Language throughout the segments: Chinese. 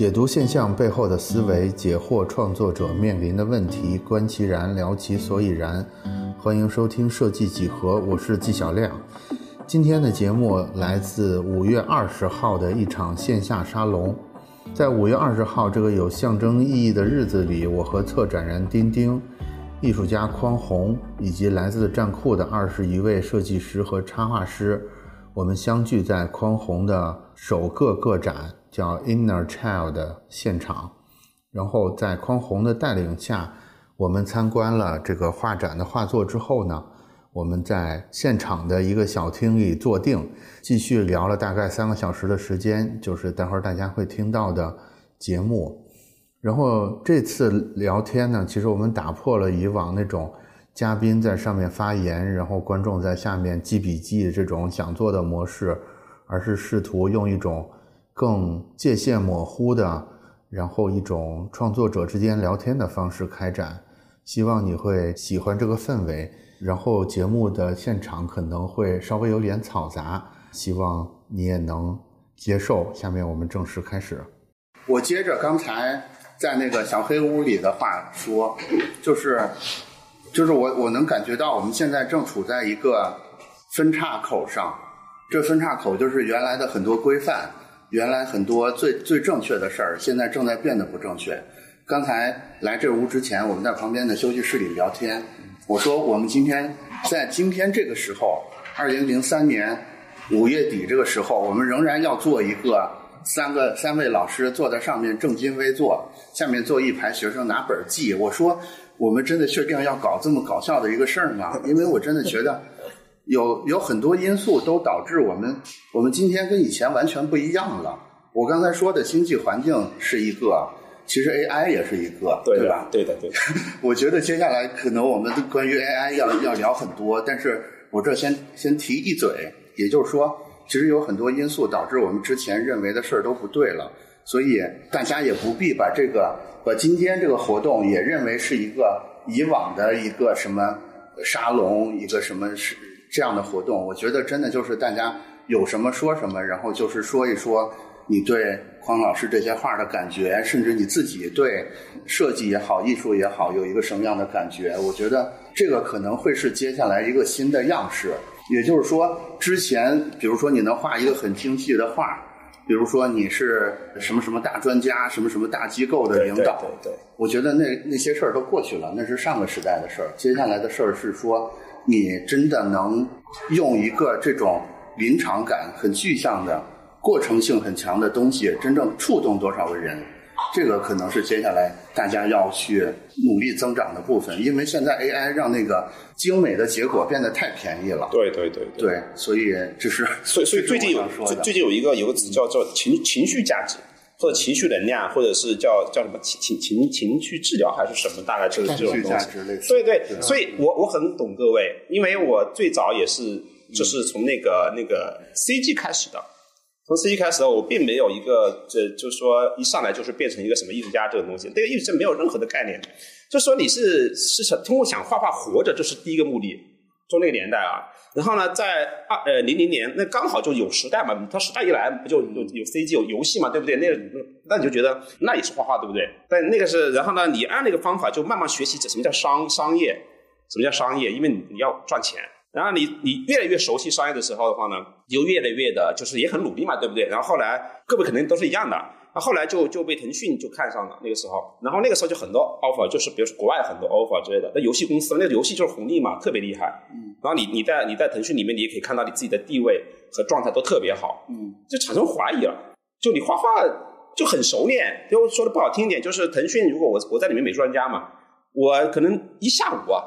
解读现象背后的思维，解惑创作者面临的问题，观其然，聊其所以然。欢迎收听设计几何，我是纪晓亮。今天的节目来自五月二十号的一场线下沙龙。在五月二十号这个有象征意义的日子里，我和策展人丁丁、艺术家匡宏以及来自站库的二十一位设计师和插画师，我们相聚在匡宏的首个个展。叫 Inner Child 的现场，然后在匡宏的带领下，我们参观了这个画展的画作之后呢，我们在现场的一个小厅里坐定，继续聊了大概三个小时的时间，就是待会儿大家会听到的节目。然后这次聊天呢，其实我们打破了以往那种嘉宾在上面发言，然后观众在下面记笔记这种讲座的模式，而是试图用一种。更界限模糊的，然后一种创作者之间聊天的方式开展，希望你会喜欢这个氛围。然后节目的现场可能会稍微有点嘈杂，希望你也能接受。下面我们正式开始。我接着刚才在那个小黑屋里的话说，就是，就是我我能感觉到我们现在正处在一个分岔口上，这分岔口就是原来的很多规范。原来很多最最正确的事儿，现在正在变得不正确。刚才来这屋之前，我们在旁边的休息室里聊天。我说，我们今天在今天这个时候，二零零三年五月底这个时候，我们仍然要做一个三个三位老师坐在上面正襟危坐，下面坐一排学生拿本记。我说，我们真的确定要搞这么搞笑的一个事儿吗？因为我真的觉得。有有很多因素都导致我们，我们今天跟以前完全不一样了。我刚才说的经济环境是一个，其实 AI 也是一个，对吧？对的，对的。我觉得接下来可能我们关于 AI 要要聊很多，但是我这先先提一嘴，也就是说，其实有很多因素导致我们之前认为的事儿都不对了，所以大家也不必把这个把今天这个活动也认为是一个以往的一个什么沙龙，一个什么是。这样的活动，我觉得真的就是大家有什么说什么，然后就是说一说你对匡老师这些画的感觉，甚至你自己对设计也好、艺术也好，有一个什么样的感觉？我觉得这个可能会是接下来一个新的样式。也就是说，之前比如说你能画一个很精细的画，比如说你是什么什么大专家、什么什么大机构的领导，对对，我觉得那那些事儿都过去了，那是上个时代的事儿。接下来的事儿是说。你真的能用一个这种临场感很具象的、过程性很强的东西，真正触动多少个人？这个可能是接下来大家要去努力增长的部分。因为现在 AI 让那个精美的结果变得太便宜了。对对对对，所以这是所以所以最近有最近有一个有个词叫叫情情绪价值。或者情绪能量，或者是叫叫什么情情情情绪治疗，还是什么？大概就是这种东西。对对，所以我我很懂各位，因为我最早也是就是从那个那个 CG 开始的。从 CG 开始，我并没有一个这就是说一上来就是变成一个什么艺术家这种东西，对艺术家没有任何的概念。就说你是是想通过想画画活着，这是第一个目的。就那个年代啊。然后呢，在二呃零零年，那刚好就有时代嘛。它时代一来，不就有有 CG 有游戏嘛，对不对？那那你就觉得那也是画画，对不对？但那个是，然后呢，你按那个方法就慢慢学习什么叫商商业，什么叫商业？因为你要赚钱。然后你你越来越熟悉商业的时候的话呢，就越来越的就是也很努力嘛，对不对？然后后来各位肯定都是一样的。那后来就就被腾讯就看上了那个时候，然后那个时候就很多 offer，就是比如说国外很多 offer 之类的。那游戏公司那个游戏就是红利嘛，特别厉害。嗯。然后你你在你在腾讯里面，你也可以看到你自己的地位和状态都特别好。嗯。就产生怀疑了，就你画画就很熟练。就说的不好听一点，就是腾讯如果我我在里面美术专家嘛，我可能一下午啊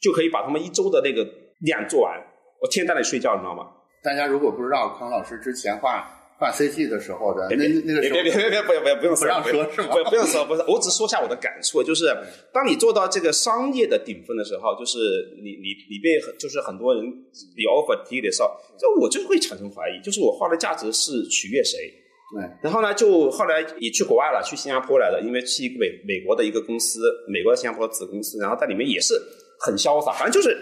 就可以把他们一周的那个量做完，我天天在那里睡觉，你知道吗？大家如果不知道康老师之前画。画 CG 的时候的那那个别别别别别不要不要不用不让说是吗？不不用说不是，我只说下我的感触，就是当你做到这个商业的顶峰的时候，就是你你你被就是很多人有 offer 提的时候，就我就会产生怀疑，就是我画的价值是取悦谁？对。然后呢，就后来也去国外了，去新加坡来了，因为是一个美美国的一个公司，美国的新加坡子公司，然后在里面也是很潇洒，反正就是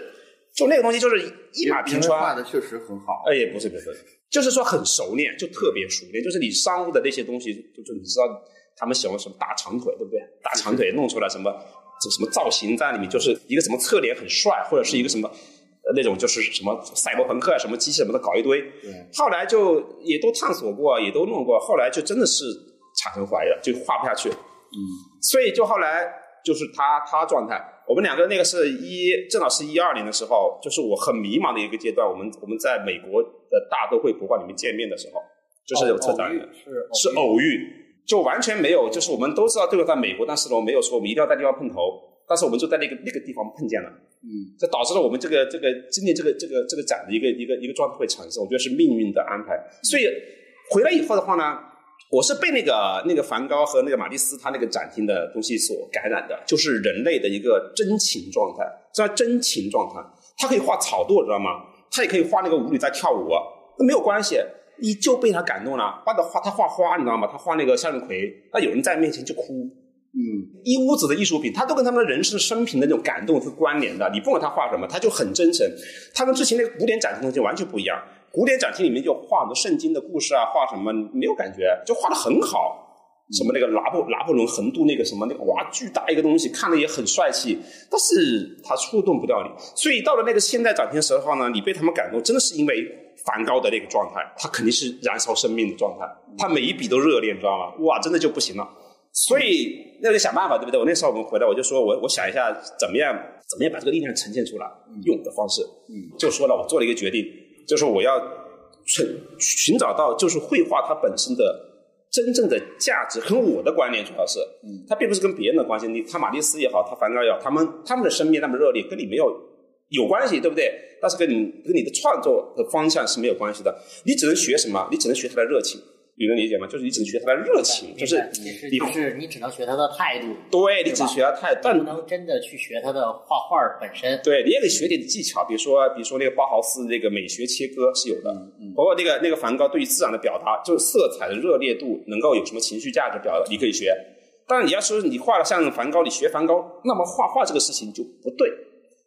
就那个东西就是一马平川。画的确实很好。哎，也不是不是。就是说很熟练，就特别熟练。就是你商务的那些东西，就就你知道，他们喜欢什么大长腿，对不对？大长腿弄出来什么这什么造型在里面，就是一个什么侧脸很帅，或者是一个什么那种就是什么赛博朋克啊，什么机器什么的搞一堆。后来就也都探索过，也都弄过，后来就真的是产生怀疑了，就画不下去。嗯，所以就后来就是他他状态，我们两个那个是一正好是一二年的时候，就是我很迷茫的一个阶段。我们我们在美国的大都会博物馆里面见面的时候，就是有策展人，是是偶遇，就完全没有，就是我们都知道对方在美国，但是呢，我没有说我们一定要在地方碰头，但是我们就在那个那个地方碰见了，嗯，这导致了我们这个这个今年这个这个这个展的一个一个一个状态会产生，我觉得是命运的安排。所以回来以后的话呢。我是被那个那个梵高和那个马蒂斯他那个展厅的东西所感染的，就是人类的一个真情状态，叫真情状态。他可以画草垛，知道吗？他也可以画那个舞女在跳舞，那没有关系，你就被他感动了。画的画，他画花，你知道吗？他画那个向日葵，那有人在面前就哭。嗯，一屋子的艺术品，他都跟他们的人生生平的那种感动是关联的。你不管他画什么，他就很真诚。他跟之前那个古典展厅东西完全不一样。古典展厅里面就画很多圣经的故事啊，画什么没有感觉，就画的很好。什么那个拿破拿破仑横渡那个什么那个哇，巨大一个东西，看了也很帅气，但是它触动不到你。所以到了那个现代展厅的时候呢，你被他们感动，真的是因为梵高的那个状态，他肯定是燃烧生命的状态，他每一笔都热烈，你知道吗？哇，真的就不行了。所以那得想办法，对不对？我那时候我们回来，我就说我我想一下怎么样怎么样把这个力量呈现出来，用我的方式，嗯，就说了，我做了一个决定。就是我要寻寻找到，就是绘画它本身的真正的价值，跟我的观念主要是，嗯，它并不是跟别人的关系。你他马蒂斯也好，他梵高也好，他们他们的生命那么热烈，跟你没有有关系，对不对？但是跟你跟你的创作的方向是没有关系的。你只能学什么？你只能学他的热情。你能理解吗？就是你只能学他的热情，就是你是你只能学他的态度，对你只学他态度，但不能真的去学他的画画本身。对，你也得学点技巧，比如说，比如说那个包豪斯那个美学切割是有的，包括那个那个梵高对于自然的表达，就是色彩的热烈度能够有什么情绪价值表达，你可以学。但是你要说你画的像梵高，你学梵高，那么画画这个事情就不对。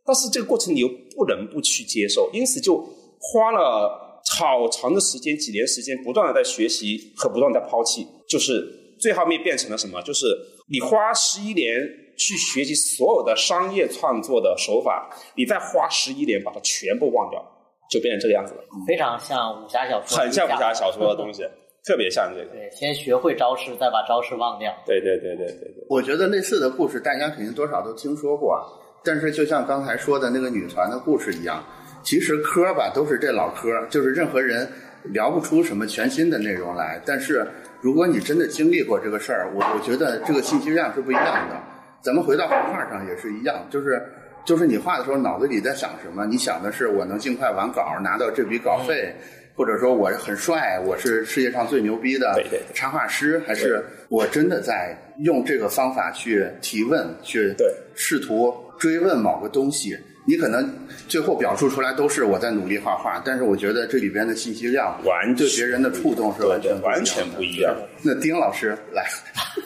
但是这个过程你又不能不去接受，因此就花了。好长的时间，几年时间，不断的在学习和不断在抛弃，就是最后面变成了什么？就是你花十一年去学习所有的商业创作的手法，你再花十一年把它全部忘掉，就变成这个样子了。非常像武侠小说，很像武侠小说的东西，特别像这个。对，先学会招式，再把招式忘掉。对对对对对对。我觉得类似的故事，大家肯定多少都听说过，但是就像刚才说的那个女团的故事一样。其实科吧都是这老科，就是任何人聊不出什么全新的内容来。但是如果你真的经历过这个事儿，我我觉得这个信息量是不一样的。咱们回到画画上也是一样，就是就是你画的时候脑子里在想什么？你想的是我能尽快完稿拿到这笔稿费，或者说我很帅，我是世界上最牛逼的插画师，还是我真的在用这个方法去提问，去试图追问某个东西？你可能最后表述出来都是我在努力画画，但是我觉得这里边的信息量完对别人的触动是完全完全不一样。那丁老师来，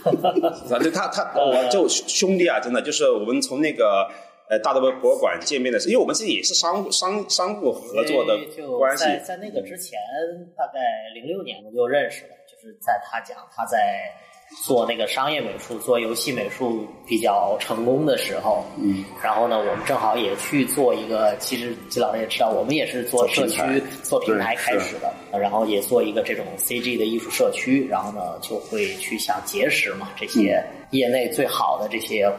反正他他我就兄弟啊，真的就是我们从那个呃大德博物馆见面的时候，因为我们这也是商务商商务合作的关系。在在那个之前，大概零六年我们就认识了，就是在他讲他在。做那个商业美术、做游戏美术比较成功的时候，嗯，然后呢，我们正好也去做一个，其实季老师也知道，我们也是做社区、做平台开始的，然后也做一个这种 CG 的艺术社区，然后呢，就会去想结识嘛这些业内最好的这些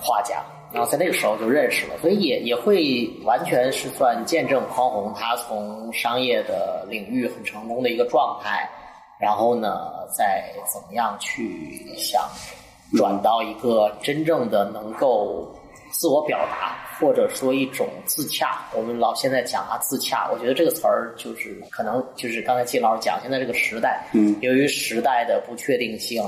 画家，然后在那个时候就认识了，所以也也会完全是算见证匡宏他从商业的领域很成功的一个状态。然后呢，再怎么样去想转到一个真正的能够自我表达，或者说一种自洽。我们老现在讲啊，自洽，我觉得这个词儿就是可能就是刚才季老师讲，现在这个时代，嗯，由于时代的不确定性，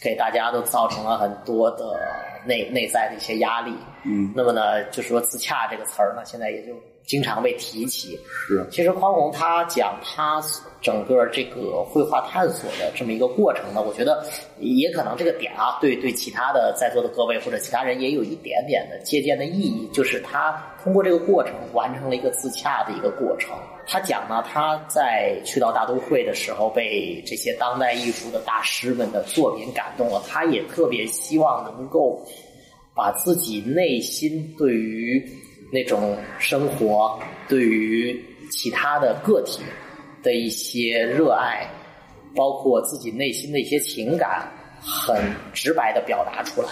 给大家都造成了很多的内内在的一些压力，嗯，那么呢，就是说自洽这个词儿呢，现在也就经常被提起。是，其实匡宏他讲他整个这个绘画探索的这么一个过程呢，我觉得也可能这个点啊，对对其他的在座的各位或者其他人也有一点点的借鉴的意义，就是他通过这个过程完成了一个自洽的一个过程。他讲呢，他在去到大都会的时候，被这些当代艺术的大师们的作品感动了，他也特别希望能够把自己内心对于。那种生活对于其他的个体的一些热爱，包括自己内心的一些情感，很直白的表达出来。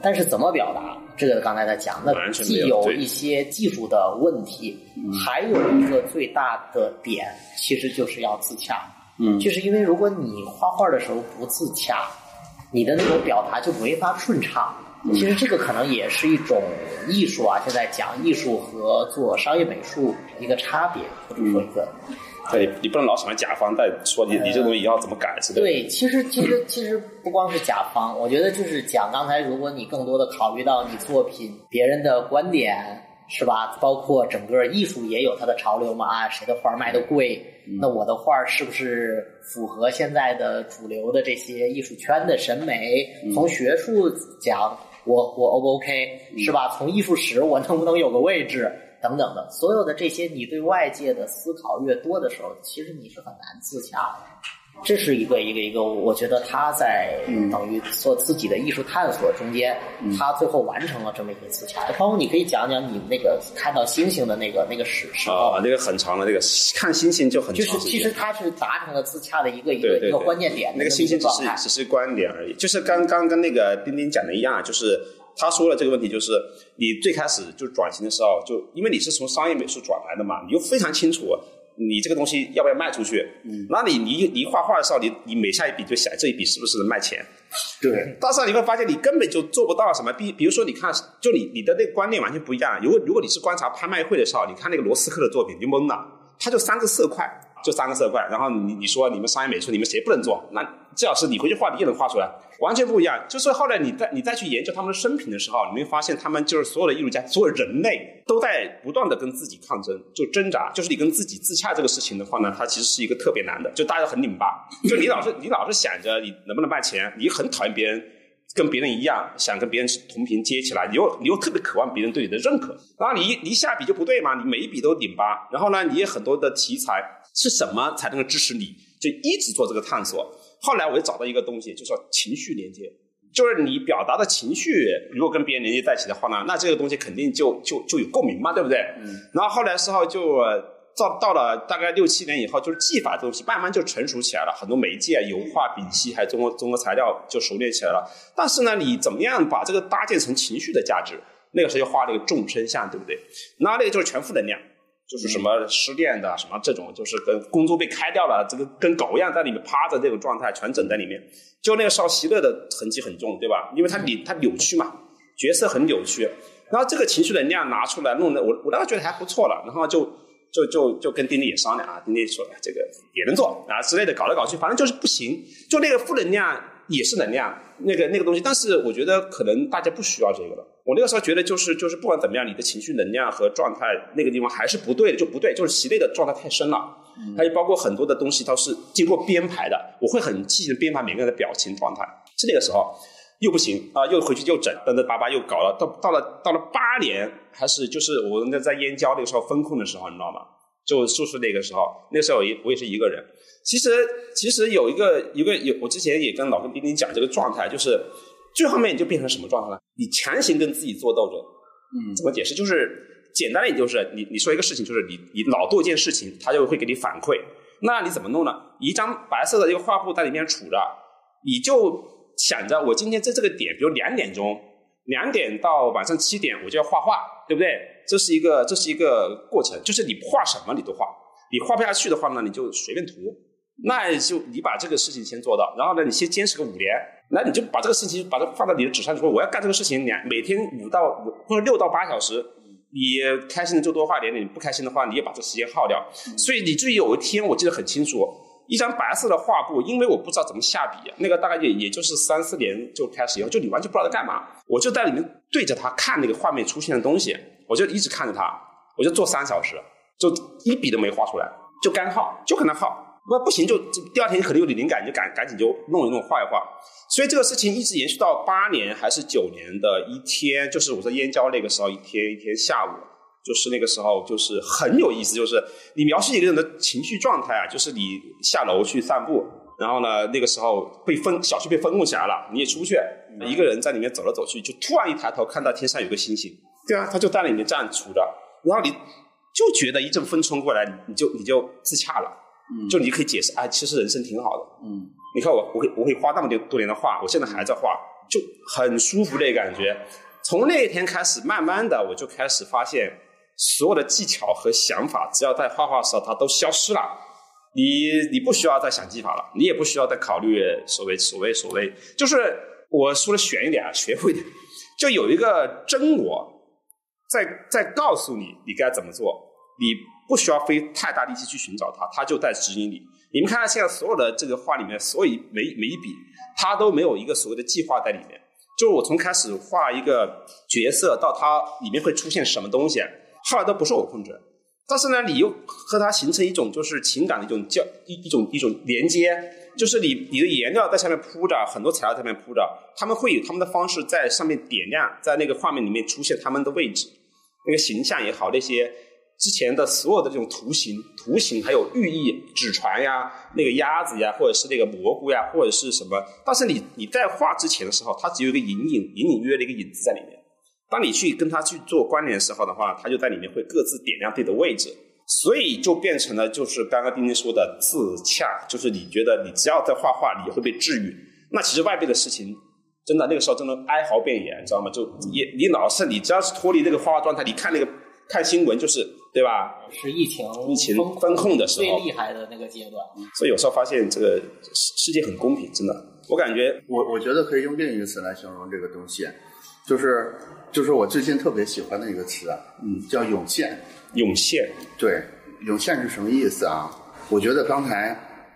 但是怎么表达？这个刚才在讲，那既有一些技术的问题，还有一个最大的点，其实就是要自洽。嗯，就是因为如果你画画的时候不自洽，你的那种表达就没法顺畅。其实这个可能也是一种艺术啊，现在讲艺术和做商业美术一个差别，或者说一个，对你不能老喜欢甲方在说你你这东西要怎么改，是吧。对，其实其实其实不光是甲方，我觉得就是讲刚才，如果你更多的考虑到你作品别人的观点，是吧？包括整个艺术也有它的潮流嘛啊，谁的画卖的贵？那我的画是不是符合现在的主流的这些艺术圈的审美？从学术讲。我我 O 不 OK 是吧？从艺术史我能不能有个位置等等的，所有的这些你对外界的思考越多的时候，其实你是很难自洽的。这是一个一个一个，我觉得他在等于做自己的艺术探索中间，他最后完成了这么一个自洽。包括你可以讲讲你那个看到星星的那个那个史诗啊，那个很长的那个看星星就很就是其实他是达成了自洽的一个一个一个关键点。那个星星只是只是观点而已，就是刚刚跟那个丁丁讲的一样，就是他说了这个问题，就是你最开始就转型的时候，就因为你是从商业美术转来的嘛，你就非常清楚。你这个东西要不要卖出去？嗯，那你你你画画的时候，你你每下一笔就想这一笔是不是能卖钱？对。到时候你会发现你根本就做不到什么。比比如说，你看，就你你的那个观念完全不一样。如果如果你是观察拍卖会的时候，你看那个罗斯克的作品，你懵了，他就三个色块。就三个色块，然后你你说你们商业美术，你们谁不能做？那季老师你回去画，你也能画出来，完全不一样。就是后来你再你再去研究他们的生平的时候，你会发现他们就是所有的艺术家，所有人类都在不断的跟自己抗争，就挣扎。就是你跟自己自洽这个事情的话呢，它其实是一个特别难的，就大家很拧巴。就你老是你老是想着你能不能卖钱，你很讨厌别人。跟别人一样，想跟别人同频接起来，你又你又特别渴望别人对你的认可，然后你一你一下笔就不对嘛，你每一笔都拧巴，然后呢，你也很多的题材是什么才能够支持你，就一直做这个探索。后来我又找到一个东西，就说情绪连接，就是你表达的情绪，如果跟别人连接在一起的话呢，那这个东西肯定就就就有共鸣嘛，对不对？嗯。然后后来时候就。到到了大概六七年以后，就是技法这东西慢慢就成熟起来了，很多媒介、油画、丙烯还有综合综合材料就熟练起来了。但是呢，你怎么样把这个搭建成情绪的价值？那个时候就画了一个众生相，对不对？那那个就是全负能量，就是什么失恋的，什么这种，就是跟工作被开掉了，这个跟狗一样在里面趴着这种状态，全整在里面。就那个少希乐的痕迹很重，对吧？因为他扭他扭曲嘛，角色很扭曲。然后这个情绪能量拿出来弄的，我我当时觉得还不错了，然后就。就就就跟丁丁也商量啊，丁丁说这个也能做啊之类的，搞来搞去，反正就是不行。就那个负能量也是能量，那个那个东西，但是我觉得可能大家不需要这个了。我那个时候觉得就是就是不管怎么样，你的情绪能量和状态那个地方还是不对的，就不对，就是习内的状态太深了。还有包括很多的东西都是经过编排的，我会很细心的编排每个人的表情状态。是那个时候。又不行啊，又回去又整，等等巴巴又搞了，到到了到了八年，还是就是我那在燕郊那个时候风控的时候，你知道吗？就就是那个时候，那时候也我也是一个人。其实其实有一个一个有，我之前也跟老跟丁丁讲这个状态，就是最后面你就变成什么状态了？你强行跟自己做斗争。嗯，怎么解释？就是简单的，也就是你你说一个事情，就是你你老做一件事情，他就会给你反馈。那你怎么弄呢？一张白色的一个画布在里面杵着，你就。想着我今天在这个点，比如两点钟，两点到晚上七点，我就要画画，对不对？这是一个这是一个过程，就是你画什么你都画，你画不下去的话呢，你就随便涂。那就你把这个事情先做到，然后呢，你先坚持个五年，那你就把这个事情把它放到你的纸上，说我要干这个事情两每天五到五或者六到八小时，你开心的就多画点点，不开心的话你也把这时间耗掉。所以以至于有一天我记得很清楚。一张白色的画布，因为我不知道怎么下笔，那个大概也也就是三四年就开始以后，就你完全不知道在干嘛。我就在里面对着它看那个画面出现的东西，我就一直看着它，我就做三小时，就一笔都没画出来，就干耗，就可能耗。那不行，就第二天可能有点灵感，就赶赶紧就弄一弄，画一画。所以这个事情一直延续到八年还是九年的一天，就是我在燕郊那个时候，一天一天下午，就是那个时候，就是很有意思，就是你描述一个人的情绪状态啊，就是你下楼去散步，然后呢，那个时候被封小区被封控起来了，你也出不去，一个人在里面走来走去，就突然一抬头看到天上有个星星，对啊，他就在里面站杵着，然后你就觉得一阵风冲过来，你就你就自洽了。就你可以解释，哎，其实人生挺好的。嗯，你看我，我会我会画那么多多年的画，我现在还在画，就很舒服的感觉。从那一天开始，慢慢的我就开始发现，所有的技巧和想法，只要在画画的时候，它都消失了。你你不需要再想技法了，你也不需要再考虑所谓所谓所谓，就是我说的玄一点啊，学会点，就有一个真我在在告诉你你该怎么做，你。不需要费太大力气去寻找它，它就在指引你。你们看看现在所有的这个画里面，所以每每一笔，它都没有一个所谓的计划在里面。就是我从开始画一个角色到它里面会出现什么东西，后来都不受我控制。但是呢，你又和它形成一种就是情感的一种交一一种一种连接，就是你你的颜料在下面铺着，很多材料在上面铺着，他们会有他们的方式在上面点亮，在那个画面里面出现他们的位置，那个形象也好，那些。之前的所有的这种图形、图形还有寓意，纸船呀、那个鸭子呀，或者是那个蘑菇呀，或者是什么？但是你你在画之前的时候，它只有一个隐隐、隐隐约约的一个影子在里面。当你去跟它去做关联的时候的话，它就在里面会各自点亮自己的位置，所以就变成了就是刚刚丁丁说的自洽，就是你觉得你只要在画画，你会被治愈。那其实外边的事情，真的那个时候真的哀嚎遍野，你知道吗？就你你老是你只要是脱离这个画画状态，你看那个看新闻就是。对吧？是疫情疫情封控的时候最厉害的那个阶段。所以有时候发现这个世世界很公平，真的。我感觉我我觉得可以用另一个词来形容这个东西，就是就是我最近特别喜欢的一个词，嗯，叫涌现。涌现。对，涌现是什么意思啊？我觉得刚才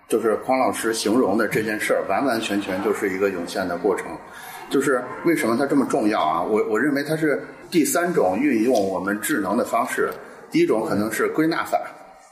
就是匡老师形容的这件事儿，完完全全就是一个涌现的过程。就是为什么它这么重要啊？我我认为它是第三种运用我们智能的方式。第一种可能是归纳法，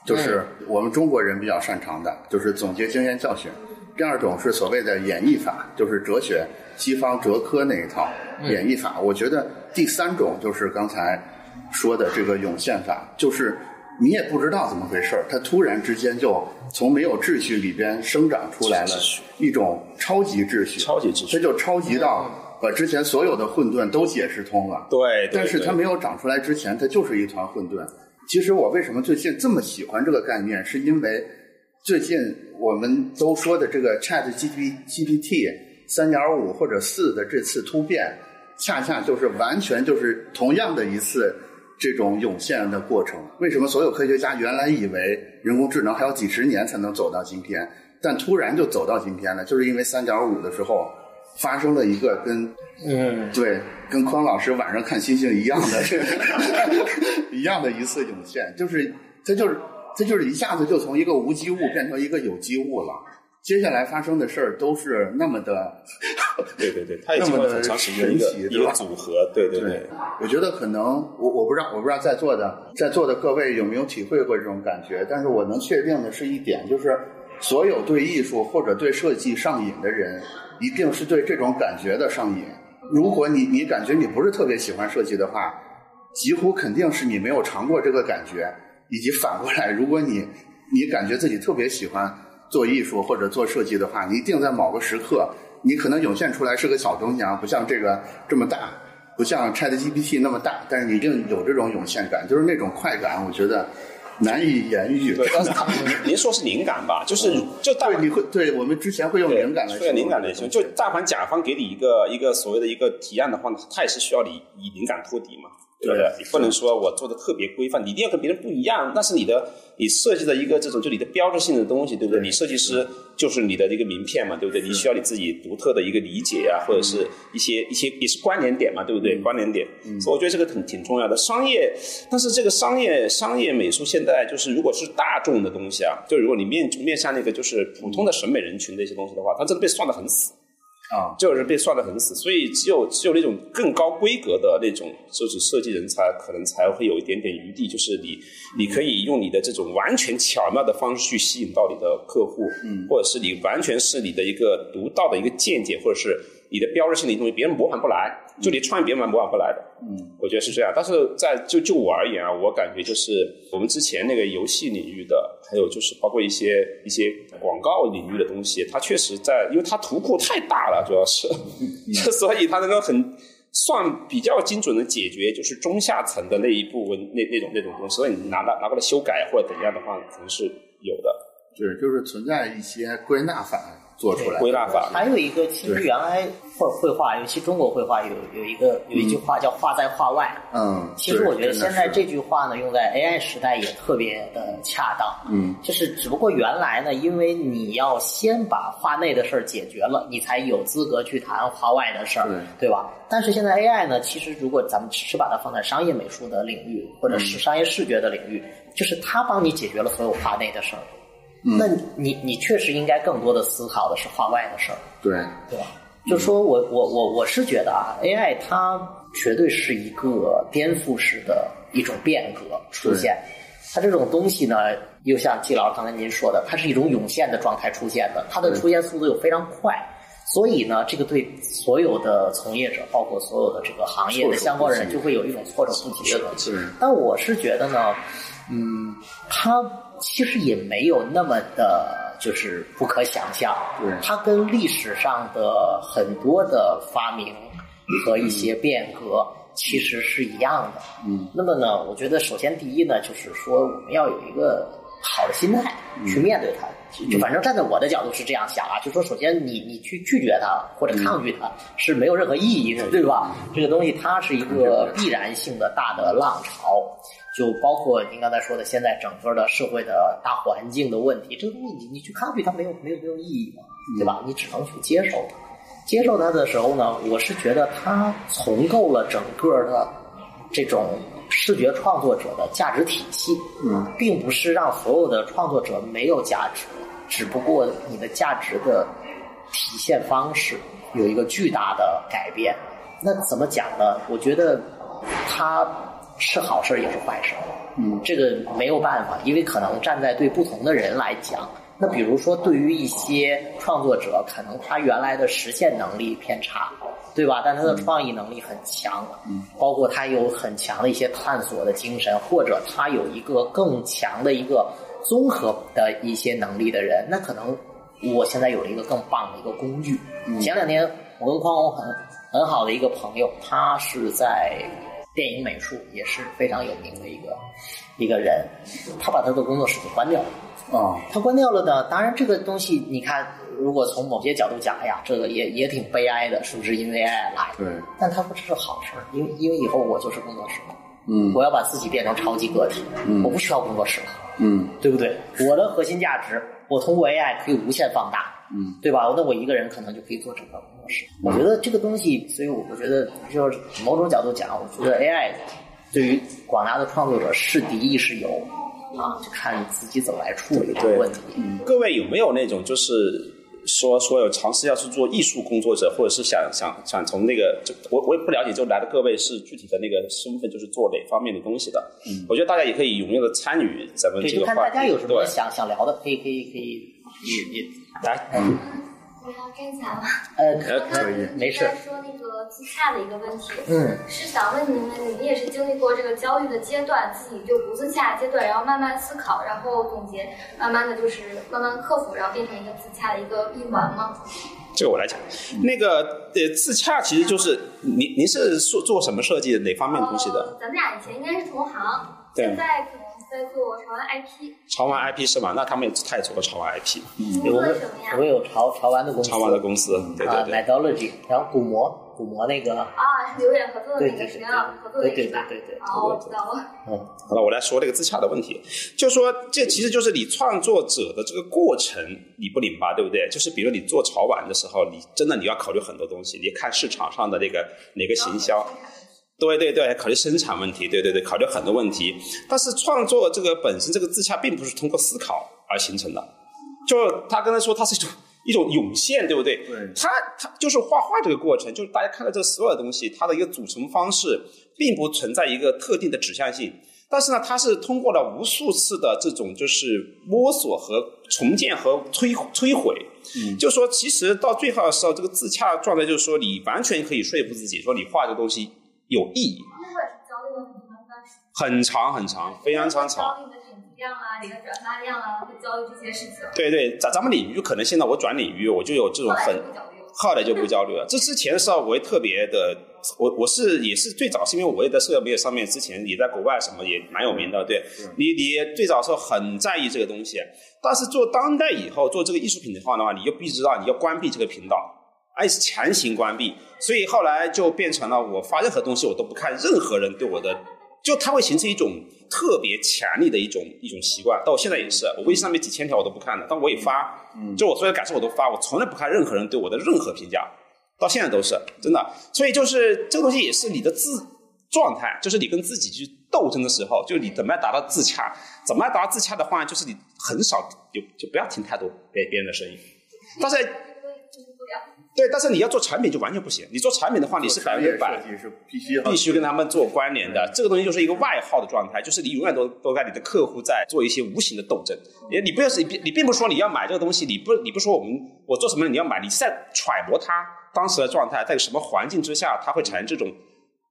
就是我们中国人比较擅长的，就是总结经验教训。第二种是所谓的演绎法，就是哲学西方哲科那一套演绎法。我觉得第三种就是刚才说的这个涌现法，就是你也不知道怎么回事儿，它突然之间就从没有秩序里边生长出来了一种超级秩序，超级秩序，它就超级到把之前所有的混沌都解释通了。对，但是它没有长出来之前，它就是一团混沌。其实我为什么最近这么喜欢这个概念，是因为最近我们都说的这个 Chat G P G P T 三点五或者四的这次突变，恰恰就是完全就是同样的一次这种涌现的过程。为什么所有科学家原来以为人工智能还要几十年才能走到今天，但突然就走到今天了？就是因为三点五的时候发生了一个跟嗯对。跟匡老师晚上看星星一样的，一样的一次涌现，就是它就是它就是一下子就从一个无机物变成一个有机物了。接下来发生的事儿都是那么的，对对对，它也经过很长时间一个一个组合，对对对。我觉得可能我我不知道我不知道在座的在座的各位有没有体会过这种感觉，但是我能确定的是一点，就是所有对艺术或者对设计上瘾的人，一定是对这种感觉的上瘾。如果你你感觉你不是特别喜欢设计的话，几乎肯定是你没有尝过这个感觉，以及反过来，如果你你感觉自己特别喜欢做艺术或者做设计的话，你一定在某个时刻，你可能涌现出来是个小东西啊，不像这个这么大，不像 Chat GPT 那么大，但是你一定有这种涌现感，就是那种快感，我觉得。难以言喻。对，您说是灵感吧？就是就大你会对我们之前会用灵感来，说灵感来形容。就大凡甲方给你一个一个所谓的一个提案的话，他也是需要你以灵感托底嘛。对不对？你不能说我做的特别规范，你一定要跟别人不一样。那是你的，你设计的一个这种，就你的标志性的东西，对不对？你设计师就是你的一个名片嘛，对不对？你需要你自己独特的一个理解啊，或者是一些一些也是关联点嘛，对不对？关联点，所以我觉得这个挺挺重要的。商业，但是这个商业商业美术现在就是，如果是大众的东西啊，就如果你面面向那个就是普通的审美人群的一些东西的话，它真的被算的很死。啊，就是被算得很死，所以只有只有那种更高规格的那种就是设计人才，可能才会有一点点余地，就是你你可以用你的这种完全巧妙的方式去吸引到你的客户，嗯，或者是你完全是你的一个独到的一个见解，或者是你的标志性的东西，别人模仿不来，就你创意别人模仿不来的，嗯，我觉得是这样。但是在就就我而言啊，我感觉就是我们之前那个游戏领域的，还有就是包括一些一些广告领域的东西，它确实在，因为它图库太大了，主要是，所以它能够很算比较精准的解决，就是中下层的那一部分那那种那种东西。所以你拿到拿过来修改或者怎样的话，可能是有的。是，就是存在一些归纳法。做出来归纳法，还有一个，其实原来绘绘画，尤其中国绘画有有一个有一句话叫“画在画外”。嗯，其实我觉得现在这句话呢，用在 AI 时代也特别的恰当。嗯，就是只不过原来呢，因为你要先把画内的事儿解决了，你才有资格去谈画外的事儿，对吧？但是现在 AI 呢，其实如果咱们只是把它放在商业美术的领域，或者是商业视觉的领域，就是它帮你解决了所有画内的事儿。那你你确实应该更多的思考的是画外的事儿，对对吧？就说我我我我是觉得啊，AI 它绝对是一个颠覆式的一种变革出现，它这种东西呢，又像季老师刚才您说的，它是一种涌现的状态出现的，它的出现速度又非常快，所以呢，这个对所有的从业者，包括所有的这个行业的相关人，就会有一种措手不及的东西。但我是觉得呢，嗯，它。其实也没有那么的，就是不可想象。它跟历史上的很多的发明和一些变革其实是一样的。嗯。那么呢，我觉得首先第一呢，就是说我们要有一个好的心态去面对它。就反正站在我的角度是这样想啊，就说首先你你去拒绝它或者抗拒它是没有任何意义的，对吧？这个东西它是一个必然性的大的浪潮。就包括您刚才说的，现在整个的社会的大环境的问题，这个东西你你去抗拒它没有没有没有意义嘛，对吧？你只能去接受它。接受它的时候呢，我是觉得它重构了整个的这种视觉创作者的价值体系，嗯，并不是让所有的创作者没有价值，只不过你的价值的体现方式有一个巨大的改变。那怎么讲呢？我觉得它。是好事也是坏事，嗯，这个没有办法，因为可能站在对不同的人来讲，那比如说对于一些创作者，可能他原来的实现能力偏差，对吧？但他的创意能力很强，嗯，包括他有很强的一些探索的精神，或者他有一个更强的一个综合的一些能力的人，那可能我现在有了一个更棒的一个工具。前两天我跟匡宏很很好的一个朋友，他是在。电影美术也是非常有名的一个一个人，他把他的工作室给关掉了。啊，他关掉了呢。当然，这个东西你看，如果从某些角度讲，哎呀，这个也也挺悲哀的，是不是因为 AI 来？对。但他说这是好事儿，因为因为以后我就是工作室了。嗯。我要把自己变成超级个体。嗯。我不需要工作室了。嗯。对不对？我的核心价值，我通过 AI 可以无限放大。嗯。对吧？那我一个人可能就可以做整个我觉得这个东西，所以我我觉得就是某种角度讲，我觉得 AI。对于广大的创作者，是敌亦是友啊，就看自己怎么来处理这个问题。各位有没有那种就是说说有尝试要去做艺术工作者，或者是想想想从那个，就我我也不了解，就来的各位是具体的那个身份，就是做哪方面的东西的？嗯，我觉得大家也可以踊跃的参与咱们这个话题。看大家有什么想想聊的，可以可以可以也也来。你要站起来吗？呃，可以，没事。说那个自洽的一个问题，嗯，是想问您们，你们也是经历过这个焦虑的阶段，自己就不自洽阶段，然后慢慢思考，然后总结，慢慢的就是慢慢克服，然后变成一个自洽的一个闭环吗？这个我来讲，那个呃，自洽其实就是您您是做做什么设计的，哪方面东西的？咱们俩以前应该是同行，现在。在做潮玩 IP，潮玩 IP 是吗？那他们也太做潮玩 IP。嗯，我们我们有潮潮玩的公司，潮玩的公司，对对对。啊，Methodology，然后鼓膜，鼓膜那个。啊，是刘远合作的那个，实际上合作的对吧？对对对对。好，我知道了。嗯，好了，我来说这个自洽的问题，就说这其实就是你创作者的这个过程，你不拧巴，对不对？就是比如你做潮玩的时候，你真的你要考虑很多东西，你看市场上的那个哪个行销。对对对，考虑生产问题，对对对，考虑很多问题。但是创作这个本身，这个自洽并不是通过思考而形成的。就他刚才说，它是一种一种涌现，对不对？对。它它就是画画这个过程，就是大家看到这所有的东西，它的一个组成方式并不存在一个特定的指向性，但是呢，它是通过了无数次的这种就是摸索和重建和摧摧毁。嗯。就说其实到最后的时候，这个自洽状态就是说，你完全可以说服自己，说你画这个东西有意义。很长很长，非常长。焦虑的点击量啊，你的转发量啊，会焦虑这些事情。对对，咱咱们领域可能现在我转领域，我就有这种很，后来就不焦虑了。这之前的时候，我也特别的，我我是也是最早是因为我也在社交媒体上面，之前也在国外什么也蛮有名的。对你你最早时候很在意这个东西，但是做当代以后做这个艺术品的话的话，你就必须知道你要关闭这个频道，而且是强行关闭。所以后来就变成了我发任何东西我都不看任何人对我的。就它会形成一种特别强力的一种一种习惯，到我现在也是，我微信上面几千条我都不看的，但我也发，就我所有的感受我都发，我从来不看任何人对我的任何评价，到现在都是真的。所以就是这个东西也是你的自状态，就是你跟自己去斗争的时候，就你怎么样达到自洽，怎么样达到自洽的话，就是你很少就就不要听太多别别人的声音，但是。对，但是你要做产品就完全不行。你做产品的话，你是百分之百必须必须跟他们做关联的。这个东西就是一个外号的状态，就是你永远都都跟你的客户在做一些无形的斗争。你你不要是你你并不说你要买这个东西，你不你不说我们我做什么你要买，你是在揣摩他当时的状态，在什么环境之下他会产生这种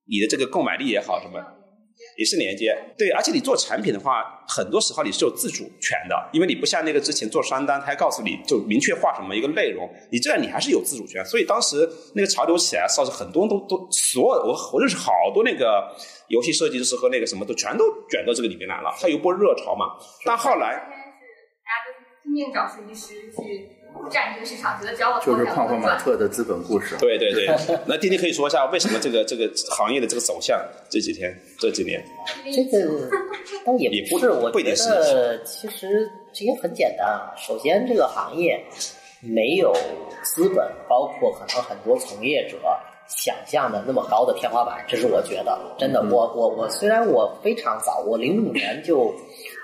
你的这个购买力也好什么。也是连接，对，而且你做产品的话，很多时候你是有自主权的，因为你不像那个之前做商单，他还告诉你就明确画什么一个内容，你这样你还是有自主权。所以当时那个潮流起来，导致很多都都所有我我认识好多那个游戏设计师和那个什么都全都卷到这个里面来了，它有一波热潮嘛。但后来，今天是大家都拼命找设计师去。占一个市场，觉得只要我就是矿矿马特的资本故事。对对对，那丁丁可以说一下为什么这个这个行业的这个走向这几天这几年？这个倒也不是，我觉得其实这也很简单啊。首先，这个行业没有资本，包括可能很多从业者想象的那么高的天花板，这是我觉得真的。我我我虽然我非常早，我零五年就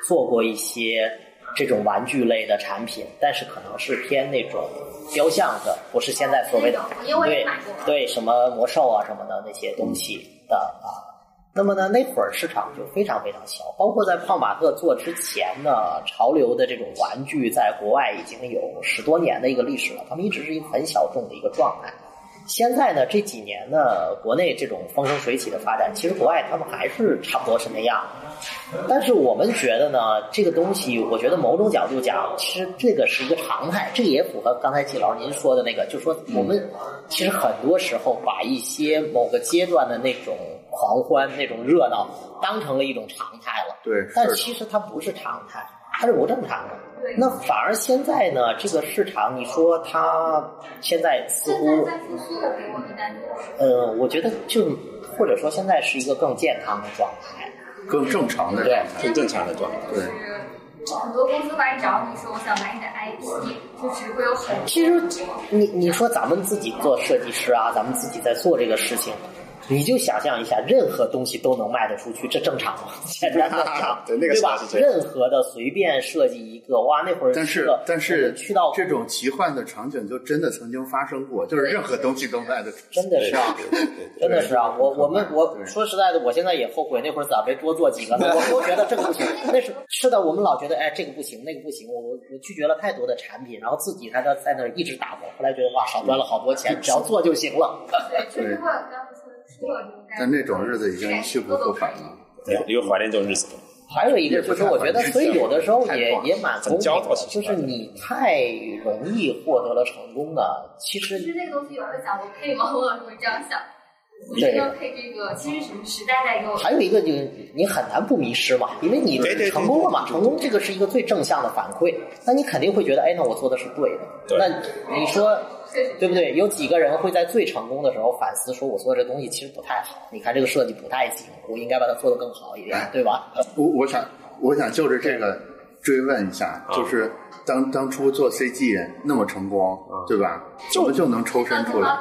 做过一些。这种玩具类的产品，但是可能是偏那种雕像的，不是现在所谓的对对什么魔兽啊什么的那些东西的啊。那么呢，那会儿市场就非常非常小，包括在胖马特做之前呢，潮流的这种玩具在国外已经有十多年的一个历史了，他们一直是一个很小众的一个状态。现在呢，这几年呢，国内这种风生水起的发展，其实国外他们还是差不多是那样。但是我们觉得呢，这个东西，我觉得某种角度讲，其实这个是一个常态。这个也符合刚才季老师您说的那个，就是说我们其实很多时候把一些某个阶段的那种狂欢、那种热闹当成了一种常态了。对，但其实它不是常态，它是不正常的。那反而现在呢，这个市场，你说它现在似乎，呃，我觉得就或者说现在是一个更健康的状态，更正常的对，更正常的状态。对，很多公司来找你说，我想买你的 IP，就是会有很其实你你说咱们自己做设计师啊，咱们自己在做这个事情。你就想象一下，任何东西都能卖得出去，这正常吗？简单正常，对吧？任何的随便设计一个，哇，那会儿但是但是去到这种奇幻的场景，就真的曾经发生过，就是任何东西都卖得出去，真的是啊，真的是啊。我我们我说实在的，我现在也后悔那会儿咋没多做几个呢？我都觉得这个不行，那是是的，我们老觉得哎这个不行，那个不行，我我我拒绝了太多的产品，然后自己在那在那一直打磨，后来觉得哇少赚了好多钱，只要做就行了。对，确实会但那种日子已经去不复返了，对，因为怀念这种日子。还有一个就是，我觉得，所以有的时候也也蛮公平的，就是你太容易获得了成功的，其实。其实那个东西有人想，我配吗？我会这样想。我需要。配这个，其实什么时代在给我。还有一个，就是你很难不迷失嘛，因为你成功了嘛，成功这个是一个最正向的反馈，那你肯定会觉得，哎，那我做的是对的。那你说。对不对？有几个人会在最成功的时候反思，说我做这东西其实不太好。你看这个设计不太行，我应该把它做得更好一点，对吧？我我想我想就是这个追问一下，就是当当初做 CG 那么成功，对吧？怎么就能抽身出来？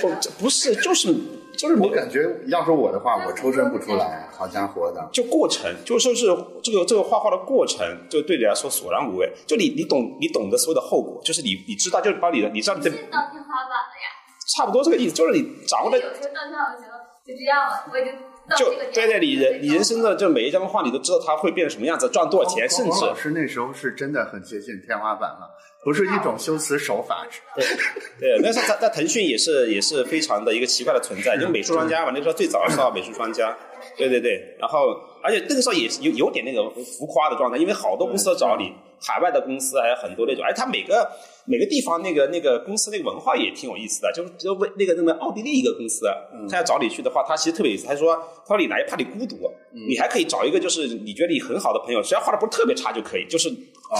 不，不是，就是。就是我感觉，要是我的话，我抽身不出来。好家伙的，就过程，就说是这个这个画画的过程，就对你来说索然无味。就你你懂你懂得所有的后果，就是你你知道，就是把你的你知道你这。到天花板了呀。差不多这个意思，就是你掌握的。有时候到天花板了，就这样了，我已经就对对，你人你人生的就每一张画，你都知道它会变成什么样子，赚多少钱，甚至。老师那时候是真的很接近天花板了。不是一种修辞手法，对对，那时候在在腾讯也是也是非常的一个奇怪的存在，就美术专家嘛，那时候最早的时候美术专家，对对对，然后而且那个时候也有有点那个浮夸的状态，因为好多公司都找你，海外的公司还有很多那种，而且他每个每个地方那个那个公司那个文化也挺有意思的，就是就为那个那个奥地利一个公司，他要找你去的话，他其实特别有意思，他说他说你来怕你孤独，你还可以找一个就是你觉得你很好的朋友，只要画的不是特别差就可以，就是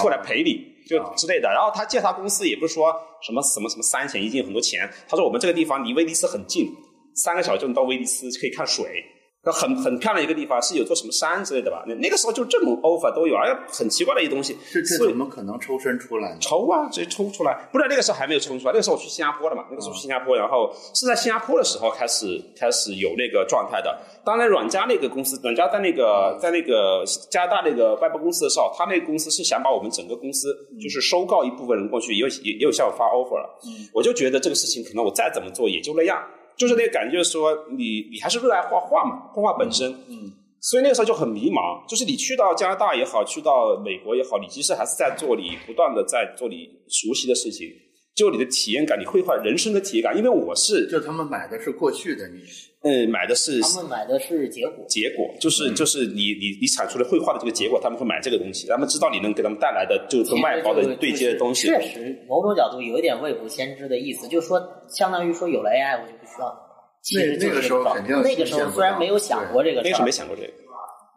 过来陪你。就之类的，然后他介绍公司也不是说什么什么什么三险一金很多钱，他说我们这个地方离威尼斯很近，三个小时就能到威尼斯可以看水。很很漂亮一个地方，是有座什么山之类的吧？那那个时候就这种 offer 都有，而且很奇怪的一东西。这这怎么可能抽身出来？抽啊，直接抽出来。不知道那个时候还没有抽出来，那个时候我去新加坡了嘛？那个时候去新加坡，然后是在新加坡的时候开始开始有那个状态的。当然，阮家那个公司，阮家在那个在那个加拿大那个外包公司的时候，他那个公司是想把我们整个公司就是收购一部分人过去，也有也也有向我发 offer 了。我就觉得这个事情可能我再怎么做也就那样。就是那个感觉，就是说你你还是热爱画画嘛，画画本身，嗯，所以那个时候就很迷茫。就是你去到加拿大也好，去到美国也好，你其实还是在做你不断的在做你熟悉的事情，就你的体验感，你绘画人生的体验感。因为我是，就他们买的是过去的你，嗯，买的是他们买的是结果，结果就是就是你你你产出了绘画的这个结果，他们会买这个东西，他们知道你能给他们带来的就是跟外包的对接的东西。确实，某种角度有一点未卜先知的意思，就是说，相当于说有了 AI，我就。不需要。其实那个时候肯定那个时候虽然没有想过这个，那时候没想过这个，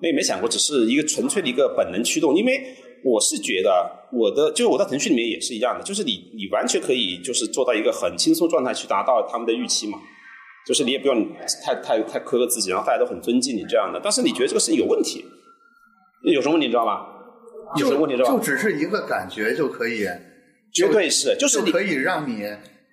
那也没想过，只是一个纯粹的一个本能驱动。因为我是觉得我的，就是我在腾讯里面也是一样的，就是你你完全可以就是做到一个很轻松状态去达到他们的预期嘛，就是你也不用太太太苛刻自己，然后大家都很尊敬你这样的。但是你觉得这个事情有问题，有什么问题你知道吗？有什么问题知道就只是一个感觉就可以，绝对是，就是可以让你。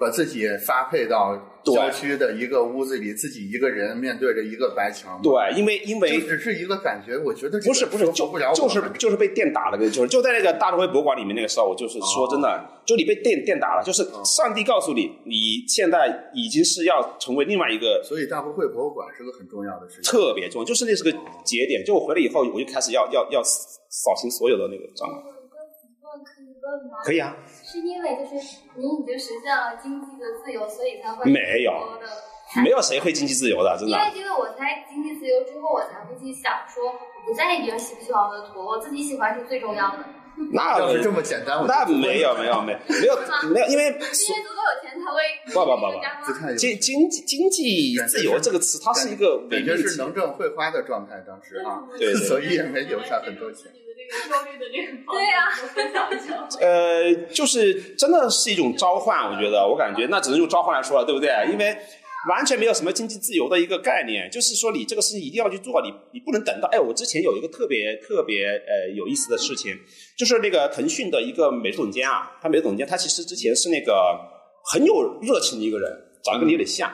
把自己发配到郊区的一个屋子里，自己一个人面对着一个白墙。对，因为因为只是一个感觉，我觉得不是不是就就是就是被电打了，就是就在那个大都会博物馆里面那个时候，我就是说真的，就你被电电打了，就是上帝告诉你，你现在已经是要成为另外一个。所以大都会博物馆是个很重要的事情，特别重要，就是那是个节点。就我回来以后，我就开始要要要扫清所有的那个障碍。可以啊。是因为就是你已经实现了经济的自由，所以才会没有没有谁会经济自由的，真的。因为因为我才经济自由之后，我才会去想说，我不在意别人喜不喜欢我的图，我自己喜欢是最重要的。那要是这么简单，那没有没有没有没有 没有，因为因为足够有钱才会不不不不，经经济经济自由这个词，它是一个感觉是能挣会花的状态，当时啊，对，所以也没留下很多钱。焦虑的这个对呀，分享一下。呃，就是真的是一种召唤，我觉得，我感觉那只能用召唤来说了，对不对？因为完全没有什么经济自由的一个概念，就是说你这个事情一定要去做，你你不能等到。哎，我之前有一个特别特别呃有意思的事情，就是那个腾讯的一个美术总监啊，他美术总监他其实之前是那个很有热情的一个人，长得跟你有点像。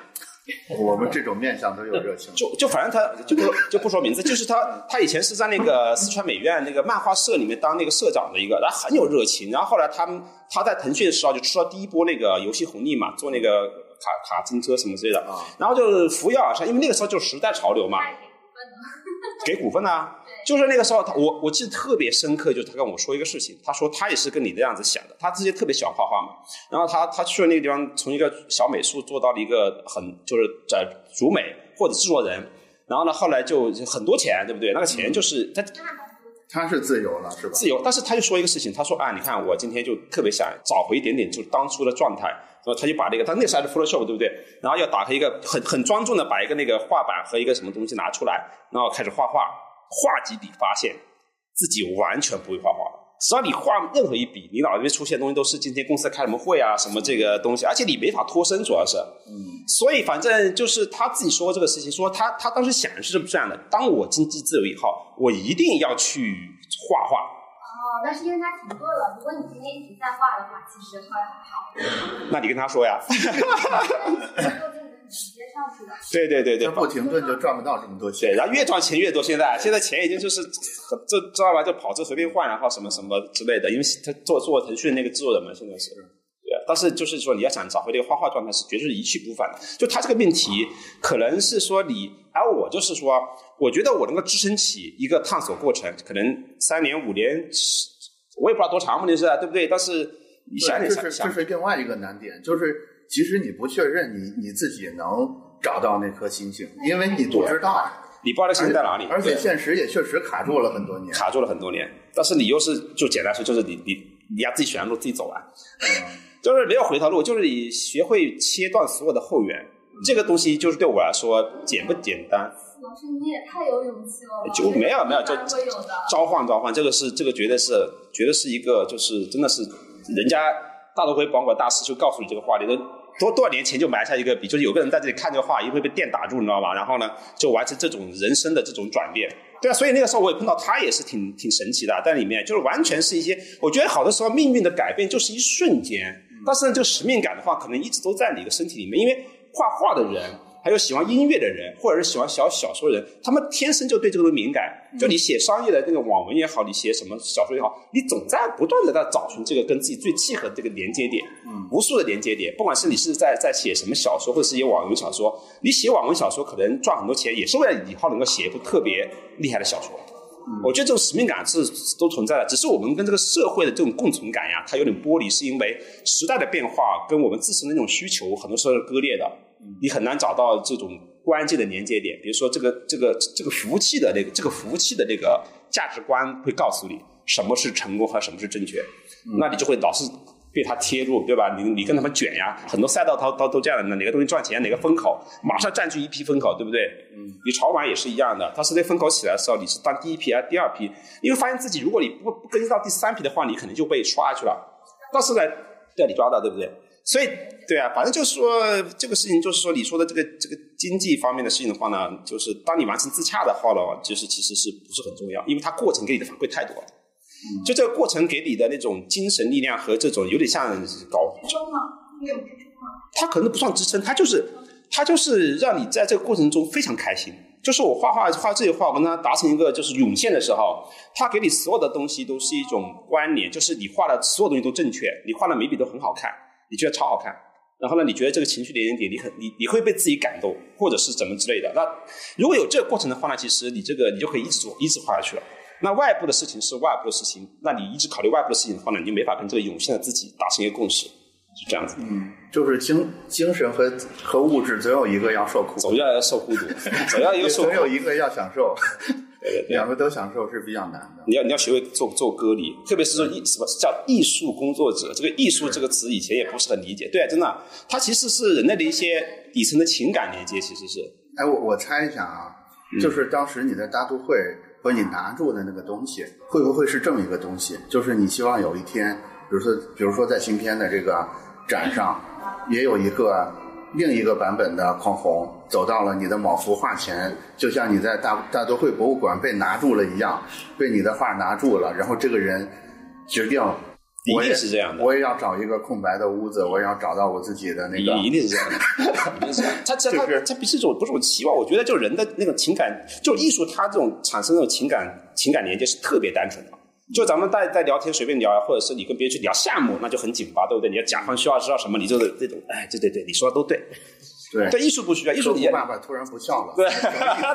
我们这种面相都有热情，就就反正他就不就不说名字，就是他他以前是在那个四川美院那个漫画社里面当那个社长的一个，然后很有热情，然后后来他们他在腾讯的时候就吃了第一波那个游戏红利嘛，做那个卡卡丁车什么之类的，然后就扶摇而上，因为那个时候就时代潮流嘛，给股份呢。就是那个时候，他我我记得特别深刻，就是他跟我说一个事情，他说他也是跟你这样子想的，他之前特别喜欢画画嘛，然后他他去了那个地方，从一个小美术做到了一个很就是在主美或者制作人，然后呢后来就很多钱，对不对？那个钱就是他他是自由了是吧？自由，但是他就说一个事情，他说啊，你看我今天就特别想找回一点点就是当初的状态，然后他就把那个他那时候还是 Photoshop 对不对？然后要打开一个很很庄重的把一个那个画板和一个什么东西拿出来，然后开始画画。画几笔，发现自己完全不会画画。只要你画任何一笔，你脑子里面出现的东西都是今天公司开什么会啊，什么这个东西，而且你没法脱身，主要是。嗯。所以反正就是他自己说这个事情，说他他当时想的是这样的：当我经济自由以后，我一定要去画画。哦，那是因为他停顿了，如果你今天一直在画的话，其实会还好。那你跟他说呀。直接上去的。对对对对，不停顿就赚不到这么多钱，然后越赚钱越多。现在现在钱已经就是这知道吧？就跑车随便换，然后什么什么之类的。因为他做做腾讯那个制作人嘛，现在是。对啊，但是就是说你要想找回这个画画状态，是绝对是一去不返的。就他这个命题，可能是说你，而我就是说，我觉得我能够支撑起一个探索过程，可能三年五年，我也不知道多长，问题是对不对？但是你想想，这是这是另外一个难点，就是。其实你不确认你你自己能找到那颗星星，因为你不知道，你不知道星星在哪里，而且现实也确实卡住了很多年，卡住了很多年。但是你又是就简单说，就是你你你要自己选的路自己走完，就是没有回头路，就是你学会切断所有的后援，这个东西就是对我来说简不简单？老师你也太有勇气了，就没有没有就召唤召唤，这个是这个绝对是绝对是一个就是真的是人家。大都会保管大师就告诉你这个话，你都多多少年前就埋下一个笔，就是有个人在这里看这个画，一会被电打住，你知道吧？然后呢，就完成这种人生的这种转变。对啊，所以那个时候我也碰到他，也是挺挺神奇的，在里面就是完全是一些，我觉得好多时候命运的改变就是一瞬间，但是呢，这个使命感的话，可能一直都在你的身体里面，因为画画的人。还有喜欢音乐的人，或者是喜欢小小说的人，他们天生就对这个东西敏感。就你写商业的那个网文也好，你写什么小说也好，你总在不断的在找寻这个跟自己最契合的这个连接点。嗯，无数的连接点，不管是你是在在写什么小说，或者是写网文小说，你写网文小说可能赚很多钱，也是为了以后能够写一部特别厉害的小说。我觉得这种使命感是都存在的，只是我们跟这个社会的这种共存感呀，它有点剥离，是因为时代的变化跟我们自身的那种需求很多时候是割裂的。你很难找到这种关键的连接点，比如说这个这个这个服务器的那个这个服务器的那个价值观会告诉你什么是成功和什么是正确，那你就会老是被他贴住，对吧？你你跟他们卷呀，很多赛道它都都这样的，哪个东西赚钱，哪个风口马上占据一批风口，对不对？嗯，你炒碗也是一样的，它是在风口起来的时候，你是当第一批还是，第二批，因为发现自己如果你不不跟到第三批的话，你可能就被刷下去了。但是呢，要你抓到，对不对？所以，对啊，反正就是说，这个事情就是说，你说的这个这个经济方面的事情的话呢，就是当你完成自洽的话呢，就是其实是不是很重要？因为它过程给你的反馈太多了，就这个过程给你的那种精神力量和这种有点像搞支撑吗？有支撑吗？它可能不算支撑，它就是它就是让你在这个过程中非常开心。就是我画画画这些画，我跟他达成一个就是涌现的时候，他给你所有的东西都是一种关联，就是你画的所有东西都正确，你画的每笔都很好看。你觉得超好看，然后呢？你觉得这个情绪点点点，你很你你会被自己感动，或者是怎么之类的。那如果有这个过程的话呢？其实你这个你就可以一直做，一直画下去了。那外部的事情是外部的事情，那你一直考虑外部的事情的话呢，你就没法跟这个涌现的自己达成一个共识，是这样子。嗯，就是精精神和和物质总有一个要受苦，总要要受孤独，总要一个受，总有一个要享受。两个都享受是比较难的。你要你要学会做做隔离，特别是说艺什么叫艺术工作者？这个艺术这个词以前也不是很理解。对啊，真的，它其实是人类的一些底层的情感连接，其实是。哎，我我猜一下啊，就是当时你在大都会和你拿住的那个东西，会不会是这么一个东西？就是你希望有一天，比如说，比如说在新片的这个展上，也有一个。另一个版本的匡宏走到了你的某幅画前，就像你在大大都会博物馆被拿住了一样，被你的画拿住了。然后这个人决定，我也是这样的。我也要找一个空白的屋子，我也要找到我自己的那个。一定是这样的，一定是。他他他他不是一种不是种期望，我觉得就人的那种情感，就艺术，它这种产生那种情感情感连接是特别单纯的。就咱们在在聊天随便聊啊，或者是你跟别人去聊项目，那就很紧巴，对不对？你要甲方需要知道什么，你就是这种，哎，对对对，你说的都对。对，对艺术不需要，艺术你爸爸突然不笑了。对，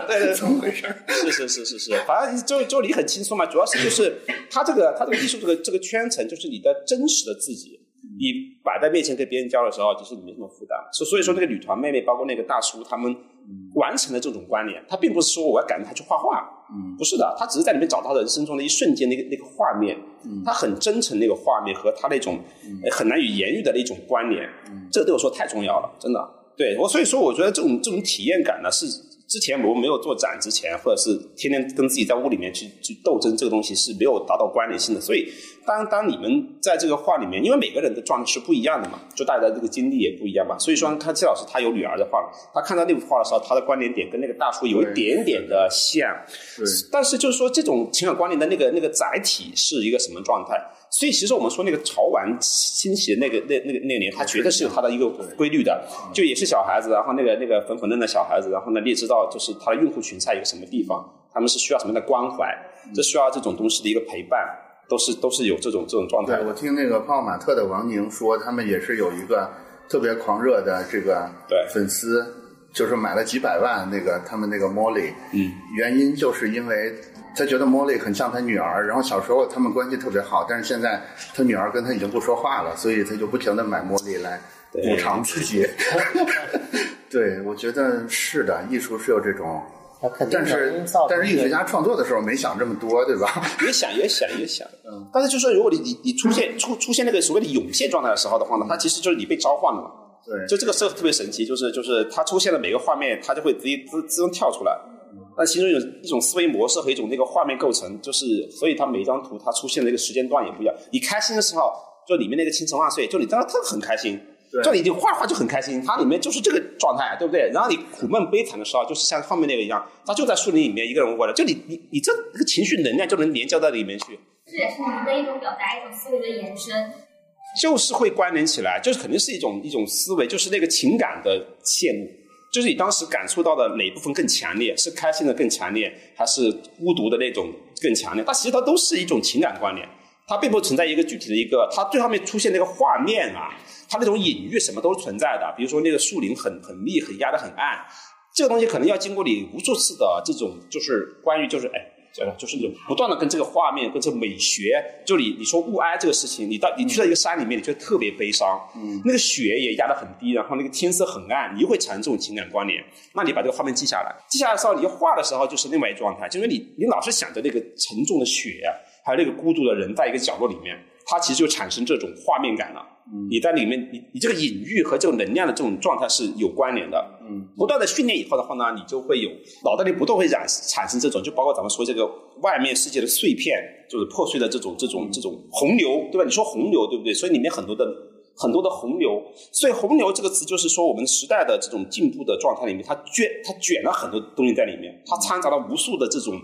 对对，怎么回事？是是是是是，反正就就你很轻松嘛，主要是就是他这个他这个艺术这个这个圈层，就是你的真实的自己，你摆在面前跟别人交的时候，其实你没什么负担。所所以说，那个女团妹妹，包括那个大叔，他们完成了这种关联，他并不是说我要赶着他去画画。嗯，不是的，他只是在里面找到人生中的一瞬间那个那个画面，嗯，他很真诚那个画面和他那种很难以言喻的那种关联，嗯，这个对我说太重要了，真的，对我所以说我觉得这种这种体验感呢，是之前我们没有做展之前，或者是天天跟自己在屋里面去去斗争这个东西是没有达到关联性的，所以当当你们在这个画里面，因为每个人的状态是不一样的嘛，就大家这个经历也不一样嘛，所以说看季老师他有女儿的画，他看到那幅画的时候，他的关联点跟那个大叔有一点点的像。对。但是就是说，这种情感关联的那个那个载体是一个什么状态？所以其实我们说那个潮玩兴起的那个那那个那年，它绝对是有它的一个规律的，就也是小孩子，然后那个那个粉粉嫩的小孩子，然后呢，你也知道就是他的用户群在一个什么地方，他们是需要什么样的关怀，这需要这种东西的一个陪伴，都是都是有这种这种状态。对我听那个泡马特的王宁说，他们也是有一个特别狂热的这个粉丝，就是买了几百万那个他们那个 Molly，嗯，原因就是因为。他觉得莫莉很像他女儿，然后小时候他们关系特别好，但是现在他女儿跟他已经不说话了，所以他就不停的买茉莉来补偿自己。对，我觉得是的，艺术是有这种，但是但是艺术家创作的时候没想这么多，对吧？也想也想也想，嗯。但是就是说，如果你你你出现出出现那个所谓的涌现状态的时候的话呢，它其实就是你被召唤了嘛。对，就这个时候特别神奇，就是就是它出现的每个画面，它就会自己自自动跳出来。那其中有一种思维模式和一种那个画面构成，就是所以它每一张图它出现的一个时间段也不一样。你开心的时候，就里面那个青城万岁，就你当时特很开心，就你就画画就很开心，它里面就是这个状态，对不对？然后你苦闷悲惨的时候，就是像后面那个一样，他就在树林里面一个人过着，就你你你这个情绪能量就能连接到里面去。这也是你们的一种表达，一种思维的延伸。就是会关联起来，就是肯定是一种一种思维，就是那个情感的线路。就是你当时感触到的哪部分更强烈？是开心的更强烈，还是孤独的那种更强烈？它其实它都是一种情感关联，它并不存在一个具体的一个。它最上面出现那个画面啊，它那种隐喻什么都是存在的。比如说那个树林很很密，很压得很暗，这个东西可能要经过你无数次的这种，就是关于就是哎。就是那种不断的跟这个画面，跟这个美学，就你你说雾哀这个事情，你到你去到一个山里面，你觉得特别悲伤，嗯，那个雪也压得很低，然后那个天色很暗，你又会产生这种情感关联。那你把这个画面记下来，记下来的时候，你画的时候就是另外一状态，就是你你老是想着那个沉重的雪，还有那个孤独的人在一个角落里面，它其实就产生这种画面感了。你在里面，你你这个隐喻和这种能量的这种状态是有关联的。嗯，不断的训练以后的话呢，你就会有脑袋里不断会染产生这种，就包括咱们说这个外面世界的碎片，就是破碎的这种这种这种洪流，对吧？你说洪流对不对？所以里面很多的很多的洪流，所以洪流这个词就是说我们时代的这种进步的状态里面，它卷它卷了很多东西在里面，它掺杂了无数的这种。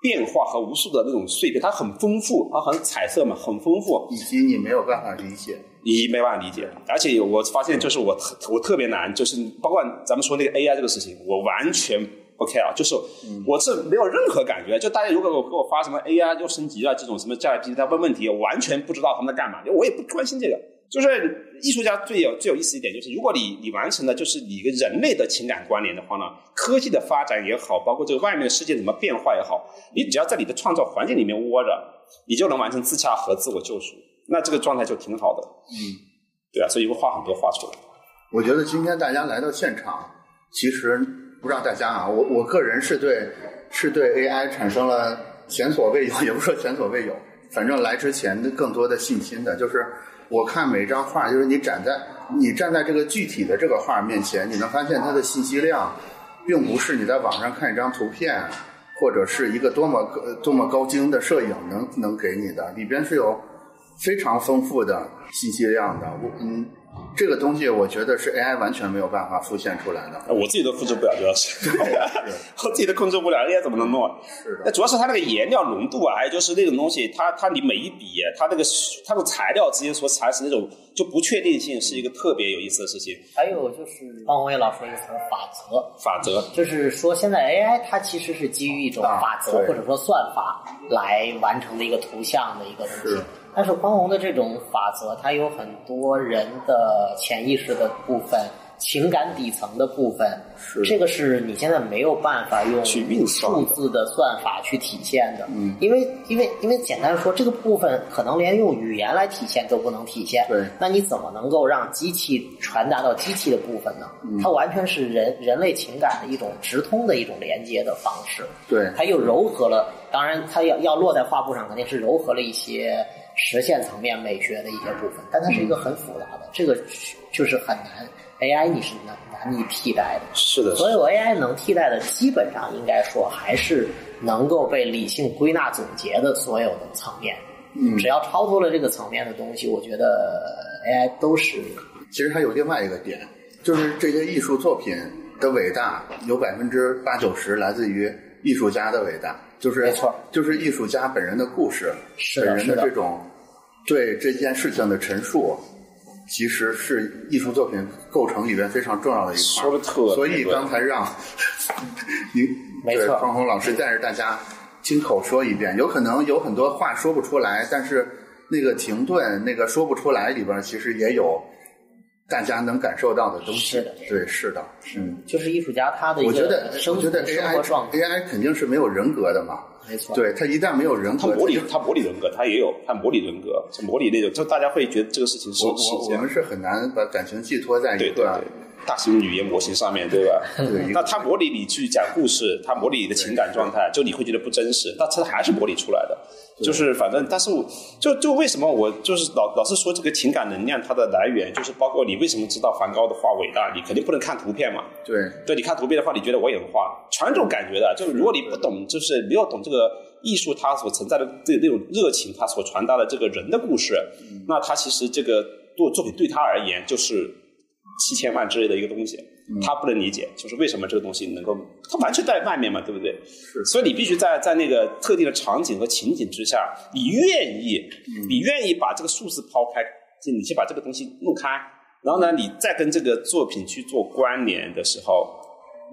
变化和无数的那种碎片，它很丰富，它很彩色嘛，很丰富，以及你没有办法理解，你没办法理解。而且我发现，就是我特我特别难，就是包括咱们说那个 AI 这个事情，我完全不 care，就是我是没有任何感觉。就大家如果给我发什么 AI 又升级了这种什么 GPT 在问问题，完全不知道他们在干嘛，我也不关心这个。就是艺术家最有最有意思一点，就是如果你你完成的就是你跟人类的情感关联的话呢，科技的发展也好，包括这个外面的世界怎么变化也好，你只要在你的创造环境里面窝着，你就能完成自洽和自我救赎，那这个状态就挺好的。嗯，对啊，所以会画很多画出来。我觉得今天大家来到现场，其实不知道大家啊，我我个人是对是对 AI 产生了前所未有，也不说前所未有，反正来之前的更多的信心的，就是。我看每一张画，就是你站在你站在这个具体的这个画面前，你能发现它的信息量，并不是你在网上看一张图片，或者是一个多么多么高精的摄影能能给你的，里边是有非常丰富的信息量的。我嗯。这个东西我觉得是 AI 完全没有办法复现出来的，我自己都复制不了，主要是，我自己都控制不了，AI 怎么能弄？是那主要是它那个颜料浓度啊，还有就是那种东西，它它你每一笔，它那个它的材料之间所产生那种就不确定性，是一个特别有意思的事情。还有就是方红也老说一个词法则，法则就是说现在 AI 它其实是基于一种法则或者说算法来完成的一个图像的一个东西。但是宽宏的这种法则，它有很多人的潜意识的部分、情感底层的部分，这个是你现在没有办法用数字的算法去体现的。嗯，因为因为因为简单说，这个部分可能连用语言来体现都不能体现。对，那你怎么能够让机器传达到机器的部分呢？嗯，它完全是人人类情感的一种直通的一种连接的方式。对，它又柔和了，当然它要要落在画布上，肯定是柔和了一些。实现层面美学的一些部分，但它是一个很复杂的，这个就是很难，AI 你是难难以替代的。是的，所有 AI 能替代的，基本上应该说还是能够被理性归纳总结的所有的层面。嗯，只要超脱了这个层面的东西，我觉得 AI 都是。其实还有另外一个点，就是这些艺术作品的伟大，有百分之八九十来自于艺术家的伟大，就是没错，就是艺术家本人的故事，本人的这种对这件事情的陈述。其实是艺术作品构成里边非常重要的一块，说的特所以刚才让 您对方红老师带着大家亲口说一遍，有可能有很多话说不出来，但是那个停顿、那个说不出来里边，其实也有大家能感受到的东西。是的，对，是的，嗯，就是艺术家他的一个生活状态，AI 肯定是没有人格的嘛。没错，对他一旦没有人格，他模拟他模拟人格，他也有他模拟人格，他模拟那种，就大家会觉得这个事情是我我们是很难把感情寄托在一个大型语言模型上面对吧？对。那它模拟你去讲故事，它模拟你的情感状态，就你会觉得不真实，但他还是模拟出来的。就是反正，但是就就为什么我就是老老是说这个情感能量它的来源，就是包括你为什么知道梵高的画伟大，你肯定不能看图片嘛。对。对，你看图片的话，你觉得我也能画，全这种感觉的。就是如果你不懂，就是没有懂这个艺术它所存在的这那种热情，它所传达的这个人的故事，那它其实这个作作品对他而言就是七千万之类的一个东西。他不能理解，就是为什么这个东西能够，他完全在外面嘛，对不对？是。所以你必须在在那个特定的场景和情景之下，你愿意，你愿意把这个数字抛开，就你去把这个东西弄开，然后呢，你再跟这个作品去做关联的时候，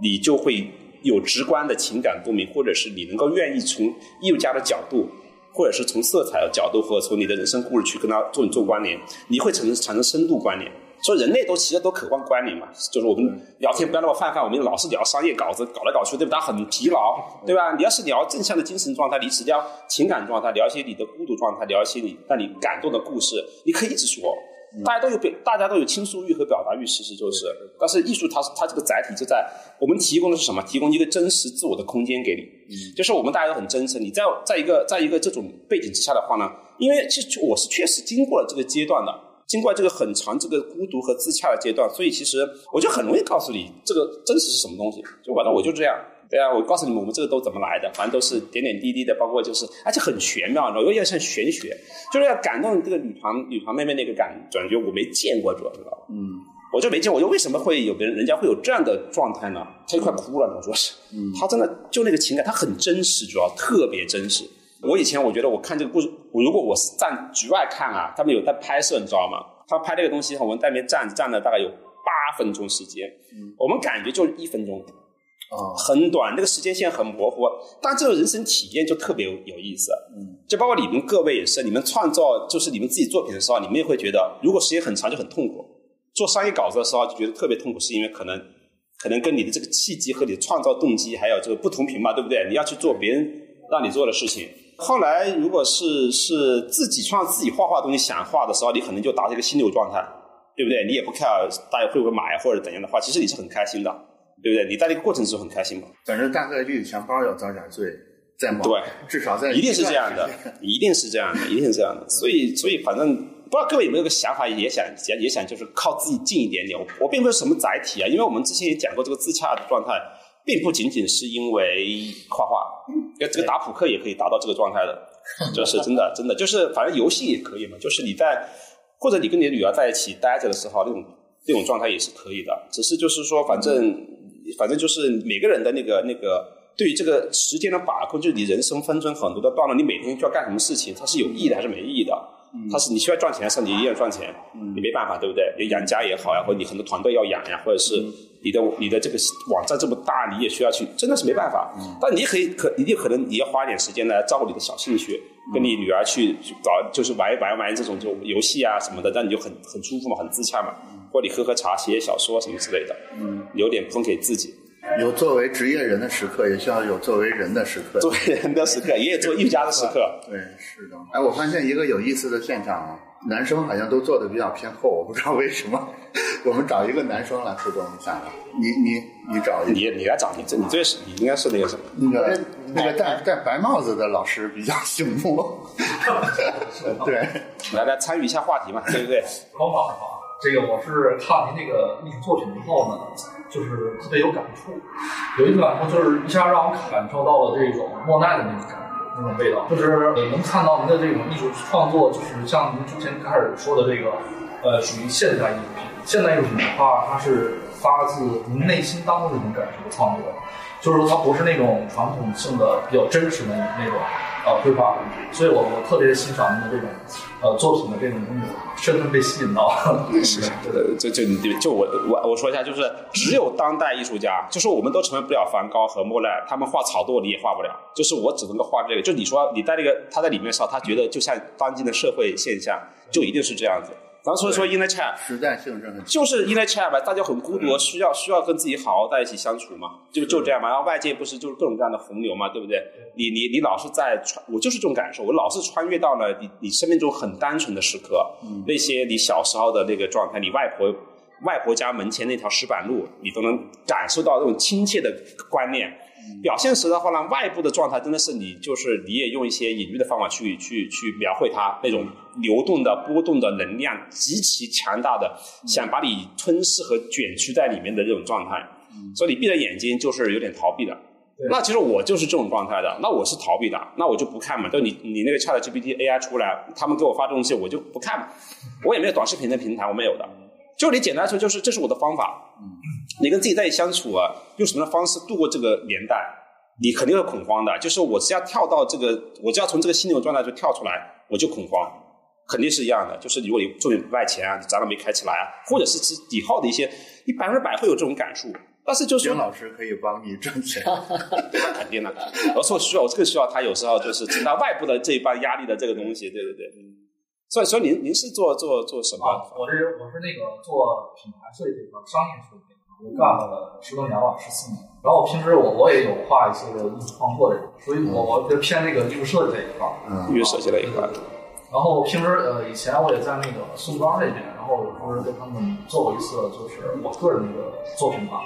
你就会有直观的情感共鸣，或者是你能够愿意从艺术家的角度，或者是从色彩的角度，或者从你的人生故事去跟他做做关联，你会产生产生深度关联。所以人类都其实都渴望关联嘛，就是我们聊天不要那么泛泛，我们老是聊商业稿子，搞来搞去，对不对？很疲劳，对吧？你要是聊正向的精神状态，你只聊情感状态，聊一些你的孤独状态，聊一些你让你感动的故事，你可以一直说。大家都有表，大家都有倾诉欲和表达欲，其实就是。但是艺术它是它这个载体就在我们提供的是什么？提供一个真实自我的空间给你。嗯。就是我们大家都很真诚，你在在一个在一个这种背景之下的话呢，因为其实我是确实经过了这个阶段的。经过这个很长这个孤独和自洽的阶段，所以其实我就很容易告诉你这个真实是什么东西。就反正我就这样，对啊，我告诉你们我们这个都怎么来的，反正都是点点滴滴的，包括就是而且很玄妙，有点像玄学，就是要感动这个女团女团妹妹那个感感觉，我没见过，主要知道吧？嗯，我就没见我，就为什么会有别人人家会有这样的状态呢？他就快哭了，我说是，嗯，他真的就那个情感，他很真实，主要特别真实。我以前我觉得我看这个故事，我如果我是站局外看啊，他们有在拍摄，你知道吗？他拍这个东西，我们在那边站站了大概有八分钟时间，我们感觉就是一分钟，啊，很短，那个时间线很模糊，但这种人生体验就特别有有意思，嗯，就包括你们各位也是，你们创造就是你们自己作品的时候，你们也会觉得，如果时间很长就很痛苦，做商业稿子的时候就觉得特别痛苦，是因为可能可能跟你的这个契机和你的创造动机还有这个不同频嘛，对不对？你要去做别人让你做的事情。后来，如果是是自己创自己画画东西想画的时候，你可能就达到一个心流状态，对不对？你也不 care 大家会不会买或者怎样的话，其实你是很开心的，对不对？你在这个过程中很开心嘛。反正大概率钱包要遭点罪？对，至少在一定是这样的，一定是这样的，一定是这样的。所以，所以反正不知道各位有没有个想法，也想也也想就是靠自己近一点点。我我并不是什么载体啊，因为我们之前也讲过这个自洽的状态。并不仅仅是因为画画，这个打扑克也可以达到这个状态的，就是真的，真的就是反正游戏也可以嘛，就是你在或者你跟你的女儿在一起待着的时候，那种那种状态也是可以的。只是就是说，反正反正就是每个人的那个那个对于这个时间的把控，就是你人生分成很多的段落，你每天需要干什么事情，它是有意义的还是没意义的？它是你需要赚钱的时候，你一样赚钱，你没办法，对不对？你养家也好呀，或者你很多团队要养呀，或者是。你的你的这个网站这么大，你也需要去，真的是没办法。但你可以可一定可能你要花点时间来照顾你的小兴趣，跟你女儿去搞，就是玩玩玩这种就游戏啊什么的，那你就很很舒服嘛，很自洽嘛。或者你喝喝茶，写写小说什么之类的，嗯，留点空给自己。有作为职业人的时刻，也需要有作为人的时刻。作为人的时刻，也有做艺术家的时刻。对，是的。哎，我发现一个有意思的现象啊，男生好像都做的比较偏后，我不知道为什么。我们找一个男生来互动一下吧。你你你找你你来找你这你这是你应该是那个什么？那个那个戴戴白帽子的老师比较醒目。对，来来参与一下话题嘛，对不对？好好好，这个我是看您那个艺术作品之后呢，就是特别有感触。有一个感触就是一下让我感受到了这种莫奈的那种感觉。那种味道，就是能看到您的这种艺术创作，就是像您之前开始说的这个，呃，属于现代艺术品。现代艺术品的话，它是发自您内心当中的一种感受的创作。就是说，它不是那种传统性的、比较真实的那种呃绘画，所以我我特别欣赏您的这种呃作品的这种东西，深深被吸引到。是，的，就就就我我我说一下，就是只有当代艺术家，就是我们都成为不了梵高和莫奈，他们画草垛你也画不了，就是我只能够画这个。就你说你在那个他在里面的时候，他觉得就像当今的社会现象，就一定是这样子。咱所以说，inner child 时代性质就是 inner child 吧，大家很孤独，需要需要跟自己好好在一起相处嘛，就就这样嘛。然后外界不是就是各种各样的洪流嘛，对不对？你你你老是在穿，我就是这种感受，我老是穿越到了你你生命中很单纯的时刻，那些你小时候的那个状态，你外婆外婆家门前那条石板路，你都能感受到那种亲切的观念。表现时的话呢，外部的状态真的是你，就是你也用一些隐喻的方法去去去描绘它那种流动的波动的能量极其强大的，想把你吞噬和卷曲在里面的这种状态。所以你闭着眼睛就是有点逃避的。那其实我就是这种状态的，那我是逃避的，那我就不看嘛。就你你那个 Chat GPT AI 出来，他们给我发东西，我就不看嘛，我也没有短视频的平台，我没有的。就你简单说，就是这是我的方法。你跟自己在一起相处啊，用什么样的方式度过这个年代？你肯定会恐慌的。就是我只要跳到这个，我只要从这个心流状态就跳出来，我就恐慌，肯定是一样的。就是如果你作品不卖钱啊，你展览没开起来啊，或者是是以后的一些，你百分之百会有这种感触。但是就是丁老师可以帮你赚钱，那 肯定的。而且我需要，我更需要他有时候就是承担外部的这一半压力的这个东西，对对对。所以说，您您是做做做什么？我是我是那个做品牌设计这块商业设计，我干了十多年了，十四年。然后平时我我也有画一些艺术创作这种，所以我我就偏那个艺术设计这一块儿，艺术设计这一块。然后平时呃，以前我也在那个宋庄这边，然后有时候跟他们做过一次，就是我个人的作品吧。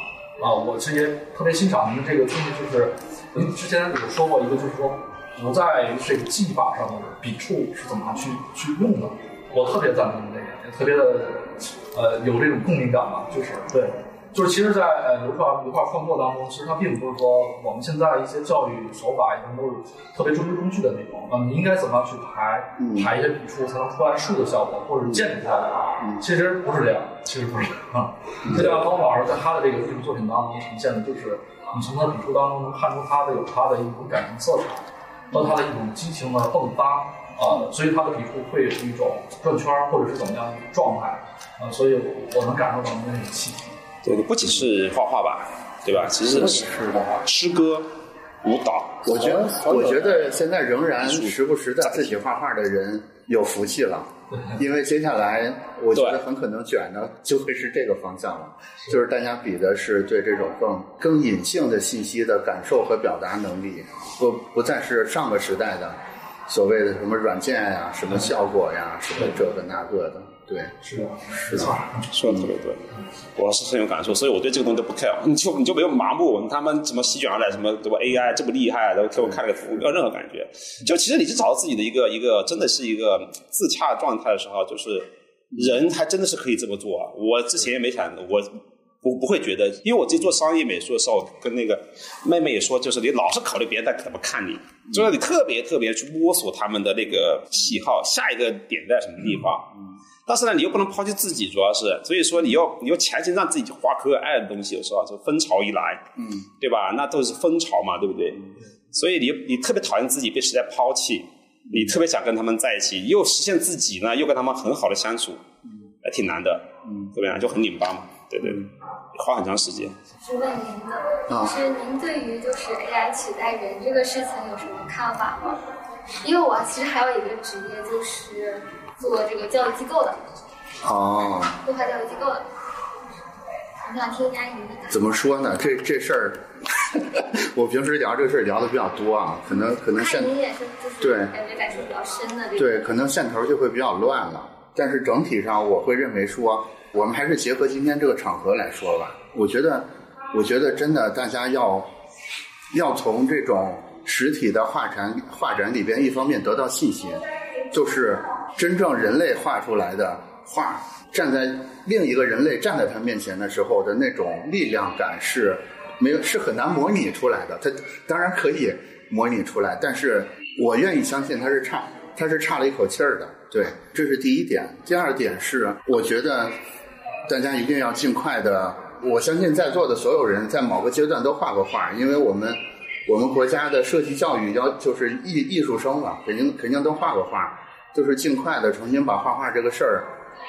啊，我其实特别欣赏您这个东西，就是您之前有说过一个，就是说。不在这个技法上的笔触是怎么去去用的，我特别赞同这个，也特别的呃有这种共鸣感吧。就是对，就是其实，在呃油画油画创作当中，其实它并不是说我们现在一些教育手法一般都是特别中规中矩的那种啊，你应该怎么样去排排一些笔触才能出来树的效果，或者建筑效果？其实不是这样，其实不是啊。这方法在他的这个艺术作品当中呈现的，就是你从他笔触当中能看出他的有他的一种感情色彩。和他的一种激情的迸发啊，所以他的笔触会有一种转圈或者是怎么样的状态啊，所以我能感受到那种气不仅是画画吧，对吧？其实是诗歌、舞蹈。我觉得，我觉得现在仍然时不时的自己画画的人有福气了，因为接下来我觉得很可能卷的就会是这个方向了，就是大家比的是对这种更更隐性的信息的感受和表达能力。不不再是上个时代的所谓的什么软件呀、什么效果呀、什么这个那个的，对，是的是的，说的特别对，我是很有感受，所以我对这个东西都不 care，你就你就没有麻木，他们怎么席卷而来，什么对吧？AI 这么厉害，都给我看了个图，没有任何感觉。就其实你是找到自己的一个一个，真的是一个自洽状态的时候，就是人还真的是可以这么做。我之前也没想我。我不会觉得，因为我自己做商业美术的时候，跟那个妹妹也说，就是你老是考虑别人在怎么看你，就是你特别特别去摸索他们的那个喜好，下一个点在什么地方。嗯。但是呢，你又不能抛弃自己，主要是，所以说你要你要强行让自己去画可爱的东西，有时候就风潮一来，嗯，对吧？那都是风潮嘛，对不对？所以你你特别讨厌自己被时代抛弃，你特别想跟他们在一起，又实现自己呢，又跟他们很好的相处，嗯，还挺难的，嗯，怎么样？就很拧巴嘛，对对。花很长时间。是问您的，就是您对于就是 AI 取代人这个事情有什么看法吗？因为我其实还有一个职业，就是做这个教育机构的。哦。孵化教育机构的。我想听一下您的。怎么说呢？这这事儿，我平时聊这个事儿聊的比较多啊，可能可能线。您也是，就是对感觉感情比较深的这对，可能线头就会比较乱了。但是整体上，我会认为说。我们还是结合今天这个场合来说吧。我觉得，我觉得真的，大家要要从这种实体的画展画展里边，一方面得到信心，就是真正人类画出来的画，站在另一个人类站在他面前的时候的那种力量感是没有是很难模拟出来的。它当然可以模拟出来，但是我愿意相信他是差，他是差了一口气儿的。对，这是第一点。第二点是，我觉得大家一定要尽快的。我相信在座的所有人在某个阶段都画过画，因为我们我们国家的设计教育要就是艺艺术生嘛，肯定肯定都画过画。就是尽快的重新把画画这个事儿，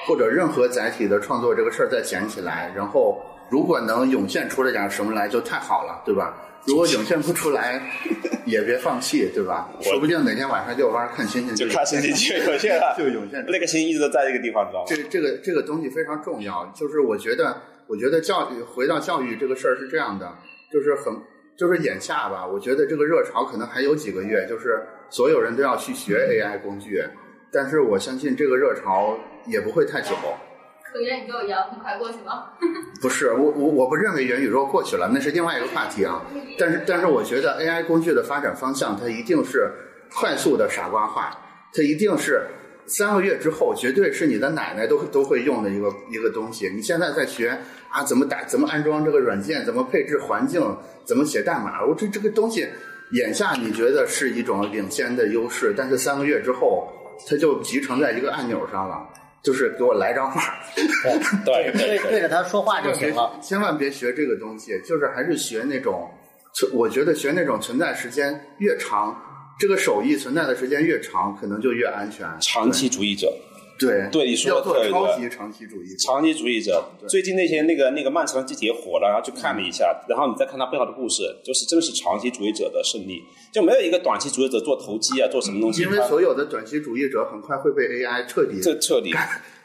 或者任何载体的创作这个事儿再捡起来，然后如果能涌现出来点什么来，就太好了，对吧？如果涌现不出来，也别放弃，对吧？说不定哪天晚上遛弯看星星，就看星星就涌现了，就涌现。那个星一直都在这个地方，知道吗？这这个这个东西非常重要。就是我觉得，我觉得教育回到教育这个事儿是这样的，就是很就是眼下吧，我觉得这个热潮可能还有几个月，就是所有人都要去学 AI 工具。但是我相信这个热潮也不会太久。和元宇宙一样很快过去吗？不是，我我我不认为元宇宙过去了，那是另外一个话题啊。但是但是我觉得 AI 工具的发展方向，它一定是快速的傻瓜化，它一定是三个月之后，绝对是你的奶奶都都会用的一个一个东西。你现在在学啊，怎么打，怎么安装这个软件，怎么配置环境，怎么写代码，我这这个东西，眼下你觉得是一种领先的优势，但是三个月之后。它就集成在一个按钮上了，就是给我来张画，对对对着他说话就行了。千万别学这个东西，就是还是学那种，我觉得学那种存在时间越长，这个手艺存在的时间越长，可能就越安全。长期主义者。对对，你说的对超级长期主义者，长期主义者。最近那些那个那个漫长的季节火了，然后去看了一下，然后你再看他背后的故事，就是真是长期主义者的胜利，就没有一个短期主义者做投机啊，做什么东西。因为所有的短期主义者很快会被 AI 彻底这彻底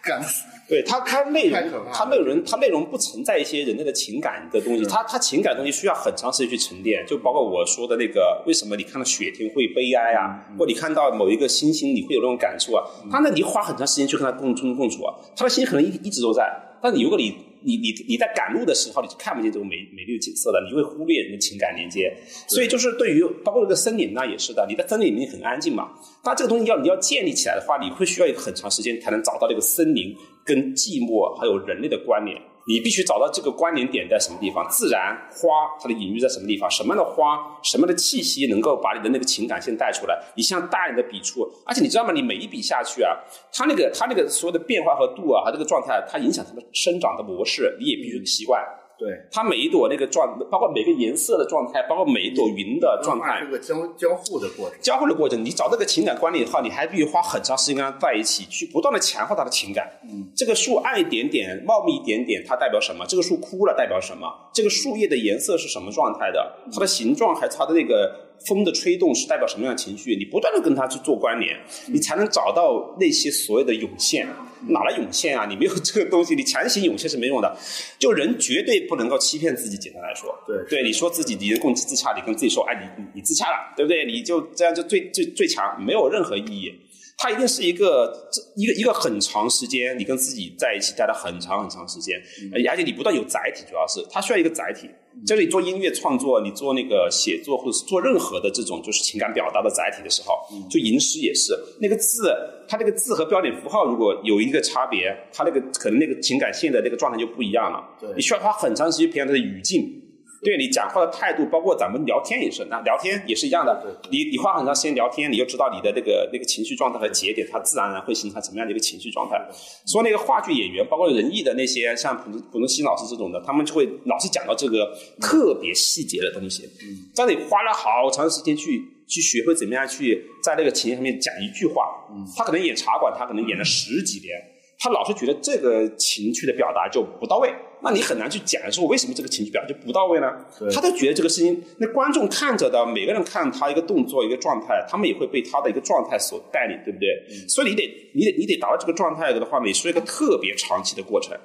干死。对他，他内容，他内容，他内容不存在一些人类的情感的东西，他他情感东西需要很长时间去沉淀，就包括我说的那个，为什么你看到雪天会悲哀啊，或你看到某一个星星你会有那种感触啊，他那你花很长时间去跟他共处共处啊，他的心可能一一直都在，但你如果你。你你你在赶路的时候，你就看不见这种美美丽的景色了，你会忽略人的情感连接。所以就是对于包括这个森林呢，也是的。你在森林里面很安静嘛，但这个东西要你要建立起来的话，你会需要一个很长时间才能找到这个森林跟寂寞还有人类的关联。你必须找到这个关联点在什么地方，自然花它的隐喻在什么地方，什么样的花，什么样的气息能够把你的那个情感线带出来？你像大人的笔触，而且你知道吗？你每一笔下去啊，它那个它那个所有的变化和度啊，和这个状态，它影响它的生长的模式，你也必须习惯。对，它每一朵那个状，包括每个颜色的状态，包括每一朵云的状态，是个交交互的过程。交互的过程，你找这个情感关联以后，你还必须花很长时间跟它在一起，去不断的强化它的情感。嗯，这个树暗一点点，茂密一点点，它代表什么？这个树枯了代表什么？这个树叶的颜色是什么状态的？它的形状还是它的那个风的吹动是代表什么样的情绪？你不断的跟它去做关联，你才能找到那些所谓的涌现。哪来涌现啊？你没有这个东西，你强行涌现是没用的。就人绝对不能够欺骗自己。简单来说，对对，你说自己你人共济自洽，你跟自己说，哎，你你自洽了，对不对？你就这样就最最最强，没有任何意义。它一定是一个这一个一个很长时间，你跟自己在一起待了很长很长时间，而且你不断有载体，主要是它需要一个载体。这里做音乐创作，你做那个写作，或者是做任何的这种就是情感表达的载体的时候，就吟诗也是那个字，它那个字和标点符号如果有一个差别，它那个可能那个情感线的那个状态就不一样了。你需要花很长时间培养它的语境。对你讲话的态度，包括咱们聊天也是，那聊天也是一样的。你你花很长时间聊天，你就知道你的那个那个情绪状态和节点，它自然而然会形成什么样的一个情绪状态。说那个话剧演员，包括仁义的那些，像蒲蒲东新老师这种的，他们就会老是讲到这个特别细节的东西。嗯，在你花了好长时间去去学会怎么样去在那个情节上面讲一句话。嗯，他可能演茶馆，他可能演了十几年，他老是觉得这个情绪的表达就不到位。那你很难去讲说，我为什么这个情绪表达就不到位呢？他都觉得这个事情，那观众看着的每个人看他一个动作一个状态，他们也会被他的一个状态所带领，对不对？所以你得你得你得达到这个状态的话，你是一个特别长期的过程。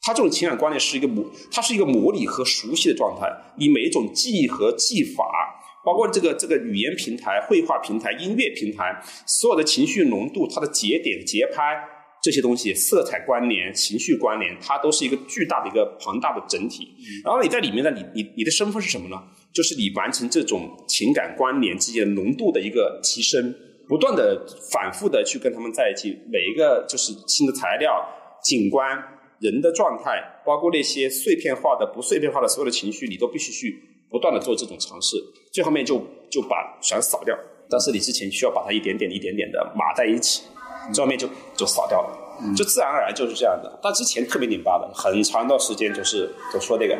他这种情感观念是一个模，它是一个模拟和熟悉的状态。你每一种技艺和技法，包括这个这个语言平台、绘画平台、音乐平台，所有的情绪浓度，它的节点节拍。这些东西，色彩关联、情绪关联，它都是一个巨大的一个庞大的整体。然后你在里面呢，你你你的身份是什么呢？就是你完成这种情感关联之间的浓度的一个提升，不断的反复的去跟他们在一起，每一个就是新的材料、景观、人的状态，包括那些碎片化的、不碎片化的所有的情绪，你都必须去不断的做这种尝试，最后面就就把全扫掉。但是你之前需要把它一点点一点点的码在一起，最后面就就扫掉了，就自然而然就是这样的。但之前特别拧巴的，很长一段时间就是就说这个，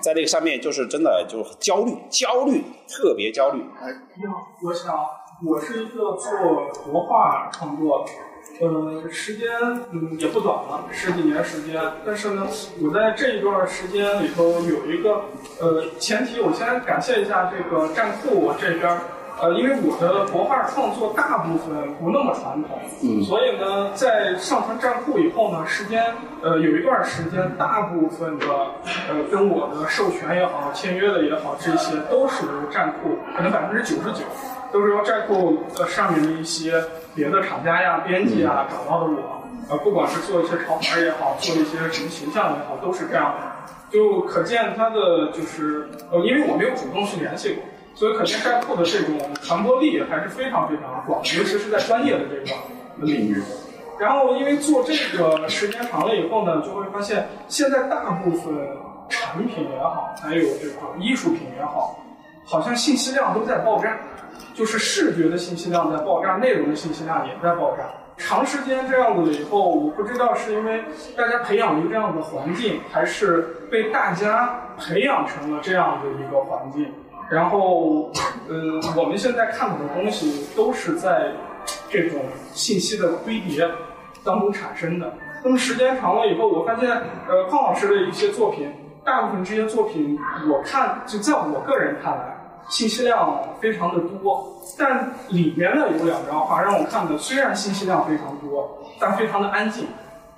在那个上面就是真的就焦虑，焦虑，特别焦虑。哎，你好，我想我是一个做国画创作。呃，时间嗯也不短了，十几年时间。但是呢，我在这一段时间里头有一个呃前提，我先感谢一下这个站酷这边，呃，因为我的国画创作大部分不那么传统，嗯，所以呢，在上传站库以后呢，时间呃有一段时间，大部分的呃跟我的授权也好、签约的也好，这些都是站库，可能百分之九十九。都是由站库呃上面的一些别的厂家呀、编辑啊找到的我，呃，不管是做一些潮牌也好，做一些什么形象也好，都是这样的。就可见他的就是呃，因为我没有主动去联系过，所以可见寨库的这种传播力还是非常非常广，尤其是在专业的这个领域。然后因为做这个时间长了以后呢，就会发现现在大部分产品也好，还有这个艺术品也好，好像信息量都在爆炸。就是视觉的信息量在爆炸，内容的信息量也在爆炸。长时间这样子以后，我不知道是因为大家培养一个这样的环境，还是被大家培养成了这样的一个环境。然后，呃，我们现在看到的东西都是在这种信息的堆叠当中产生的。那么时间长了以后，我发现，呃，邝老师的一些作品，大部分这些作品，我看就在我个人看来。信息量非常的多，但里面呢有两张画让我看的，虽然信息量非常多，但非常的安静，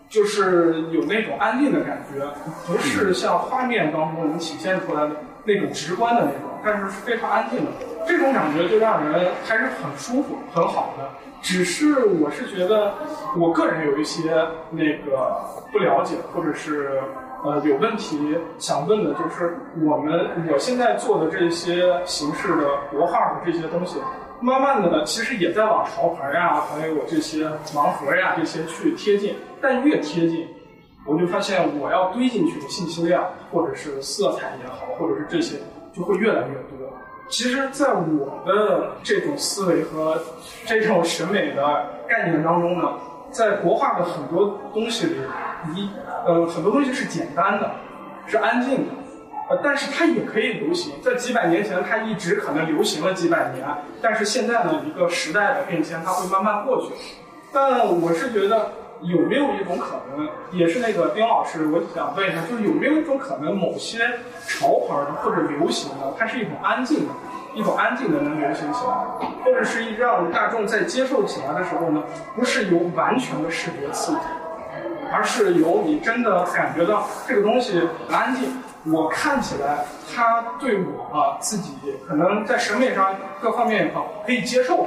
就是有那种安静的感觉，不是像画面当中能体现出来的那种直观的那种，但是是非常安静的，这种感觉就让人还是很舒服、很好的。只是我是觉得，我个人有一些那个不了解，或者是。呃，有问题想问的就是，我们我现在做的这些形式的国画的这些东西，慢慢的其实也在往潮牌呀，还有这些盲盒呀这些去贴近。但越贴近，我就发现我要堆进去的信息量，或者是色彩也好，或者是这些，就会越来越多。其实，在我的这种思维和这种审美的概念当中呢。在国画的很多东西里，一呃很多东西是简单的，是安静的，呃，但是它也可以流行。在几百年前，它一直可能流行了几百年，但是现在呢，一个时代的变迁，它会慢慢过去。但我是觉得，有没有一种可能，也是那个丁老师，我想问一下，就是有没有一种可能，某些潮牌的或者流行的，它是一种安静的？一种安静的能流行起来，或者是让大众在接受起来的时候呢，不是由完全的视觉刺激，而是由你真的感觉到这个东西安静，我看起来它对我啊自己可能在审美上各方面也好可以接受，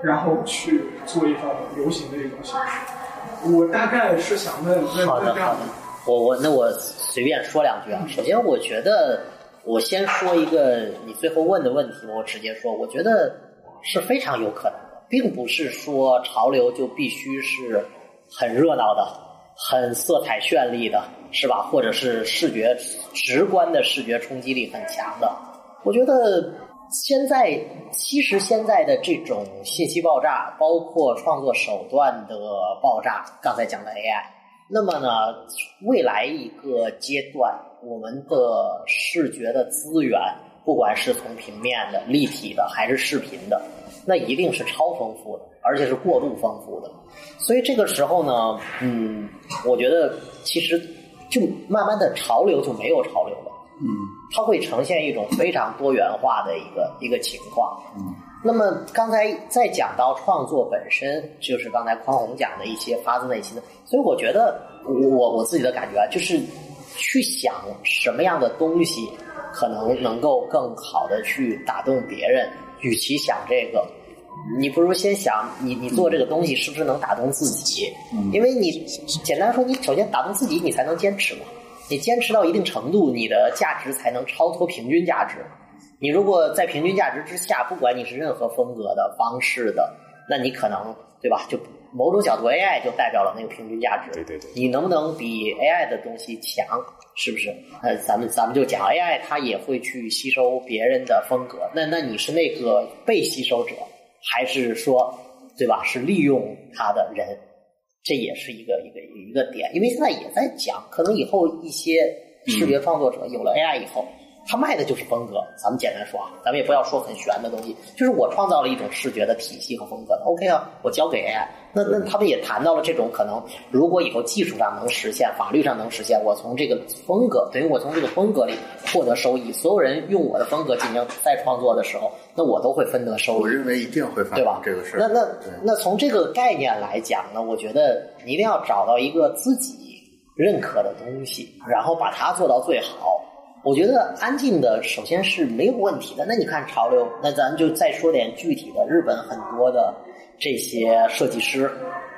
然后去做一种流行的一种形式。我大概是想问问这样的，我我那我随便说两句啊。首先，我觉得。我先说一个你最后问的问题，我直接说，我觉得是非常有可能的，并不是说潮流就必须是很热闹的、很色彩绚丽的，是吧？或者是视觉直观的视觉冲击力很强的。我觉得现在其实现在的这种信息爆炸，包括创作手段的爆炸，刚才讲的 AI，那么呢，未来一个阶段。我们的视觉的资源，不管是从平面的、立体的，还是视频的，那一定是超丰富的，而且是过度丰富的。所以这个时候呢，嗯，我觉得其实就慢慢的潮流就没有潮流了，嗯，它会呈现一种非常多元化的一个一个情况。嗯，那么刚才再讲到创作本身，就是刚才匡宏讲的一些发自内心的，所以我觉得我我自己的感觉啊，就是。去想什么样的东西可能能够更好的去打动别人，与其想这个，你不如先想你你做这个东西是不是能打动自己？因为你简单说，你首先打动自己，你才能坚持嘛。你坚持到一定程度，你的价值才能超脱平均价值。你如果在平均价值之下，不管你是任何风格的方式的，那你可能对吧？就。某种角度，AI 就代表了那个平均价值。对对对，你能不能比 AI 的东西强？是不是？呃，咱们咱们就讲 AI，它也会去吸收别人的风格。那那你是那个被吸收者，还是说，对吧？是利用它的人，这也是一个一个一个点。因为现在也在讲，可能以后一些视觉创作者有了 AI 以后。他卖的就是风格，咱们简单说啊，咱们也不要说很玄的东西，就是我创造了一种视觉的体系和风格，OK 啊，我交给 AI。那那他们也谈到了这种可能，如果以后技术上能实现，法律上能实现，我从这个风格，等于我从这个风格里获得收益，所有人用我的风格进行再创作的时候，那我都会分得收益。我认为一定会发对吧？这个事那那那从这个概念来讲呢，我觉得你一定要找到一个自己认可的东西，然后把它做到最好。我觉得安静的首先是没有问题的。那你看潮流，那咱就再说点具体的。日本很多的这些设计师，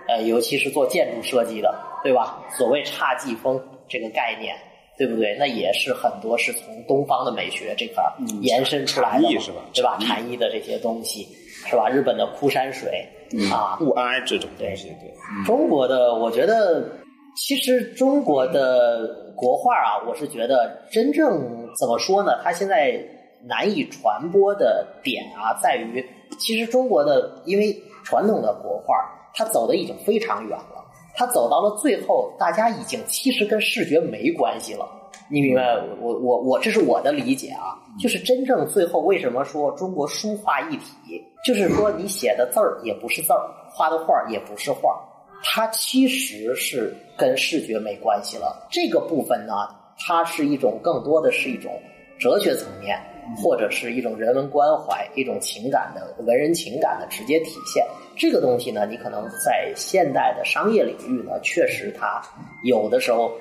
呃，尤其是做建筑设计的，对吧？所谓侘寂风这个概念，对不对？那也是很多是从东方的美学这块延伸出来的，是吧？对吧？禅意的这些东西，是吧？日本的枯山水啊，物哀这种东西，对。中国的，我觉得其实中国的。国画啊，我是觉得真正怎么说呢？它现在难以传播的点啊，在于其实中国的，因为传统的国画，它走的已经非常远了。它走到了最后，大家已经其实跟视觉没关系了。你明白？我我我，这是我的理解啊。就是真正最后为什么说中国书画一体？就是说你写的字儿也不是字儿，画的画也不是画。它其实是跟视觉没关系了。这个部分呢，它是一种更多的是一种哲学层面，或者是一种人文关怀、一种情感的文人情感的直接体现。这个东西呢，你可能在现代的商业领域呢，确实它有的时候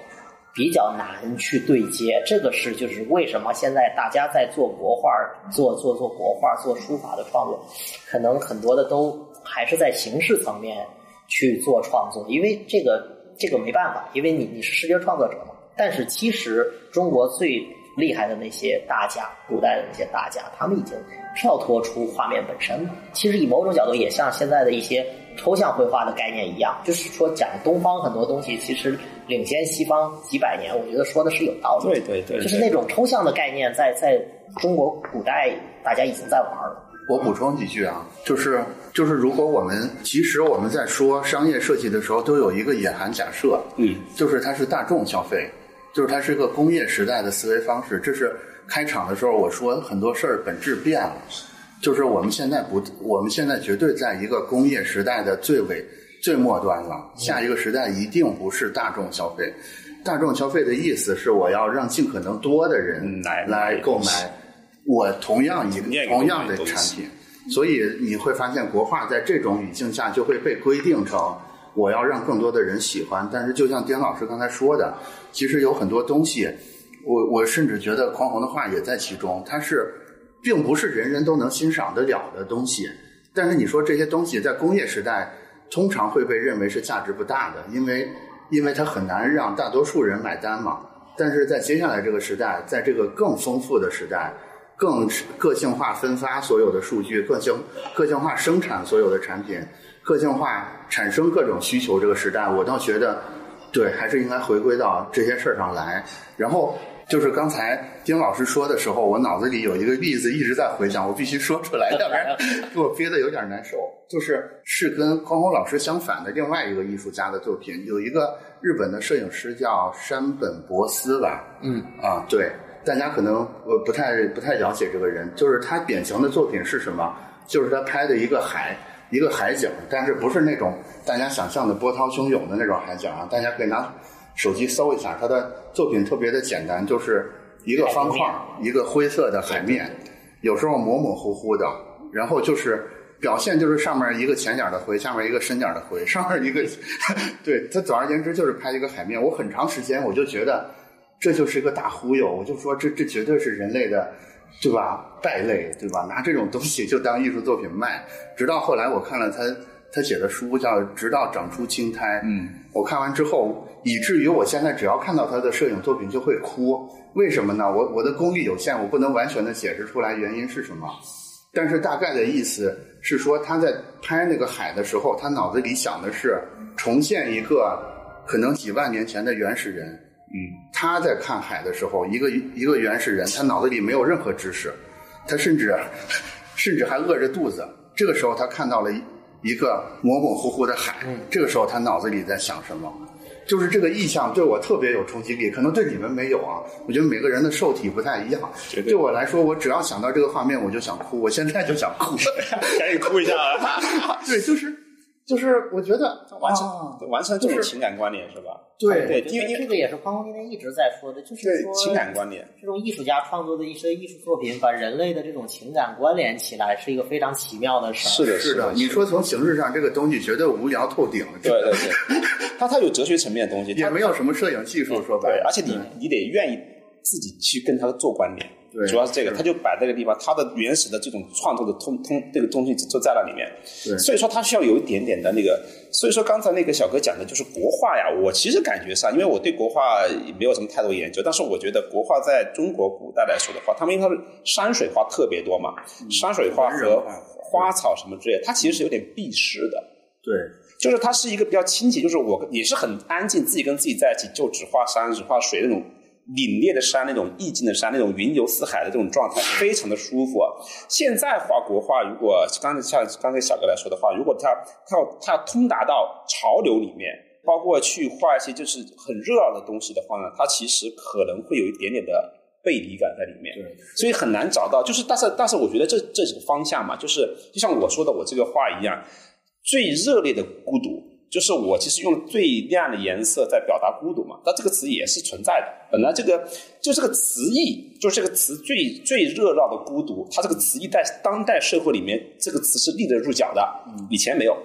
比较难去对接。这个是就是为什么现在大家在做国画、做做做国画、做书法的创作，可能很多的都还是在形式层面。去做创作，因为这个这个没办法，因为你你是视觉创作者嘛。但是其实中国最厉害的那些大家，古代的那些大家，他们已经跳脱出画面本身了。其实以某种角度也像现在的一些抽象绘画的概念一样，就是说讲东方很多东西其实领先西方几百年，我觉得说的是有道理。对对对，就是那种抽象的概念，在在中国古代大家已经在玩了。我补充几句啊，就是就是，如果我们其实我们在说商业设计的时候，都有一个隐含假设，嗯，就是它是大众消费，就是它是一个工业时代的思维方式。这是开场的时候我说很多事儿本质变了，就是我们现在不，我们现在绝对在一个工业时代的最尾最末端了。下一个时代一定不是大众消费，大众消费的意思是我要让尽可能多的人来来购买。我同样一个同样的产品，所以你会发现国画在这种语境下就会被规定成我要让更多的人喜欢。但是就像丁老师刚才说的，其实有很多东西，我我甚至觉得匡衡的画也在其中，它是并不是人人都能欣赏得了的东西。但是你说这些东西在工业时代通常会被认为是价值不大的，因为因为它很难让大多数人买单嘛。但是在接下来这个时代，在这个更丰富的时代。更个性化分发所有的数据，个性个性化生产所有的产品，个性化产生各种需求。这个时代，我倒觉得，对，还是应该回归到这些事儿上来。然后就是刚才丁老师说的时候，我脑子里有一个例子一直在回想，我必须说出来，要不然 给我憋得有点难受。就是是跟匡宏老师相反的另外一个艺术家的作品，有一个日本的摄影师叫山本博司吧？嗯，啊，对。大家可能我不太不太了解这个人，就是他典型的作品是什么？就是他拍的一个海，一个海景，但是不是那种大家想象的波涛汹涌的那种海景啊？大家可以拿手机搜一下，他的作品特别的简单，就是一个方块，一个灰色的海面，有时候模模糊糊的，然后就是表现就是上面一个浅点的灰，下面一个深点的灰，上面一个，对他总而言之就是拍一个海面。我很长时间我就觉得。这就是一个大忽悠，我就说这这绝对是人类的，对吧？败类，对吧？拿这种东西就当艺术作品卖。直到后来我看了他他写的书，叫《直到长出青苔》。嗯，我看完之后，以至于我现在只要看到他的摄影作品就会哭。为什么呢？我我的功力有限，我不能完全的解释出来原因是什么。但是大概的意思是说，他在拍那个海的时候，他脑子里想的是重现一个可能几万年前的原始人。嗯，他在看海的时候，一个一个原始人，他脑子里没有任何知识，他甚至 甚至还饿着肚子，这个时候他看到了一个模模糊糊的海，这个时候他脑子里在想什么？就是这个意象对我特别有冲击力，可能对你们没有啊。我觉得每个人的受体不太一样。对我来说，我只要想到这个画面，我就想哭。我现在就想哭，赶紧哭一下啊。对，就是。就是我觉得完全完全这种情感观念是吧？对对，因为这个也是匡今天一直在说的，就是说情感观念。这种艺术家创作的一些艺术作品，把人类的这种情感关联起来，是一个非常奇妙的事儿。是的，是的。你说从形式上，这个东西绝对无聊透顶。对对对，它它有哲学层面的东西，也没有什么摄影技术，说白了。而且你你得愿意自己去跟它做关联。主要是这个，他就摆这个地方，他的原始的这种创作的通通这个东西就在那里面，对。所以说他需要有一点点的那个，所以说刚才那个小哥讲的就是国画呀，我其实感觉上，因为我对国画没有什么太多研究，但是我觉得国画在中国古代来说的话，他们因为它是山水画特别多嘛，山水画和花草什么之类，它其实是有点避世的，对，就是它是一个比较亲切，就是我也是很安静，自己跟自己在一起，就只画山只画水那种。凛冽的山，那种意境的山，那种云游四海的这种状态，非常的舒服。现在画国画，如果刚才像刚才小哥来说的话，如果他他要他要通达到潮流里面，包括去画一些就是很热闹的东西的话呢，他其实可能会有一点点的背离感在里面。对，所以很难找到。就是，但是但是，我觉得这这是个方向嘛，就是就像我说的，我这个画一样，最热烈的孤独。就是我其实用最亮的颜色在表达孤独嘛，那这个词也是存在的。本来这个就这个词义，就这个词最最热闹的孤独，它这个词义在当代社会里面，这个词是立得住脚的。以前没有，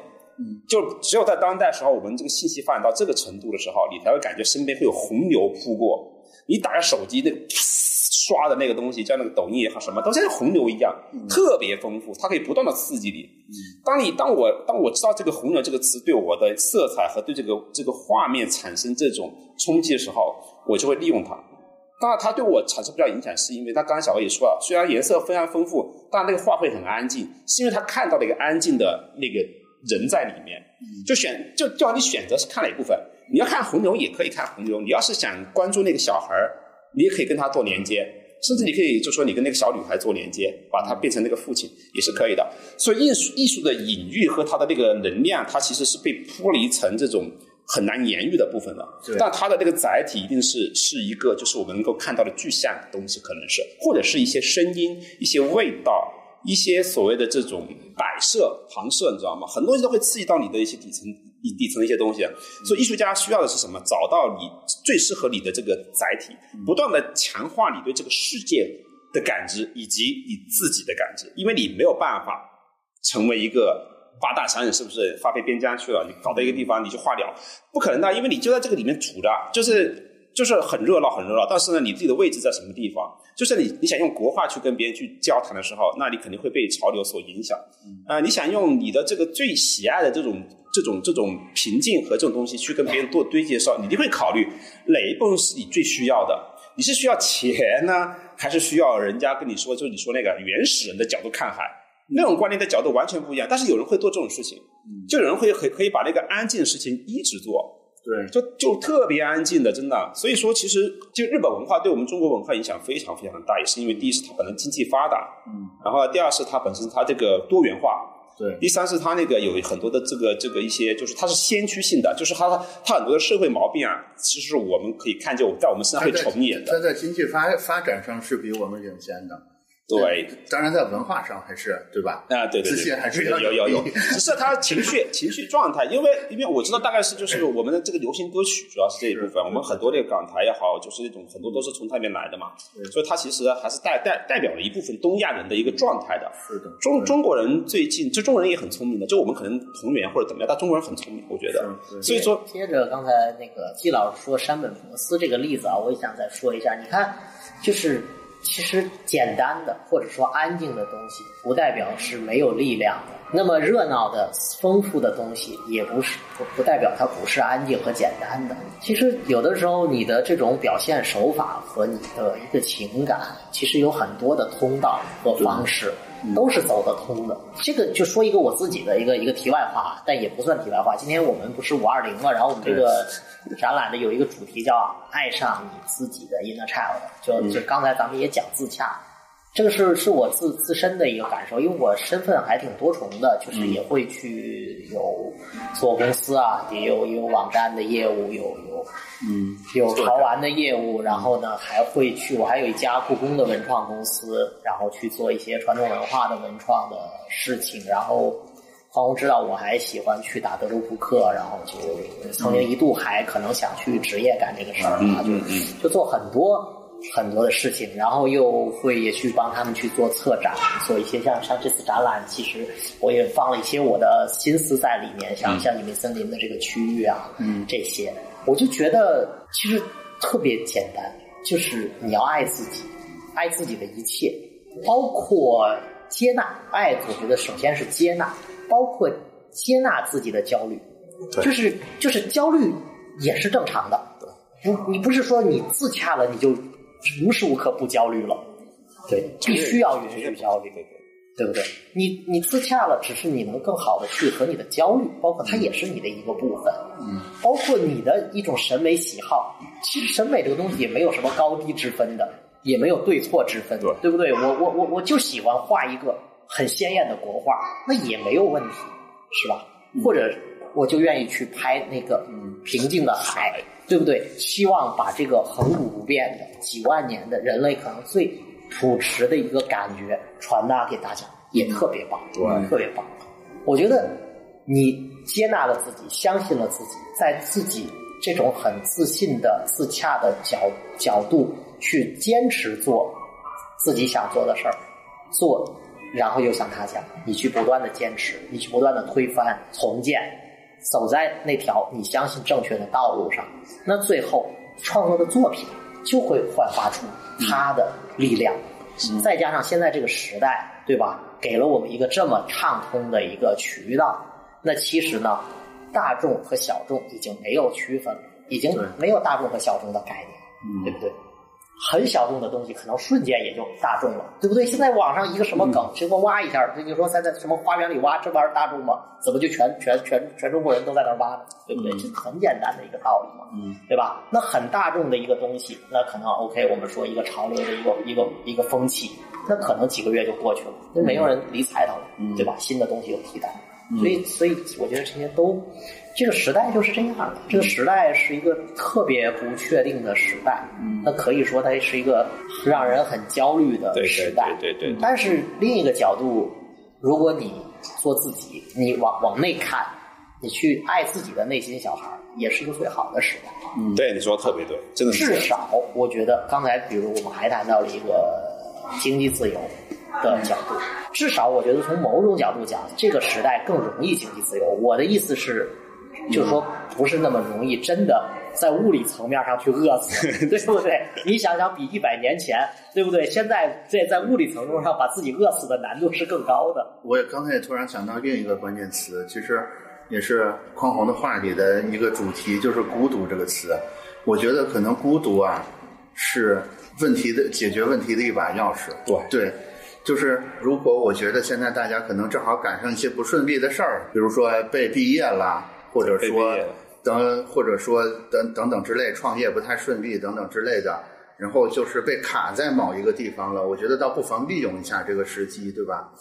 就只有在当代时候，我们这个信息发展到这个程度的时候，你才会感觉身边会有洪流扑过。你打开手机，那个刷的那个东西，叫那个抖音也好，什么都像洪流一样，特别丰富，它可以不断的刺激你。当你当我当我知道这个“洪流”这个词对我的色彩和对这个这个画面产生这种冲击的时候，我就会利用它。当然，它对我产生不了影响，是因为他刚才小魏也说了，虽然颜色非常丰富，但那个画会很安静，是因为他看到了一个安静的那个人在里面。就选就叫你选择是看哪一部分。你要看红牛也可以看红牛，你要是想关注那个小孩儿，你也可以跟他做连接，甚至你可以就说你跟那个小女孩做连接，把她变成那个父亲也是可以的。所以艺术艺术的隐喻和它的那个能量，它其实是被铺了一层这种很难言喻的部分的。但它的那个载体一定是是一个就是我们能够看到的具象的东西，可能是或者是一些声音、一些味道、一些所谓的这种摆设、旁设，你知道吗？很多东西都会刺激到你的一些底层。底底层的一些东西，所以艺术家需要的是什么？找到你最适合你的这个载体，不断的强化你对这个世界的感知以及你自己的感知，因为你没有办法成为一个八大山人，是不是？发配边疆去了，你搞到一个地方你就化掉，不可能的，因为你就在这个里面处着，就是就是很热闹很热闹，但是呢，你自己的位置在什么地方？就是你你想用国画去跟别人去交谈的时候，那你肯定会被潮流所影响。啊，你想用你的这个最喜爱的这种。这种这种平静和这种东西去跟别人做堆积的时候，你一定会考虑哪一部分是你最需要的？你是需要钱呢，还是需要人家跟你说，就是你说那个原始人的角度看海，那种观念的角度完全不一样。但是有人会做这种事情，就有人会可可以把那个安静的事情一直做，对，就就特别安静的，真的。所以说，其实就日本文化对我们中国文化影响非常非常大，也是因为第一是它本身经济发达，嗯，然后第二是它本身它这个多元化。对，第三是它那个有很多的这个这个一些，就是它是先驱性的，就是它它很多的社会毛病啊，其实我们可以看见在我们身上会重演的。它在经济发发展上是比我们领先的。对，当然在文化上还是对吧？啊，对对对，还是有有有，只是他情绪情绪状态，因为因为我知道大概是就是我们的这个流行歌曲主要是这一部分，我们很多这个港台也好，就是那种很多都是从那边来的嘛，所以它其实还是代代代表了一部分东亚人的一个状态的。是的，中中国人最近，就中国人也很聪明的，就我们可能同源或者怎么样，但中国人很聪明，我觉得。所以说，接着刚才那个季老师说山本博斯这个例子啊，我也想再说一下，你看，就是。其实简单的或者说安静的东西，不代表是没有力量的。那么热闹的、丰富的东西，也不是不不代表它不是安静和简单的。其实有的时候，你的这种表现手法和你的一个情感，其实有很多的通道和方式。都是走得通的。这个就说一个我自己的一个一个题外话，但也不算题外话。今天我们不是五二零嘛，然后我们这个展览的有一个主题叫“爱上你自己的 inner child”，就就刚才咱们也讲自洽，这个是是我自自身的一个感受，因为我身份还挺多重的，就是也会去有做公司啊，也有有网站的业务，有有嗯有潮玩的业务，然后呢还会去，我还有一家故宫的文创公司，然后去做一些传统文化的文创的事情，然后黄宏知道我还喜欢去打德州扑克，然后就曾经一度还可能想去职业干这个事儿啊，就就做很多。很多的事情，然后又会也去帮他们去做策展，做一些像像这次展览，其实我也放了一些我的心思在里面，像像隐秘森林的这个区域啊，嗯，这些，我就觉得其实特别简单，就是你要爱自己，爱自己的一切，包括接纳爱，我觉得首先是接纳，包括接纳自己的焦虑，就是就是焦虑也是正常的，不，你不是说你自洽了你就。无时无刻不焦虑了，对，必须要允许焦虑，对不对？你你自洽了，只是你能更好的去和你的焦虑，包括它也是你的一个部分，嗯，包括你的一种审美喜好。其实审美这个东西也没有什么高低之分的，也没有对错之分，对对不对？我我我我就喜欢画一个很鲜艳的国画，那也没有问题，是吧？或者我就愿意去拍那个平静的海。对不对？希望把这个恒古不变的几万年的人类可能最朴实的一个感觉传达给大家，也特别棒，对，特别棒。我觉得你接纳了自己，相信了自己，在自己这种很自信的自洽的角角度去坚持做自己想做的事儿，做，然后又向他讲，你去不断的坚持，你去不断的推翻重建。走在那条你相信正确的道路上，那最后创作的作品就会焕发出它的力量。再加上现在这个时代，对吧？给了我们一个这么畅通的一个渠道，那其实呢，大众和小众已经没有区分了，已经没有大众和小众的概念，对不对？很小众的东西，可能瞬间也就大众了，对不对？现在网上一个什么梗，随便挖一下，你说在在什么花园里挖，这玩意儿大众吗？怎么就全全全全中国人都在那儿挖呢？对不对？这很简单的一个道理嘛，嗯，对吧？那很大众的一个东西，那可能 OK，我们说一个潮流的一个一个一个风气，那可能几个月就过去了，那没有人理睬它了，对吧？新的东西有替代，所以所以我觉得这些都。这个时代就是这样的，这个时代是一个特别不确定的时代，那可以说它是一个让人很焦虑的时代。对对对。但是另一个角度，如果你做自己，你往往内看，你去爱自己的内心小孩，也是一个最好的时代。嗯，对，你说的特别对，真的。至少我觉得，刚才比如我们还谈到了一个经济自由的角度，至少我觉得从某种角度讲，这个时代更容易经济自由。我的意思是。就是说，不是那么容易，真的在物理层面上去饿死，对不对？你想想，比一百年前，对不对？现在在在物理层面上把自己饿死的难度是更高的。我也刚才也突然想到另一个关键词，其实也是匡衡的话里的一个主题，就是孤独这个词。我觉得可能孤独啊，是问题的解决问题的一把钥匙。对对，就是如果我觉得现在大家可能正好赶上一些不顺利的事儿，比如说被毕业了。或者说等，或者说等等等之类，创业不太顺利等等之类的，然后就是被卡在某一个地方了。我觉得倒不妨利用一下这个时机，对吧？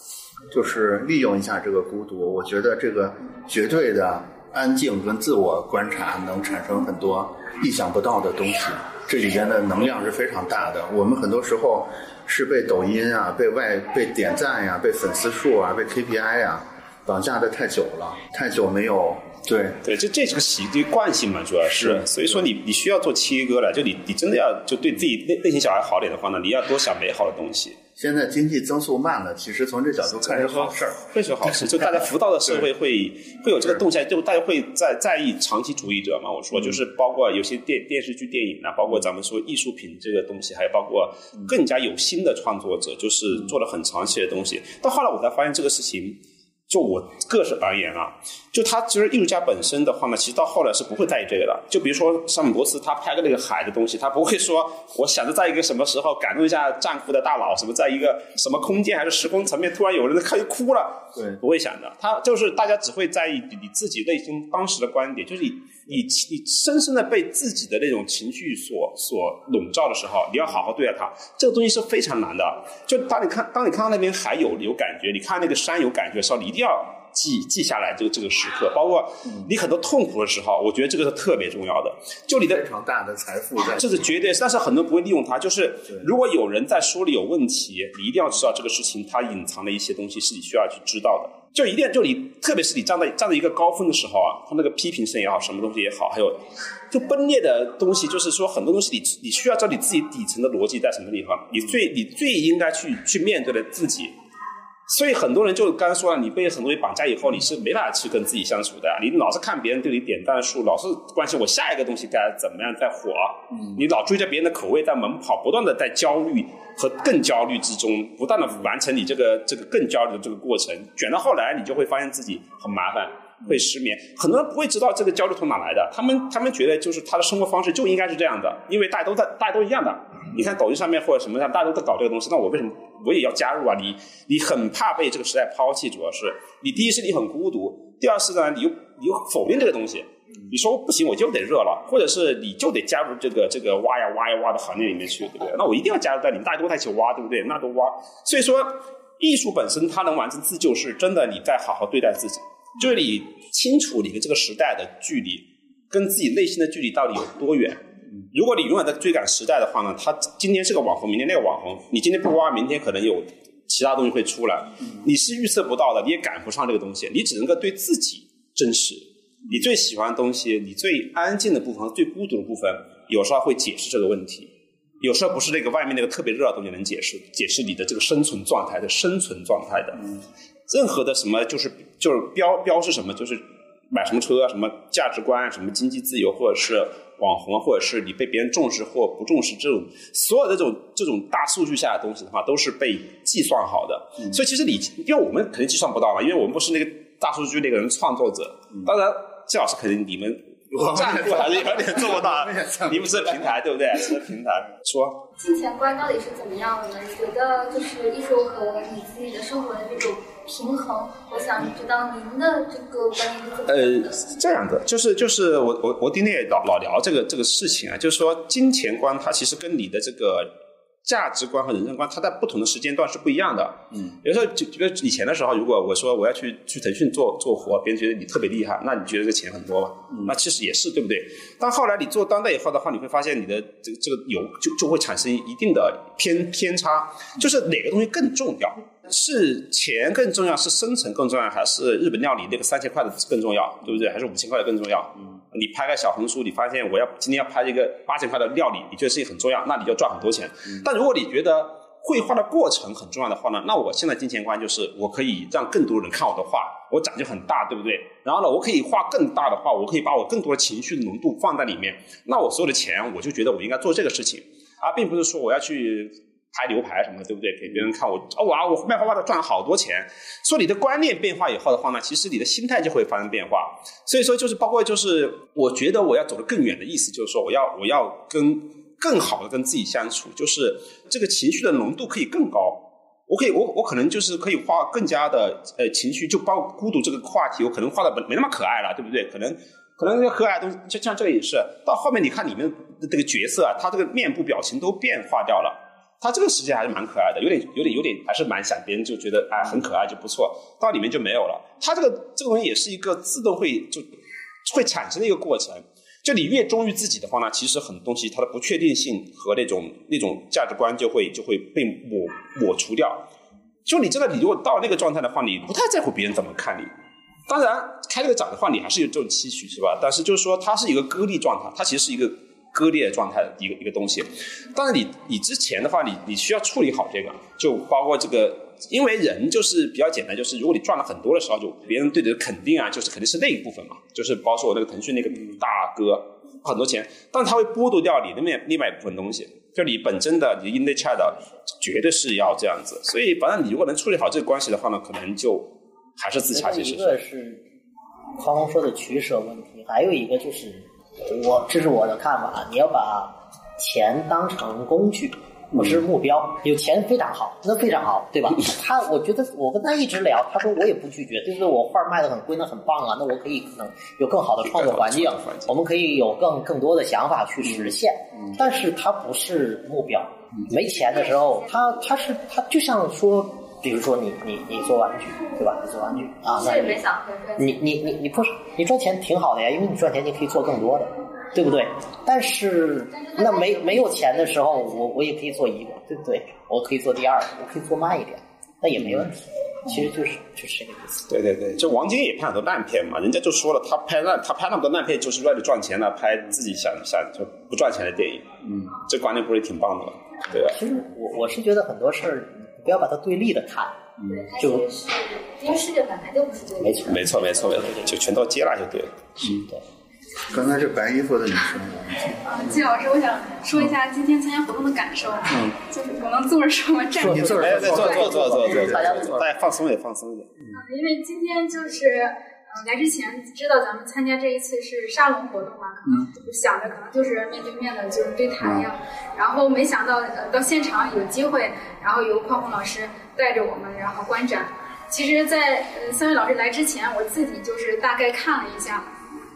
就是利用一下这个孤独。我觉得这个绝对的安静跟自我观察能产生很多意想不到的东西，这里边的能量是非常大的。我们很多时候是被抖音啊、被外、被点赞呀、被粉丝数啊、被 KPI 呀绑架的太久了，太久没有。对对，这这是个习惯性嘛，主要是，所以说你你需要做切割了，就你你真的要就对自己内内心小孩好点的话呢，你要多想美好的东西。现在经济增速慢了，其实从这角度看是好事儿，会是好事。就大家浮躁的社会会 会有这个动向，就大家会在在意长期主义者嘛。我说就是包括有些电电视剧、电影啊，包括咱们说艺术品这个东西，还有包括更加有心的创作者，就是做了很长期的东西。到后来我才发现这个事情。就我个人而言啊，就他其实艺术家本身的话呢，其实到后来是不会在意这个的。就比如说像姆伯斯，他拍个那个海的东西，他不会说我想着在一个什么时候感动一下战俘的大佬，什么在一个什么空间还是时空层面，突然有人看就哭了，对，不会想的。他就是大家只会在意你自己内心当时的观点，就是你你你深深的被自己的那种情绪所所笼罩的时候，你要好好对待它。这个东西是非常难的。就当你看，当你看到那边海有有感觉，你看那个山有感觉的时候，你一定要。记记下来这个这个时刻，包括你很多痛苦的时候，我觉得这个是特别重要的。就你的非常大的财富在，这是绝对。但是很多人不会利用它。就是如果有人在说里有问题，你一定要知道这个事情它隐藏的一些东西是你需要去知道的。就一定就你，特别是你站在站在一个高峰的时候啊，他那个批评声也好，什么东西也好，还有就崩裂的东西，就是说很多东西你你需要知道你自己底层的逻辑在什么地方，你最你最应该去去面对的自己。所以很多人就刚才说了，你被很多人绑架以后，你是没办法去跟自己相处的。你老是看别人对你点赞数，老是关心我下一个东西该怎么样再火，嗯你老追着别人的口味在猛跑，不断的在焦虑和更焦虑之中，不断的完成你这个这个更焦虑的这个过程，卷到后来，你就会发现自己很麻烦，会失眠。很多人不会知道这个焦虑从哪来的，他们他们觉得就是他的生活方式就应该是这样的，因为大家都在大家都一样的。你看抖音上面或者什么上，大家都在搞这个东西，那我为什么？我也要加入啊！你你很怕被这个时代抛弃，主要是你第一是你很孤独，第二是呢你又你又否定这个东西，你说不行我就得热了，或者是你就得加入这个这个挖呀挖呀挖的行列里面去，对不对？那我一定要加入在你们，大家都在一起挖，对不对？那都挖。所以说，艺术本身它能完成自救，是真的你在好好对待自己，就是你清楚你跟这个时代的距离，跟自己内心的距离到底有多远。如果你永远在追赶时代的话呢，他今天是个网红，明天那个网红，你今天不挖，明天可能有其他东西会出来，你是预测不到的，你也赶不上这个东西，你只能够对自己真实。你最喜欢的东西，你最安静的部分、最孤独的部分，有时候会解释这个问题，有时候不是那个外面那个特别热的东西能解释，解释你的这个生存状态的生存状态的。任何的什么就是就是标标是什么，就是买什么车、什么价值观、什么经济自由，或者是。网红，或者是你被别人重视或不重视，这种所有的这种这种大数据下的东西的话，都是被计算好的。所以其实你，因为我们肯定计算不到嘛，因为我们不是那个大数据那个人创作者。当然，季老师肯定你们站住还是有点做不到。你们是平台对不对？是平台说。金钱观到底是怎么样的呢？你觉得就是艺术和你自己的生活的这种。平衡，我想知道您的这个观念是怎么呃，这样的，就是就是我我我今天也老老聊这个这个事情啊，就是说金钱观它其实跟你的这个价值观和人生观，它在不同的时间段是不一样的。嗯，有时候就比如以前的时候，如果我说我要去去腾讯做做活，别人觉得你特别厉害，那你觉得这钱很多嘛？那其实也是对不对？但后来你做当代以后的话，你会发现你的这个这个有就就会产生一定的偏偏差，就是哪个东西更重要？是钱更重要，是生存更重要，还是日本料理那个三千块的更重要，对不对？还是五千块的更重要？嗯，你拍个小红书，你发现我要今天要拍一个八千块的料理，你觉得事情很重要，那你就赚很多钱。但如果你觉得绘画的过程很重要的话呢，那我现在金钱观就是我可以让更多人看我的画，我长就很大，对不对？然后呢，我可以画更大的画，我可以把我更多的情绪的浓度放在里面，那我所有的钱，我就觉得我应该做这个事情，而并不是说我要去。拍牛排什么的，对不对？给别人看我哦，哇，我卖花花的赚了好多钱。说你的观念变化以后的话呢，其实你的心态就会发生变化。所以说，就是包括就是，我觉得我要走得更远的意思，就是说我要我要跟更好的跟自己相处，就是这个情绪的浓度可以更高。我可以，我我可能就是可以画更加的呃情绪，就包孤独这个话题，我可能画的没那么可爱了，对不对？可能可能那个可爱的东西，就像这个也是，到后面你看里面的这个角色啊，他这个面部表情都变化掉了。他这个时间还是蛮可爱的，有点有点有点，还是蛮想别人就觉得哎很可爱就不错，到里面就没有了。他这个这个东西也是一个自动会就会产生的一个过程。就你越忠于自己的话呢，其实很多东西它的不确定性和那种那种价值观就会就会被抹抹除掉。就你真的你如果到那个状态的话，你不太在乎别人怎么看你。当然开这个展的话，你还是有这种期许是吧？但是就是说它是一个割裂状态，它其实是一个。割裂状态的一个一个东西，但是你你之前的话，你你需要处理好这个，就包括这个，因为人就是比较简单，就是如果你赚了很多的时候，就别人对你的肯定啊，就是肯定是那一部分嘛，就是包括我那个腾讯那个大哥很多钱，但他会剥夺掉你那面另外一部分东西，就你本身的你 in the chat 绝对是要这样子，所以反正你如果能处理好这个关系的话呢，可能就还是自洽其实。一个是方峰说的取舍问题，还有一个就是。我这是我的看法，你要把钱当成工具，不是目标，有钱非常好，那非常好，对吧？他，我觉得我跟他一直聊，他说我也不拒绝，对不对？我画卖的很贵，那很棒啊，那我可以可能有更好的创作环境，我们可以有更更多的想法去实现。但是他不是目标，没钱的时候，他他是他就像说，比如说你你你做玩具，对吧？你做玩具啊，那你你你你不是你赚钱挺好的呀，因为你赚钱你可以做更多的。对不对？但是那没没有钱的时候，我我也可以做一个，对不对？我可以做第二，我可以做慢一点，那也没问题。其实就是就是这个意思。对对对，就王晶也拍很多烂片嘛，人家就说了，他拍烂他拍那么多烂片，就是为了赚钱了，拍自己想想就不赚钱的电影。嗯，这观念不是挺棒的吗？对吧？其实我我是觉得很多事儿，不要把它对立的看。嗯，就因为世界本来就不是对立。没错没错没错没错，就全都接纳就对了。嗯，对。刚才是白衣服的女生。啊，季老师，我想说一下今天参加活动的感受。嗯，就是我能坐着说吗？站着坐着，坐坐坐坐坐坐，大家坐，大家放松点，放松一点。嗯，因为今天就是呃来之前知道咱们参加这一次是沙龙活动嘛，可能想着可能就是面对面的，就是对谈呀。然后没想到呃到现场有机会，然后由匡宏老师带着我们，然后观展。其实，在呃三位老师来之前，我自己就是大概看了一下。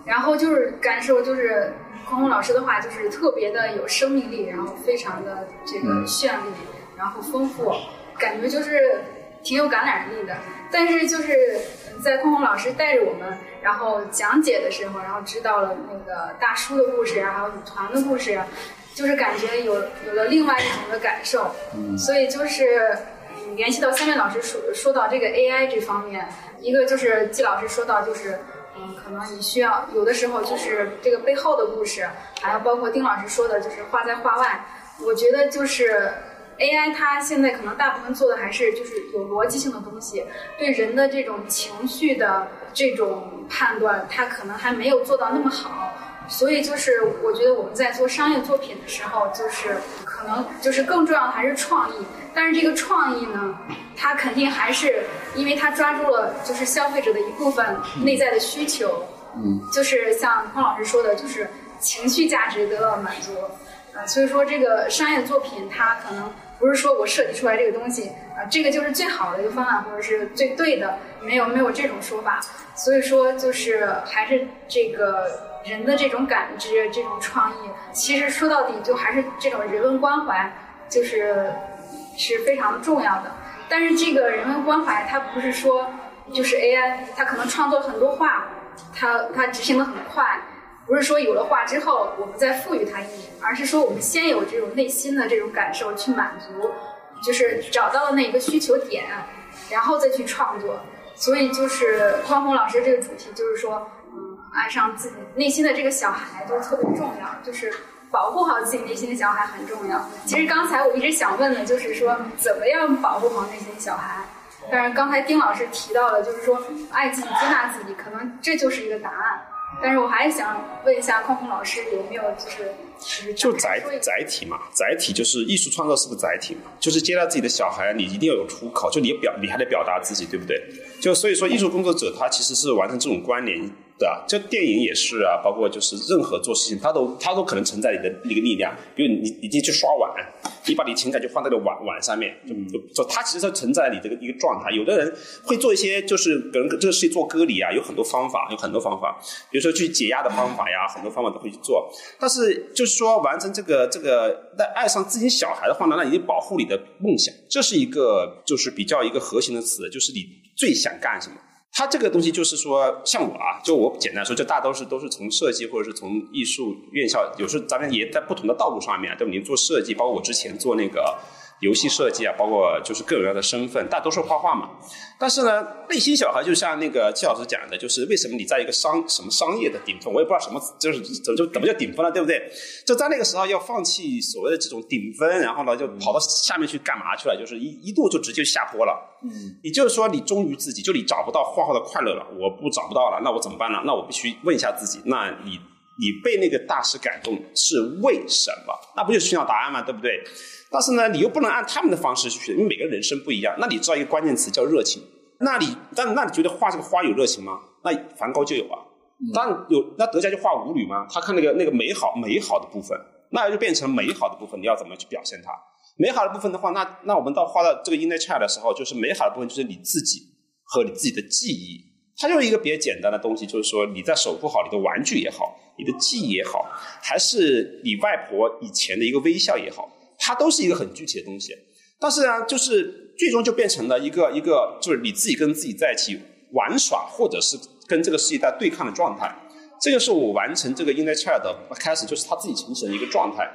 然后就是感受，就是匡宏老师的话，就是特别的有生命力，然后非常的这个绚丽，然后丰富，感觉就是挺有感染力的。但是就是在空空老师带着我们，然后讲解的时候，然后知道了那个大叔的故事，还有女团的故事，就是感觉有有了另外一种的感受。所以就是联系到三位老师说说到这个 AI 这方面，一个就是季老师说到就是。嗯，可能你需要有的时候就是这个背后的故事，还有包括丁老师说的，就是画在画外。我觉得就是 AI 它现在可能大部分做的还是就是有逻辑性的东西，对人的这种情绪的这种判断，它可能还没有做到那么好。所以就是我觉得我们在做商业作品的时候，就是可能就是更重要的还是创意。但是这个创意呢，它肯定还是因为它抓住了就是消费者的一部分内在的需求，嗯，就是像匡老师说的，就是情绪价值得到满足，啊，所以说这个商业作品它可能不是说我设计出来这个东西啊，这个就是最好的一个方案或者是最对的，没有没有这种说法，所以说就是还是这个人的这种感知、这种创意，其实说到底就还是这种人文关怀，就是。是非常重要的，但是这个人文关怀，它不是说就是 AI，它可能创作很多画，它它执行的很快，不是说有了画之后我们再赋予它意义，而是说我们先有这种内心的这种感受去满足，就是找到了那个需求点，然后再去创作。所以就是匡宏老师这个主题，就是说，嗯，爱上自己内心的这个小孩就特别重要，就是。保护好自己内心的小孩很重要。其实刚才我一直想问的，就是说怎么样保护好内心小孩。但是刚才丁老师提到了，就是说爱自己、接纳自己，可能这就是一个答案。但是我还是想问一下匡宏老师，有没有就是就载载体嘛？载体就是艺术创作是个载体嘛？就是接纳自己的小孩，你一定要有出口，就你表你还得表达自己，对不对？就所以说，艺术工作者他其实是完成这种关联。对啊，这电影也是啊，包括就是任何做事情，他都他都可能承载你的那个力量。比如你你你去刷碗，你把你情感就放在了碗碗上面，就就它其实是承载你这个一个状态。有的人会做一些就是可能这个事情做割礼啊，有很多方法，有很多方法，比如说去解压的方法呀，很多方法都会去做。但是就是说完成这个这个那爱上自己小孩的话呢，那你保护你的梦想，这是一个就是比较一个核心的词，就是你最想干什么。它这个东西就是说，像我啊，就我简单说，就大都是都是从设计或者是从艺术院校，有时候咱们也在不同的道路上面，对吧？你做设计，包括我之前做那个。游戏设计啊，包括就是各种各样的身份，大多数画画嘛。但是呢，内心小孩就像那个季老师讲的，就是为什么你在一个商什么商业的顶峰，我也不知道什么，就是怎么就怎么叫顶峰了，对不对？就在那个时候要放弃所谓的这种顶峰，然后呢就跑到下面去干嘛去了？就是一一度就直接下坡了。嗯，也就是说你忠于自己，就你找不到画画的快乐了，我不找不到了，那我怎么办呢？那我必须问一下自己，那你你被那个大师感动是为什么？那不就寻找答案吗？对不对？但是呢，你又不能按他们的方式去，因为每个人生不一样。那你知道一个关键词叫热情？那你，但那你觉得画这个花有热情吗？那梵高就有啊。但有，那德加就画舞女吗？他看那个那个美好美好的部分。那就变成美好的部分，你要怎么去表现它？美好的部分的话，那那我们到画到这个 inner child 的时候，就是美好的部分就是你自己和你自己的记忆，它就是一个比较简单的东西，就是说你在守护好你的玩具也好，你的记忆也好，还是你外婆以前的一个微笑也好，它都是一个很具体的东西。但是呢，就是最终就变成了一个一个，就是你自己跟自己在一起玩耍，或者是跟这个世界在对抗的状态。这个是我完成这个 inner child 开始，就是他自己形成的一个状态。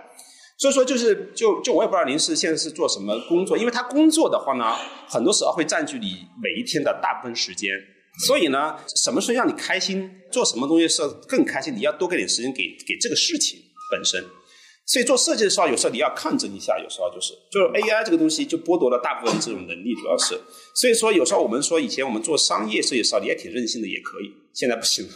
所以说，就是就就我也不知道您是现在是做什么工作，因为他工作的话呢，很多时候会占据你每一天的大部分时间。所以呢，什么事让你开心，做什么东西是更开心，你要多给点时间给给这个事情本身。所以做设计的时候，有时候你要抗争一下，有时候就是就是 AI 这个东西就剥夺了大部分这种能力，主要是。所以说，有时候我们说以前我们做商业设计的时候，你也挺任性的，也可以，现在不行了。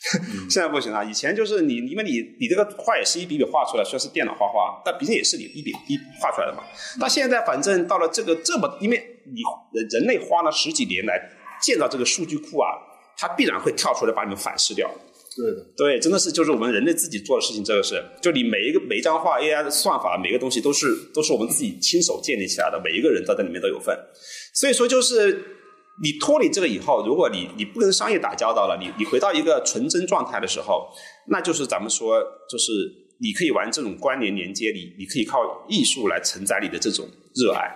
现在不行了，以前就是你，因为你你这个画也是一笔笔画出来，虽然是电脑画画，但毕竟也是你一笔一画出来的嘛。那现在反正到了这个这么，因为你人类花了十几年来建造这个数据库啊，它必然会跳出来把你们反噬掉。对的，对，真的是就是我们人类自己做的事情，这个是就你每一个每一张画 AI 的算法，每个东西都是都是我们自己亲手建立起来的，每一个人都在里面都有份。所以说就是。你脱离这个以后，如果你你不跟商业打交道了，你你回到一个纯真状态的时候，那就是咱们说，就是你可以玩这种关联连接，你你可以靠艺术来承载你的这种热爱。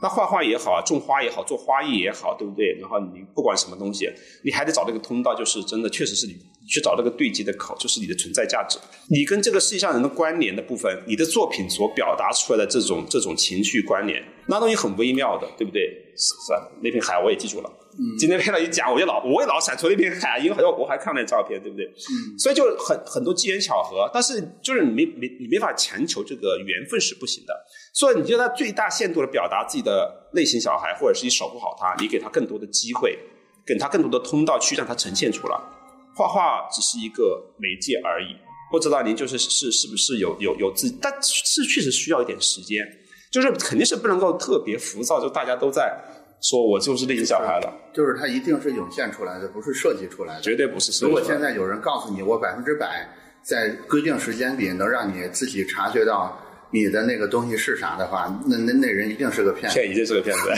那画画也好，种花也好，做花艺也好，对不对？然后你不管什么东西，你还得找这个通道，就是真的，确实是你去找那个对接的口，就是你的存在价值。你跟这个世界上人的关联的部分，你的作品所表达出来的这种这种情绪关联，那东西很微妙的，对不对？是是，那片海我也记住了。今天看到一讲，我就老我也老闪出那片海，因为我还看那照片，对不对？嗯。所以就很很多机缘巧合，但是就是你没没你没法强求这个缘分是不行的。所以你就在最大限度的表达自己的内心小孩，或者是你守护好他，你给他更多的机会，给他更多的通道去让他呈现出来。画画只是一个媒介而已。不知道您就是是是不是有有有自己，但是确实需要一点时间，就是肯定是不能够特别浮躁，就大家都在说我就是那个小孩了。就是他一定是涌现出来的，不是设计出来的，绝对不是设计。如果现在有人告诉你，我百分之百在规定时间里能让你自己察觉到。你的那个东西是啥的话，那那那人一定是个骗子，一定是个骗子。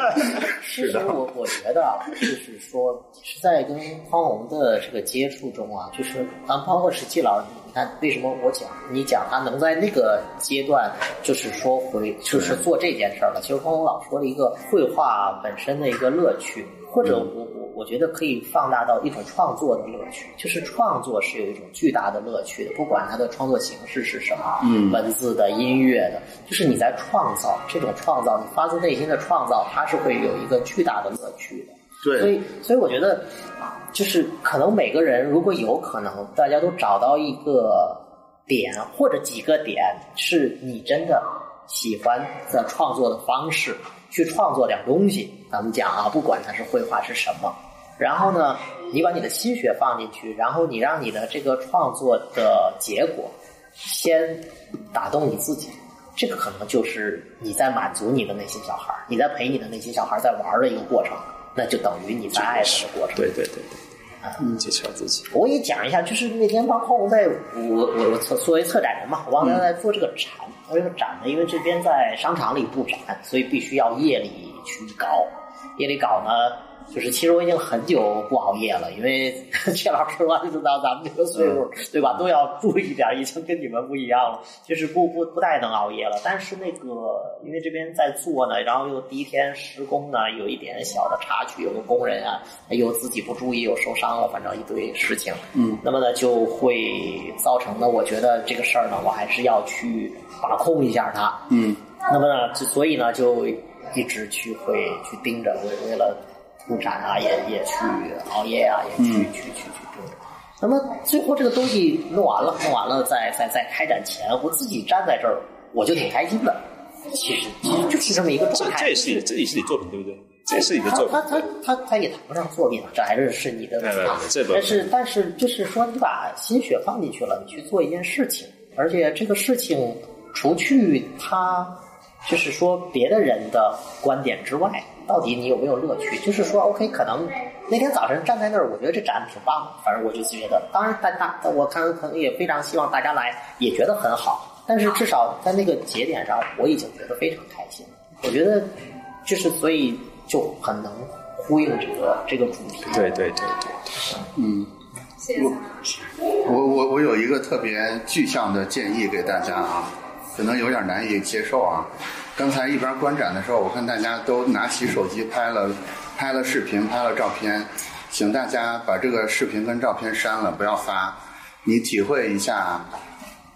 其实我我觉得啊，就是说是在跟方红的这个接触中啊，就是当包括石季老师，你看为什么我讲你讲他能在那个阶段，就是说回就是做这件事儿了。其实方红老说了一个绘画本身的一个乐趣，或者我我。我觉得可以放大到一种创作的乐趣，就是创作是有一种巨大的乐趣的，不管它的创作形式是什么，嗯，文字的、音乐的，就是你在创造这种创造，你发自内心的创造，它是会有一个巨大的乐趣的。对，所以所以我觉得，就是可能每个人如果有可能，大家都找到一个点或者几个点，是你真的喜欢的创作的方式。去创作点东西，咱们讲啊，不管它是绘画是什么，然后呢，你把你的心血放进去，然后你让你的这个创作的结果先打动你自己，这个可能就是你在满足你的内心小孩你在陪你的内心小孩在玩的一个过程，那就等于你在爱他的过程。对对对，嗯，介绍自己。我给你讲一下，就是那天帮浩在，我我我策作为策展人嘛，我帮他在做这个展。这个展呢，因为这边在商场里布展，所以必须要夜里去搞。夜里搞呢。就是其实我已经很久不熬夜了，因为 谢老师我就知道咱们这个岁数，对吧？都要注意点，已经跟你们不一样了，就是不不不太能熬夜了。但是那个因为这边在做呢，然后又第一天施工呢，有一点小的插曲，有个工人啊，又自己不注意又受伤了，反正一堆事情。嗯，那么呢就会造成呢，我觉得这个事儿呢，我还是要去把控一下它。嗯，那么呢，所以呢，就一直去会去盯着，为为了。布展啊，也也去熬夜啊，也去去去去布。那么最后这个东西弄完了，弄完了，在在在开展前，我自己站在这儿，我就挺开心的。其实其实就是这么一个状态。这也是你这也是你作品对不对？这也是你的作品。他他他他也谈不上作品，这还是是你的。这但是但是就是说，你把心血放进去了，你去做一件事情，而且这个事情除去他就是说别的人的观点之外。到底你有没有乐趣？就是说，OK，可能那天早晨站在那儿，我觉得这展挺棒的，反正我就觉得，当然大大我看可能也非常希望大家来，也觉得很好。但是至少在那个节点上，我已经觉得非常开心。我觉得就是所以就很能呼应这个这个主题。对对对对，嗯。我我我我有一个特别具象的建议给大家啊，可能有点难以接受啊。刚才一边观展的时候，我看大家都拿起手机拍了拍了视频，拍了照片，请大家把这个视频跟照片删了，不要发。你体会一下，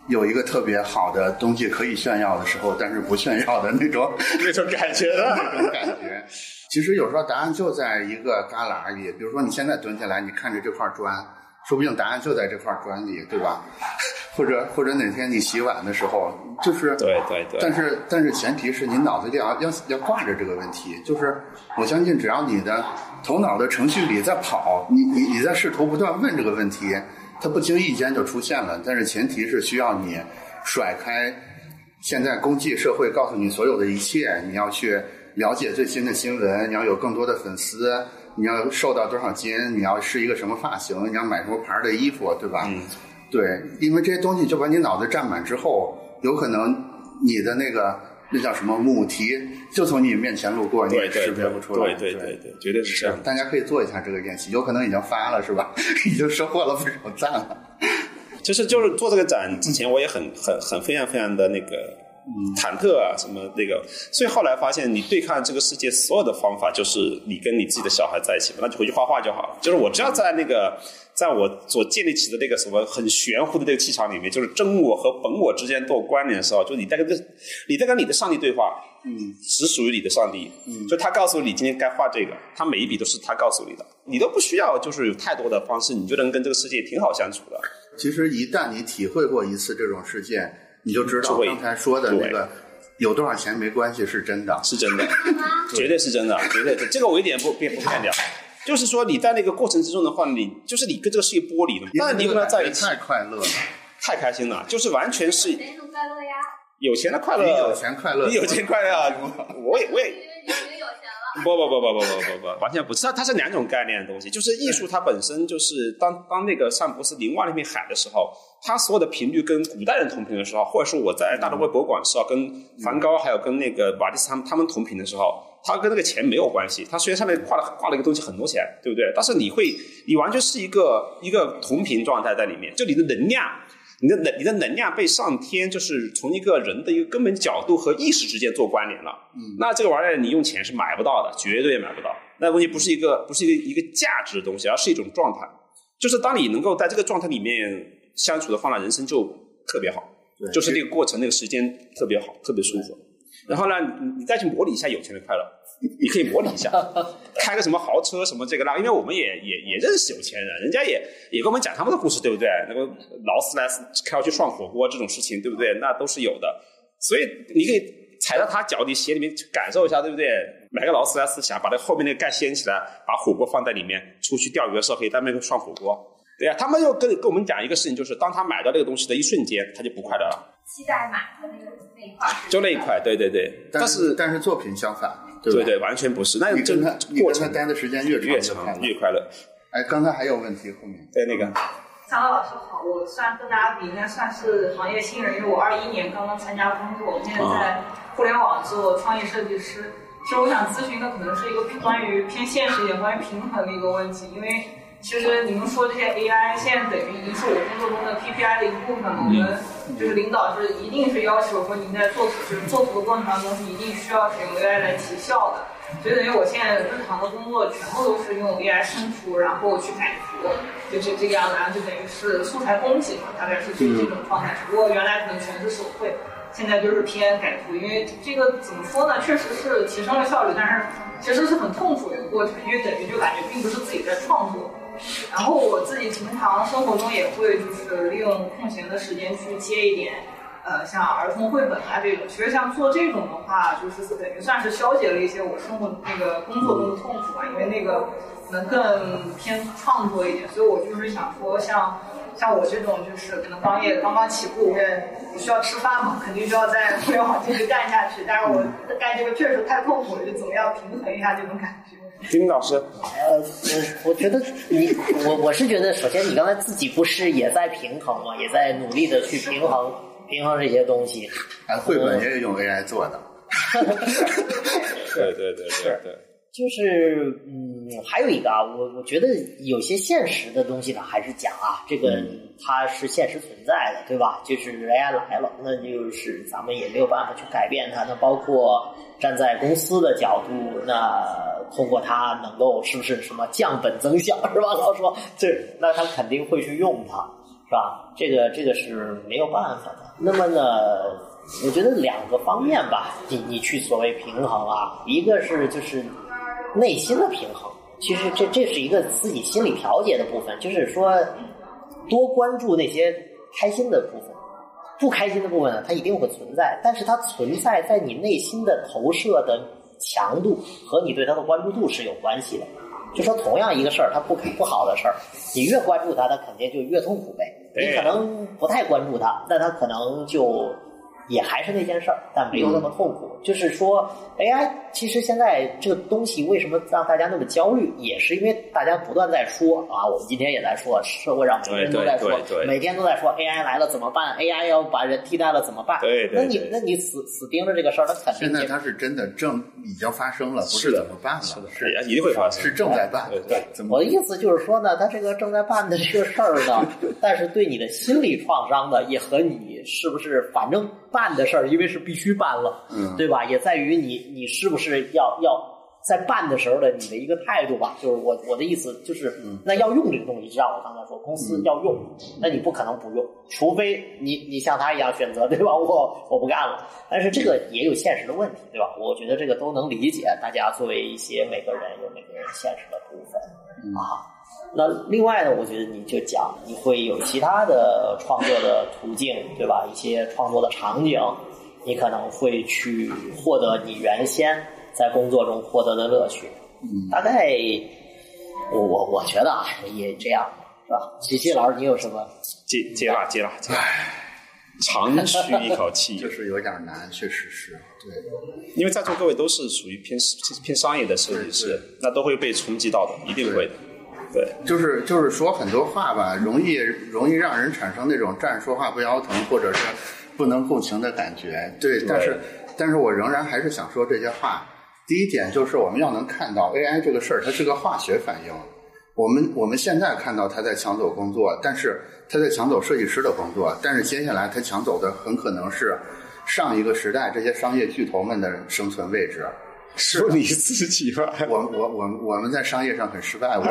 有一个特别好的东西可以炫耀的时候，但是不炫耀的那种 那种感觉，那种感觉。其实有时候答案就在一个旮旯里，比如说你现在蹲下来，你看着这块砖。说不定答案就在这块砖里，对吧？或者或者哪天你洗碗的时候，就是对对对。但是但是前提是你脑子里要要要挂着这个问题，就是我相信只要你的头脑的程序里在跑，你你你在试图不断问这个问题，它不经意间就出现了。但是前提是需要你甩开现在公祭社会告诉你所有的一切，你要去了解最新的新闻，你要有更多的粉丝。你要瘦到多少斤？你要是一个什么发型？你要买什么牌的衣服，对吧？嗯，对，因为这些东西就把你脑子占满之后，有可能你的那个那叫什么母题就从你面前路过，你也识别不出来。对对对对，绝对是这样。大家可以做一下这个练习，有可能已经发了，是吧？已经收获了不少赞了。其实就是做这个展之前，我也很很很非常非常的那个。忐忑啊，什么那个，所以后来发现，你对抗这个世界所有的方法，就是你跟你自己的小孩在一起，那就回去画画就好了。就是我只要在那个，在我所建立起的那个什么很玄乎的那个气场里面，就是真我和本我之间都有关联的时候，就你在跟这，你在跟你的上帝对话，嗯，只属于你的上帝，嗯，就他告诉你今天该画这个，他每一笔都是他告诉你的，你都不需要就是有太多的方式，你就能跟这个世界挺好相处的。其实一旦你体会过一次这种事件。你就知道刚才说的那个有多少钱没关系是真的，是真的，绝对是真的，绝对。这个我一点不不不骗掉，就是说你在那个过程之中的话，你就是你跟这个世界剥离了，但是你跟他在一起太快乐了，太开心了，就是完全是哪种快乐呀？有钱的快乐，你有钱快乐，你有钱快乐，我也我也。不不不不不不不不，完全不是，它它是两种概念的东西。就是艺术，它本身就是当当那个上博斯林望那片海的时候，它所有的频率跟古代人同频的时候，或者说我在大都会博物馆的时候，跟梵高还有跟那个瓦蒂斯他们他们同频的时候，他跟那个钱没有关系。他虽然上面画了画了一个东西很多钱，对不对？但是你会，你完全是一个一个同频状态在里面，就你的能量。你的能你的能量被上天就是从一个人的一个根本角度和意识之间做关联了，嗯，那这个玩意儿你用钱是买不到的，绝对买不到。那东西不是一个不是一个一个价值的东西，而是一种状态。就是当你能够在这个状态里面相处的话呢，人生就特别好，就是那个过程那个时间特别好，特别舒服。然后呢，你你再去模拟一下有钱的快乐。你可以模拟一下，开个什么豪车什么这个那，因为我们也也也认识有钱人，人家也也跟我们讲他们的故事，对不对？那个劳斯莱斯开要去涮火锅这种事情，对不对？那都是有的，所以你可以踩到他脚底鞋里面去感受一下，对不对？买个劳斯莱斯，想把那后面那个盖掀起来，把火锅放在里面，出去钓鱼的时候可以在那边涮火锅，对呀。他们又跟跟我们讲一个事情，就是当他买到这个东西的一瞬间，他就不快乐了。期待买的那个那一块，就那一块，对对对。但是但是作品相反。对对，完全不是。那真的过程待的时间越越长越快乐。哎，刚才还有问题，后面对那个。张老师好，我算跟大家比，应该算是行业新人，因为我二一年刚刚参加工作，我现在在互联网做创业设计师。其实我想咨询的可能是一个关于偏现实一点、关于平衡的一个问题，因为。其实你们说这些 AI 现在等于已经是我工作中的 KPI 的一部分了。我们就是领导是一定是要求说您在做就是做图的过程当中是一定需要使用 AI 来提效的。所以等于我现在日常的工作全部都是用 AI 生图，然后去改图，就是这个样子，然后就等于是素材供给嘛，大概是这这种状态。只不过原来可能全是手绘，现在就是偏改图，因为这个怎么说呢，确实是提升了效率，但是其实是很痛苦的一个过程，因为等于就感觉并不是自己在创作。然后我自己平常生活中也会就是利用空闲的时间去接一点，呃，像儿童绘本啊这种。其实像做这种的话，就是等于算是消解了一些我生活那个工作中的痛苦吧，因为那个能更偏创作一点。所以我就是想说，像像我这种就是可能刚业刚刚起步，我也需要吃饭嘛，肯定就要在互联网继续干下去。但是我干这个确实太痛苦了，就总要平衡一下这种感觉。丁老师，呃，我我觉得你我我是觉得，首先你刚才自己不是也在平衡吗？也在努力的去平衡平衡这些东西。哎，绘本也是用 AI 做的。对对对对对。就是嗯，还有一个啊，我我觉得有些现实的东西呢，还是讲啊，这个它是现实存在的，对吧？就是 AI 来了，那就是咱们也没有办法去改变它。那包括站在公司的角度，那通过它能够是不是什么降本增效，是吧？老说这，那他肯定会去用它，是吧？这个这个是没有办法的。那么呢？我觉得两个方面吧，你你去所谓平衡啊，一个是就是。内心的平衡，其实这这是一个自己心理调节的部分，就是说多关注那些开心的部分，不开心的部分呢，它一定会存在，但是它存在在你内心的投射的强度和你对它的关注度是有关系的。就说同样一个事儿，它不不好的事儿，你越关注它，它肯定就越痛苦呗。你可能不太关注它，那它可能就。也还是那件事儿，但没有那么痛苦。就是说，AI 其实现在这个东西为什么让大家那么焦虑，也是因为大家不断在说啊，我们今天也在说，社会上每个人都在说，每天都在说 AI 来了怎么办？AI 要把人替代了怎么办？对对。那你那你死死盯着这个事儿，那肯定现在它是真的正已经发生了，不是怎么办了？是的，是一定会发生，是正在办。对对。我的意思就是说呢，它这个正在办的这个事儿呢，但是对你的心理创伤呢，也和你是不是反正。办的事儿，因为是必须办了，嗯，对吧？也在于你，你是不是要要在办的时候的你的一个态度吧？就是我我的意思就是，那要用这个东西，就像我刚才说，公司要用，那你不可能不用，除非你你像他一样选择，对吧？我我不干了。但是这个也有现实的问题，对吧？我觉得这个都能理解。大家作为一些每个人有每个人现实的部分啊。那另外呢，我觉得你就讲，你会有其他的创作的途径，对吧？一些创作的场景，你可能会去获得你原先在工作中获得的乐趣。嗯，大概我我我觉得啊，也这样，是吧？喜喜老师，你有什么接接了接了，唉，长吁一口气，就是有点难，确实是对，因为在座各位都是属于偏偏商业的设计师，那都会被冲击到的，一定会的。对，就是就是说很多话吧，容易容易让人产生那种站着说话不腰疼，或者是不能共情的感觉。对，但是但是我仍然还是想说这些话。第一点就是我们要能看到 AI 这个事儿，它是个化学反应。我们我们现在看到它在抢走工作，但是它在抢走设计师的工作，但是接下来它抢走的很可能是上一个时代这些商业巨头们的生存位置。是你自己吧？我我我我们在商业上很失败，我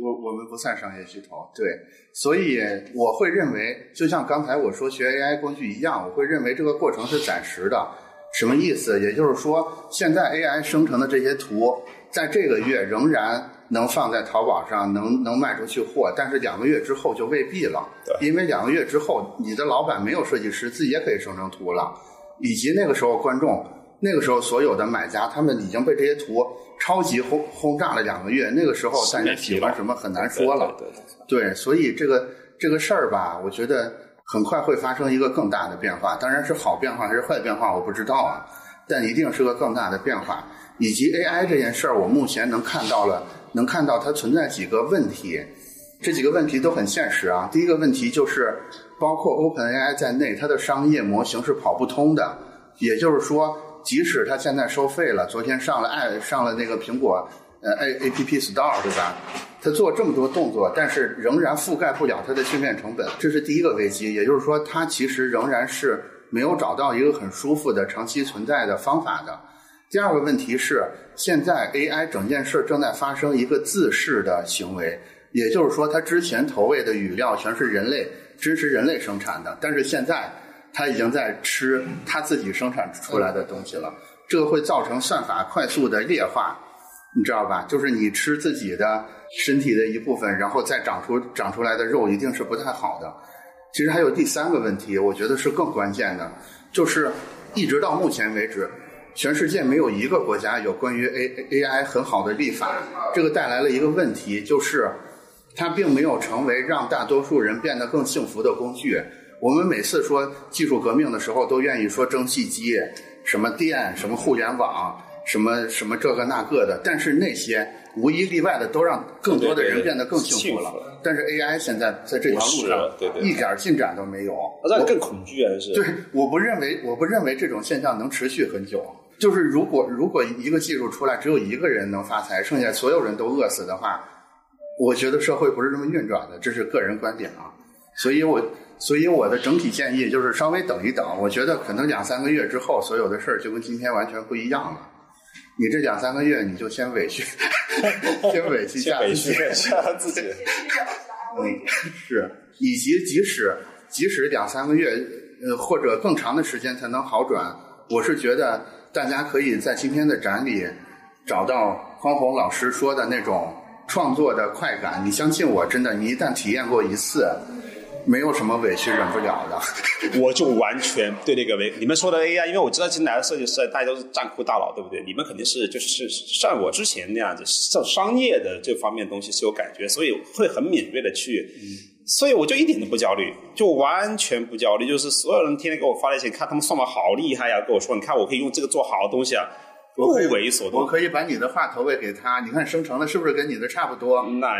我我们不算商业巨头，对，所以我会认为，就像刚才我说学 AI 工具一样，我会认为这个过程是暂时的。什么意思？也就是说，现在 AI 生成的这些图，在这个月仍然能放在淘宝上，能能卖出去货，但是两个月之后就未必了，因为两个月之后，你的老板没有设计师，自己也可以生成图了。以及那个时候观众，那个时候所有的买家，他们已经被这些图超级轰轰炸了两个月。那个时候大家喜欢什么很难说了。对，所以这个这个事儿吧，我觉得很快会发生一个更大的变化。当然是好变化还是坏变化，我不知道啊。但一定是个更大的变化。以及 AI 这件事儿，我目前能看到了，能看到它存在几个问题。这几个问题都很现实啊。第一个问题就是。包括 OpenAI 在内，它的商业模型是跑不通的。也就是说，即使它现在收费了，昨天上了爱上了那个苹果呃 A A P P Store 对吧？它做这么多动作，但是仍然覆盖不了它的训练成本，这是第一个危机。也就是说，它其实仍然是没有找到一个很舒服的长期存在的方法的。第二个问题是，现在 AI 整件事正在发生一个自噬的行为，也就是说，它之前投喂的语料全是人类。支持人类生产的，但是现在它已经在吃它自己生产出来的东西了，这个会造成算法快速的劣化，你知道吧？就是你吃自己的身体的一部分，然后再长出长出来的肉，一定是不太好的。其实还有第三个问题，我觉得是更关键的，就是一直到目前为止，全世界没有一个国家有关于 A A I 很好的立法，这个带来了一个问题，就是。它并没有成为让大多数人变得更幸福的工具。我们每次说技术革命的时候，都愿意说蒸汽机、什么电、什么互联网、什么什么这个那个的，但是那些无一例外的都让更多的人变得更幸福了。但是 AI 现在在这条路上一点进展都没有，让更恐惧啊！是对，我不认为，我不认为这种现象能持续很久。就是如果如果一个技术出来，只有一个人能发财，剩下所有人都饿死的话，我觉得社会不是这么运转的。这是个人观点啊，所以我所以我的整体建议就是稍微等一等。我觉得可能两三个月之后，所有的事儿就跟今天完全不一样了。你这两三个月，你就先委屈，先委屈下自己，委屈下自己。嗯，是，以及即使即使两三个月，呃，或者更长的时间才能好转，我是觉得。大家可以在今天的展里找到匡宏老师说的那种创作的快感。你相信我，真的，你一旦体验过一次，没有什么委屈忍不了的。我就完全对那个委，你们说的 AI，因为我知道进来的设计师大家都是战库大佬，对不对？你们肯定是就是像我之前那样子，像商业的这方面东西是有感觉，所以会很敏锐的去。所以我就一点都不焦虑，就完全不焦虑。就是所有人天天给我发来信，看他们算法好厉害呀，跟我说，你看我可以用这个做好东西啊，不为所动。我可以把你的话投喂给他，你看生成的是不是跟你的差不多？那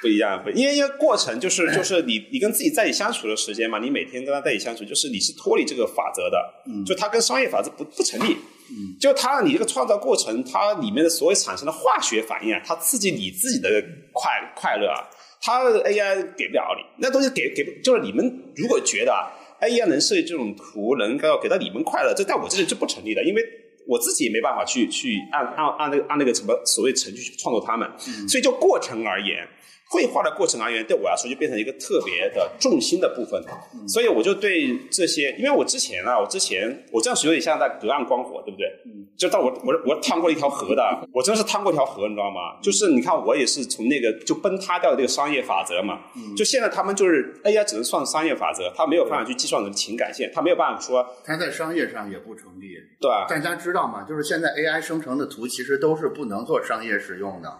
不一样，因为因为过程就是就是你你跟自己在一起相处的时间嘛，你每天跟他在一起相处，就是你是脱离这个法则的，就它跟商业法则不不成立。嗯，就它你这个创造过程，它里面的所有产生的化学反应啊，它刺激你自己的快快乐啊。它的 AI 给不了你，那东西给给就是你们如果觉得 AI 能设计这种图，能够给到你们快乐，这在我这里就不成立的，因为我自己也没办法去去按按按那个按那个什么所谓程序去创作他们，所以就过程而言。绘画的过程而言，对我来说就变成一个特别的重心的部分，所以我就对这些，因为我之前啊，我之前我这样是有点像在隔岸观火，对不对？嗯，就到我我我趟过一条河的，我真的是趟过一条河，你知道吗？就是你看我也是从那个就崩塌掉的这个商业法则嘛，就现在他们就是 AI 只能算商业法则，它没有办法去计算你的情感线，它没有办法说它在商业上也不成立，对大家知道吗？就是现在 AI 生成的图其实都是不能做商业使用的。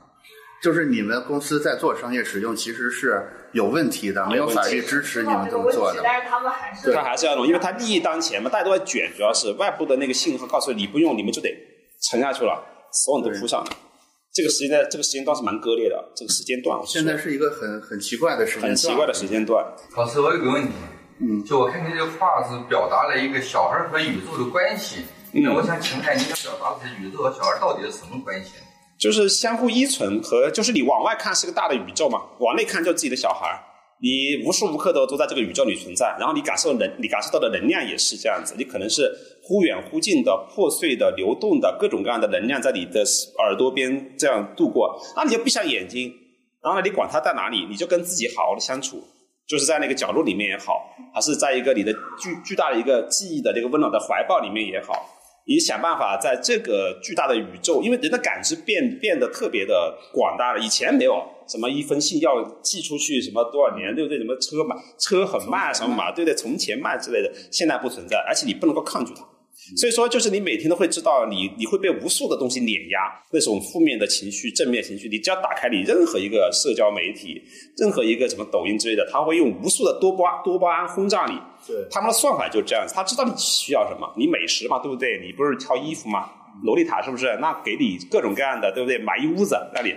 就是你们公司在做商业使用，其实是有问题的，没有法律支持你们这么做的。但是他们还是，他还是要弄，因为他利益当前嘛，大家都在卷，主要是外部的那个信号告诉你不用，你们就得沉下去了，所有人都扑上了。这个时间，这个时间段是蛮割裂的，这个时间段。现在是一个很很奇怪的时间段。很奇怪的时间段。老师，我有个问题，嗯，就我看你这个画是表达了一个小孩和宇宙的关系，那我想请问，你想表达的宇宙和小孩到底是什么关系？就是相互依存和，就是你往外看是个大的宇宙嘛，往内看就自己的小孩儿，你无时无刻都都在这个宇宙里存在，然后你感受能，你感受到的能量也是这样子，你可能是忽远忽近的、破碎的、流动的各种各样的能量在你的耳朵边这样度过，那你就闭上眼睛，然后呢，你管它在哪里，你就跟自己好好的相处，就是在那个角落里面也好，还是在一个你的巨巨大的一个记忆的这个温暖的怀抱里面也好。你想办法在这个巨大的宇宙，因为人的感知变变得特别的广大了。以前没有什么一封信要寄出去，什么多少年，对不对？什么车慢，车很慢，什么嘛，对不对？从前慢之类的，现在不存在，而且你不能够抗拒它。所以说，就是你每天都会知道，你你会被无数的东西碾压，那种负面的情绪、正面情绪，你只要打开你任何一个社交媒体，任何一个什么抖音之类的，它会用无数的多巴多巴胺轰炸你。对，他们的算法就这样子，他知道你需要什么，你美食嘛，对不对？你不是挑衣服吗？洛丽塔是不是？那给你各种各样的，对不对？买一屋子那里。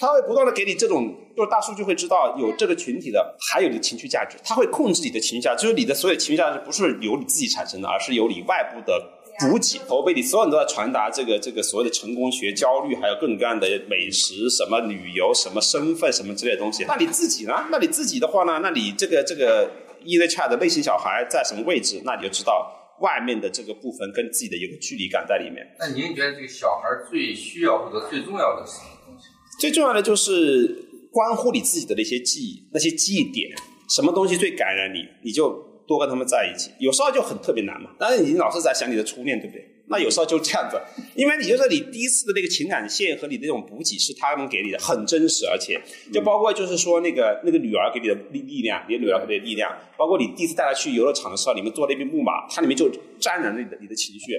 他会不断的给你这种，就是大数据会知道有这个群体的，还有你的情绪价值，他会控制你的情绪价值，就是你的所有情绪价值不是由你自己产生的，而是由你外部的补给，我被你所有人都在传达这个这个所谓的成功学焦虑，还有各种各样的美食、什么旅游、什么身份、什么之类的东西。那你自己呢？那你自己的话呢？那你这个这个 E V Chat 的内心小孩在什么位置？那你就知道外面的这个部分跟自己的一个距离感在里面。那您觉得这个小孩最需要或者最重要的是什么东西？最重要的就是关乎你自己的那些记忆，那些记忆点，什么东西最感染你，你就多跟他们在一起。有时候就很特别难嘛，但是你老是在想你的初恋，对不对？那有时候就这样子，因为你就是你第一次的那个情感线和你那种补给是他们给你的，很真实，而且就包括就是说那个那个女儿给你的力力量，你的女儿给你的力量，包括你第一次带她去游乐场的时候，你们坐那匹木马，它里面就沾染了你的你的情绪，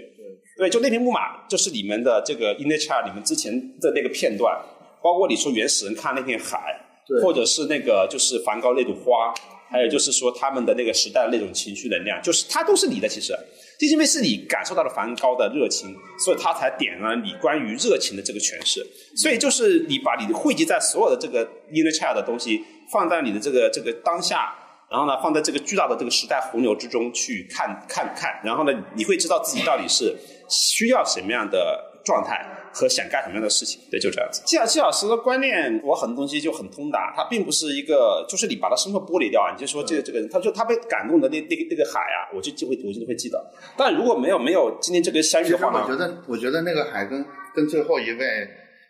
对，就那匹木马就是你们的这个 inner child，你们之前的那个片段。包括你说原始人看那片海，或者是那个就是梵高那朵花，还有就是说他们的那个时代的那种情绪能量，就是它都是你的。其实，就因为是你感受到了梵高的热情，所以他才点了你关于热情的这个诠释。所以就是你把你汇集在所有的这个 inner child 的东西放在你的这个这个当下，然后呢放在这个巨大的这个时代洪流之中去看看看，然后呢你会知道自己到底是需要什么样的状态。和想干什么样的事情，对，就这样子。季老季老师的观念，我很多东西就很通达。他并不是一个，就是你把他身份剥离掉啊，你就说这个这个人，他就他被感动的那那个那个海啊，我就就会我就会记得。但如果没有没有今天这个相遇的话呢？我觉得我觉得那个海跟跟最后一位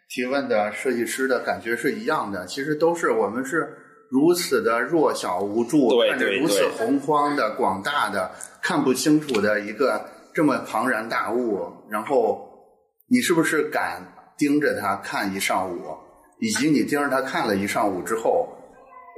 提问的设计师的感觉是一样的。其实都是我们是如此的弱小无助，看着如此洪荒的广大的看不清楚的一个这么庞然大物，然后。你是不是敢盯着他看一上午？以及你盯着他看了一上午之后，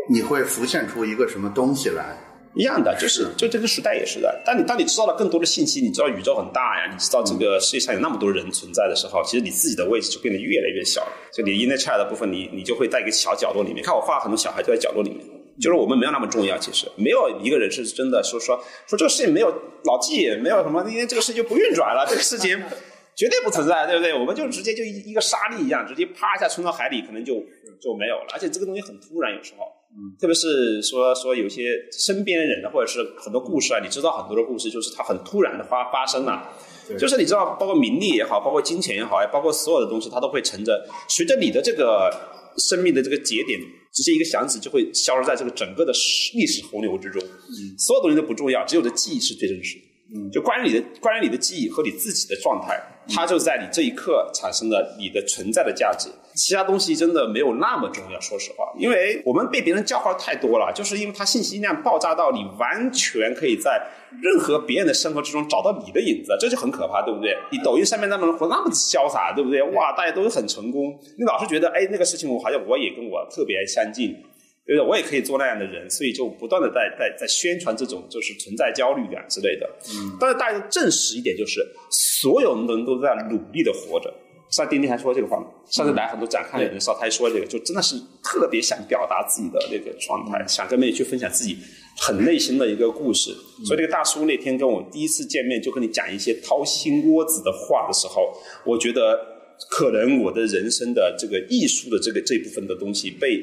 你会浮现出一个什么东西来？一样的，就是就这个时代也是的。当你当你知道了更多的信息，你知道宇宙很大呀，你知道这个世界上有那么多人存在的时候，其实你自己的位置就变得越来越小了。就你 inner child 的部分，你你就会在一个小角落里面。看我画很多小孩就在角落里面，就是我们没有那么重要。其实没有一个人是真的说说说这个事情没有老纪，没有什么，因为这个事情就不运转了，这个事情。绝对不存在，对不对？我们就直接就一一个沙粒一样，直接啪一下冲到海里，可能就就没有了。而且这个东西很突然，有时候，嗯，特别是说说有些身边人或者是很多故事啊，你知道很多的故事，就是它很突然的发发生了，就是你知道，包括名利也好，包括金钱也好，包括所有的东西，它都会乘着随着你的这个生命的这个节点，直接一个响指就会消失在这个整个的历史洪流之中。嗯，所有东西都不重要，只有这记忆是最真实的。嗯，就关于你的关于你的记忆和你自己的状态，它就在你这一刻产生了你的存在的价值。其他东西真的没有那么重要，说实话，因为我们被别人教化太多了，就是因为它信息量爆炸到你完全可以在任何别人的生活之中找到你的影子，这就很可怕，对不对？你抖音上面那么人活那么潇洒，对不对？哇，大家都很成功，你老是觉得哎那个事情我好像我也跟我特别相近。对的，我也可以做那样的人，所以就不断的在在在宣传这种就是存在焦虑感之类的。嗯，但是大家证实一点，就是所有人都在努力的活着。上丁丁还说这个话，上次来很多展看的人少，他还说这个，就真的是特别想表达自己的那个状态，想跟别人去分享自己很内心的一个故事。所以这个大叔那天跟我第一次见面，就跟你讲一些掏心窝子的话的时候，我觉得可能我的人生的这个艺术的这个这部分的东西被。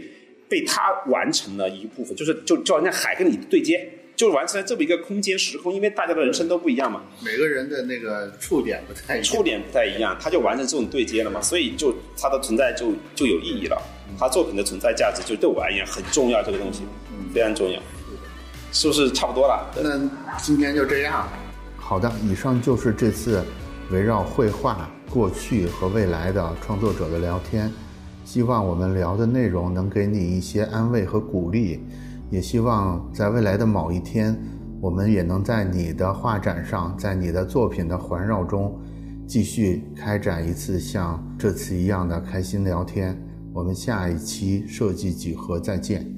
被他完成了一部分，就是就就好像海跟你对接，就完成了这么一个空间时空，因为大家的人生都不一样嘛，每个人的那个触点不太一样。触点不太一样，他就完成这种对接了嘛，所以就他的存在就就有意义了，他作品的存在价值就对我而言很重要，这个东西非常重要，是不是差不多了？那今天就这样，好的，以上就是这次围绕绘画过去和未来的创作者的聊天。希望我们聊的内容能给你一些安慰和鼓励，也希望在未来的某一天，我们也能在你的画展上，在你的作品的环绕中，继续开展一次像这次一样的开心聊天。我们下一期设计几何再见。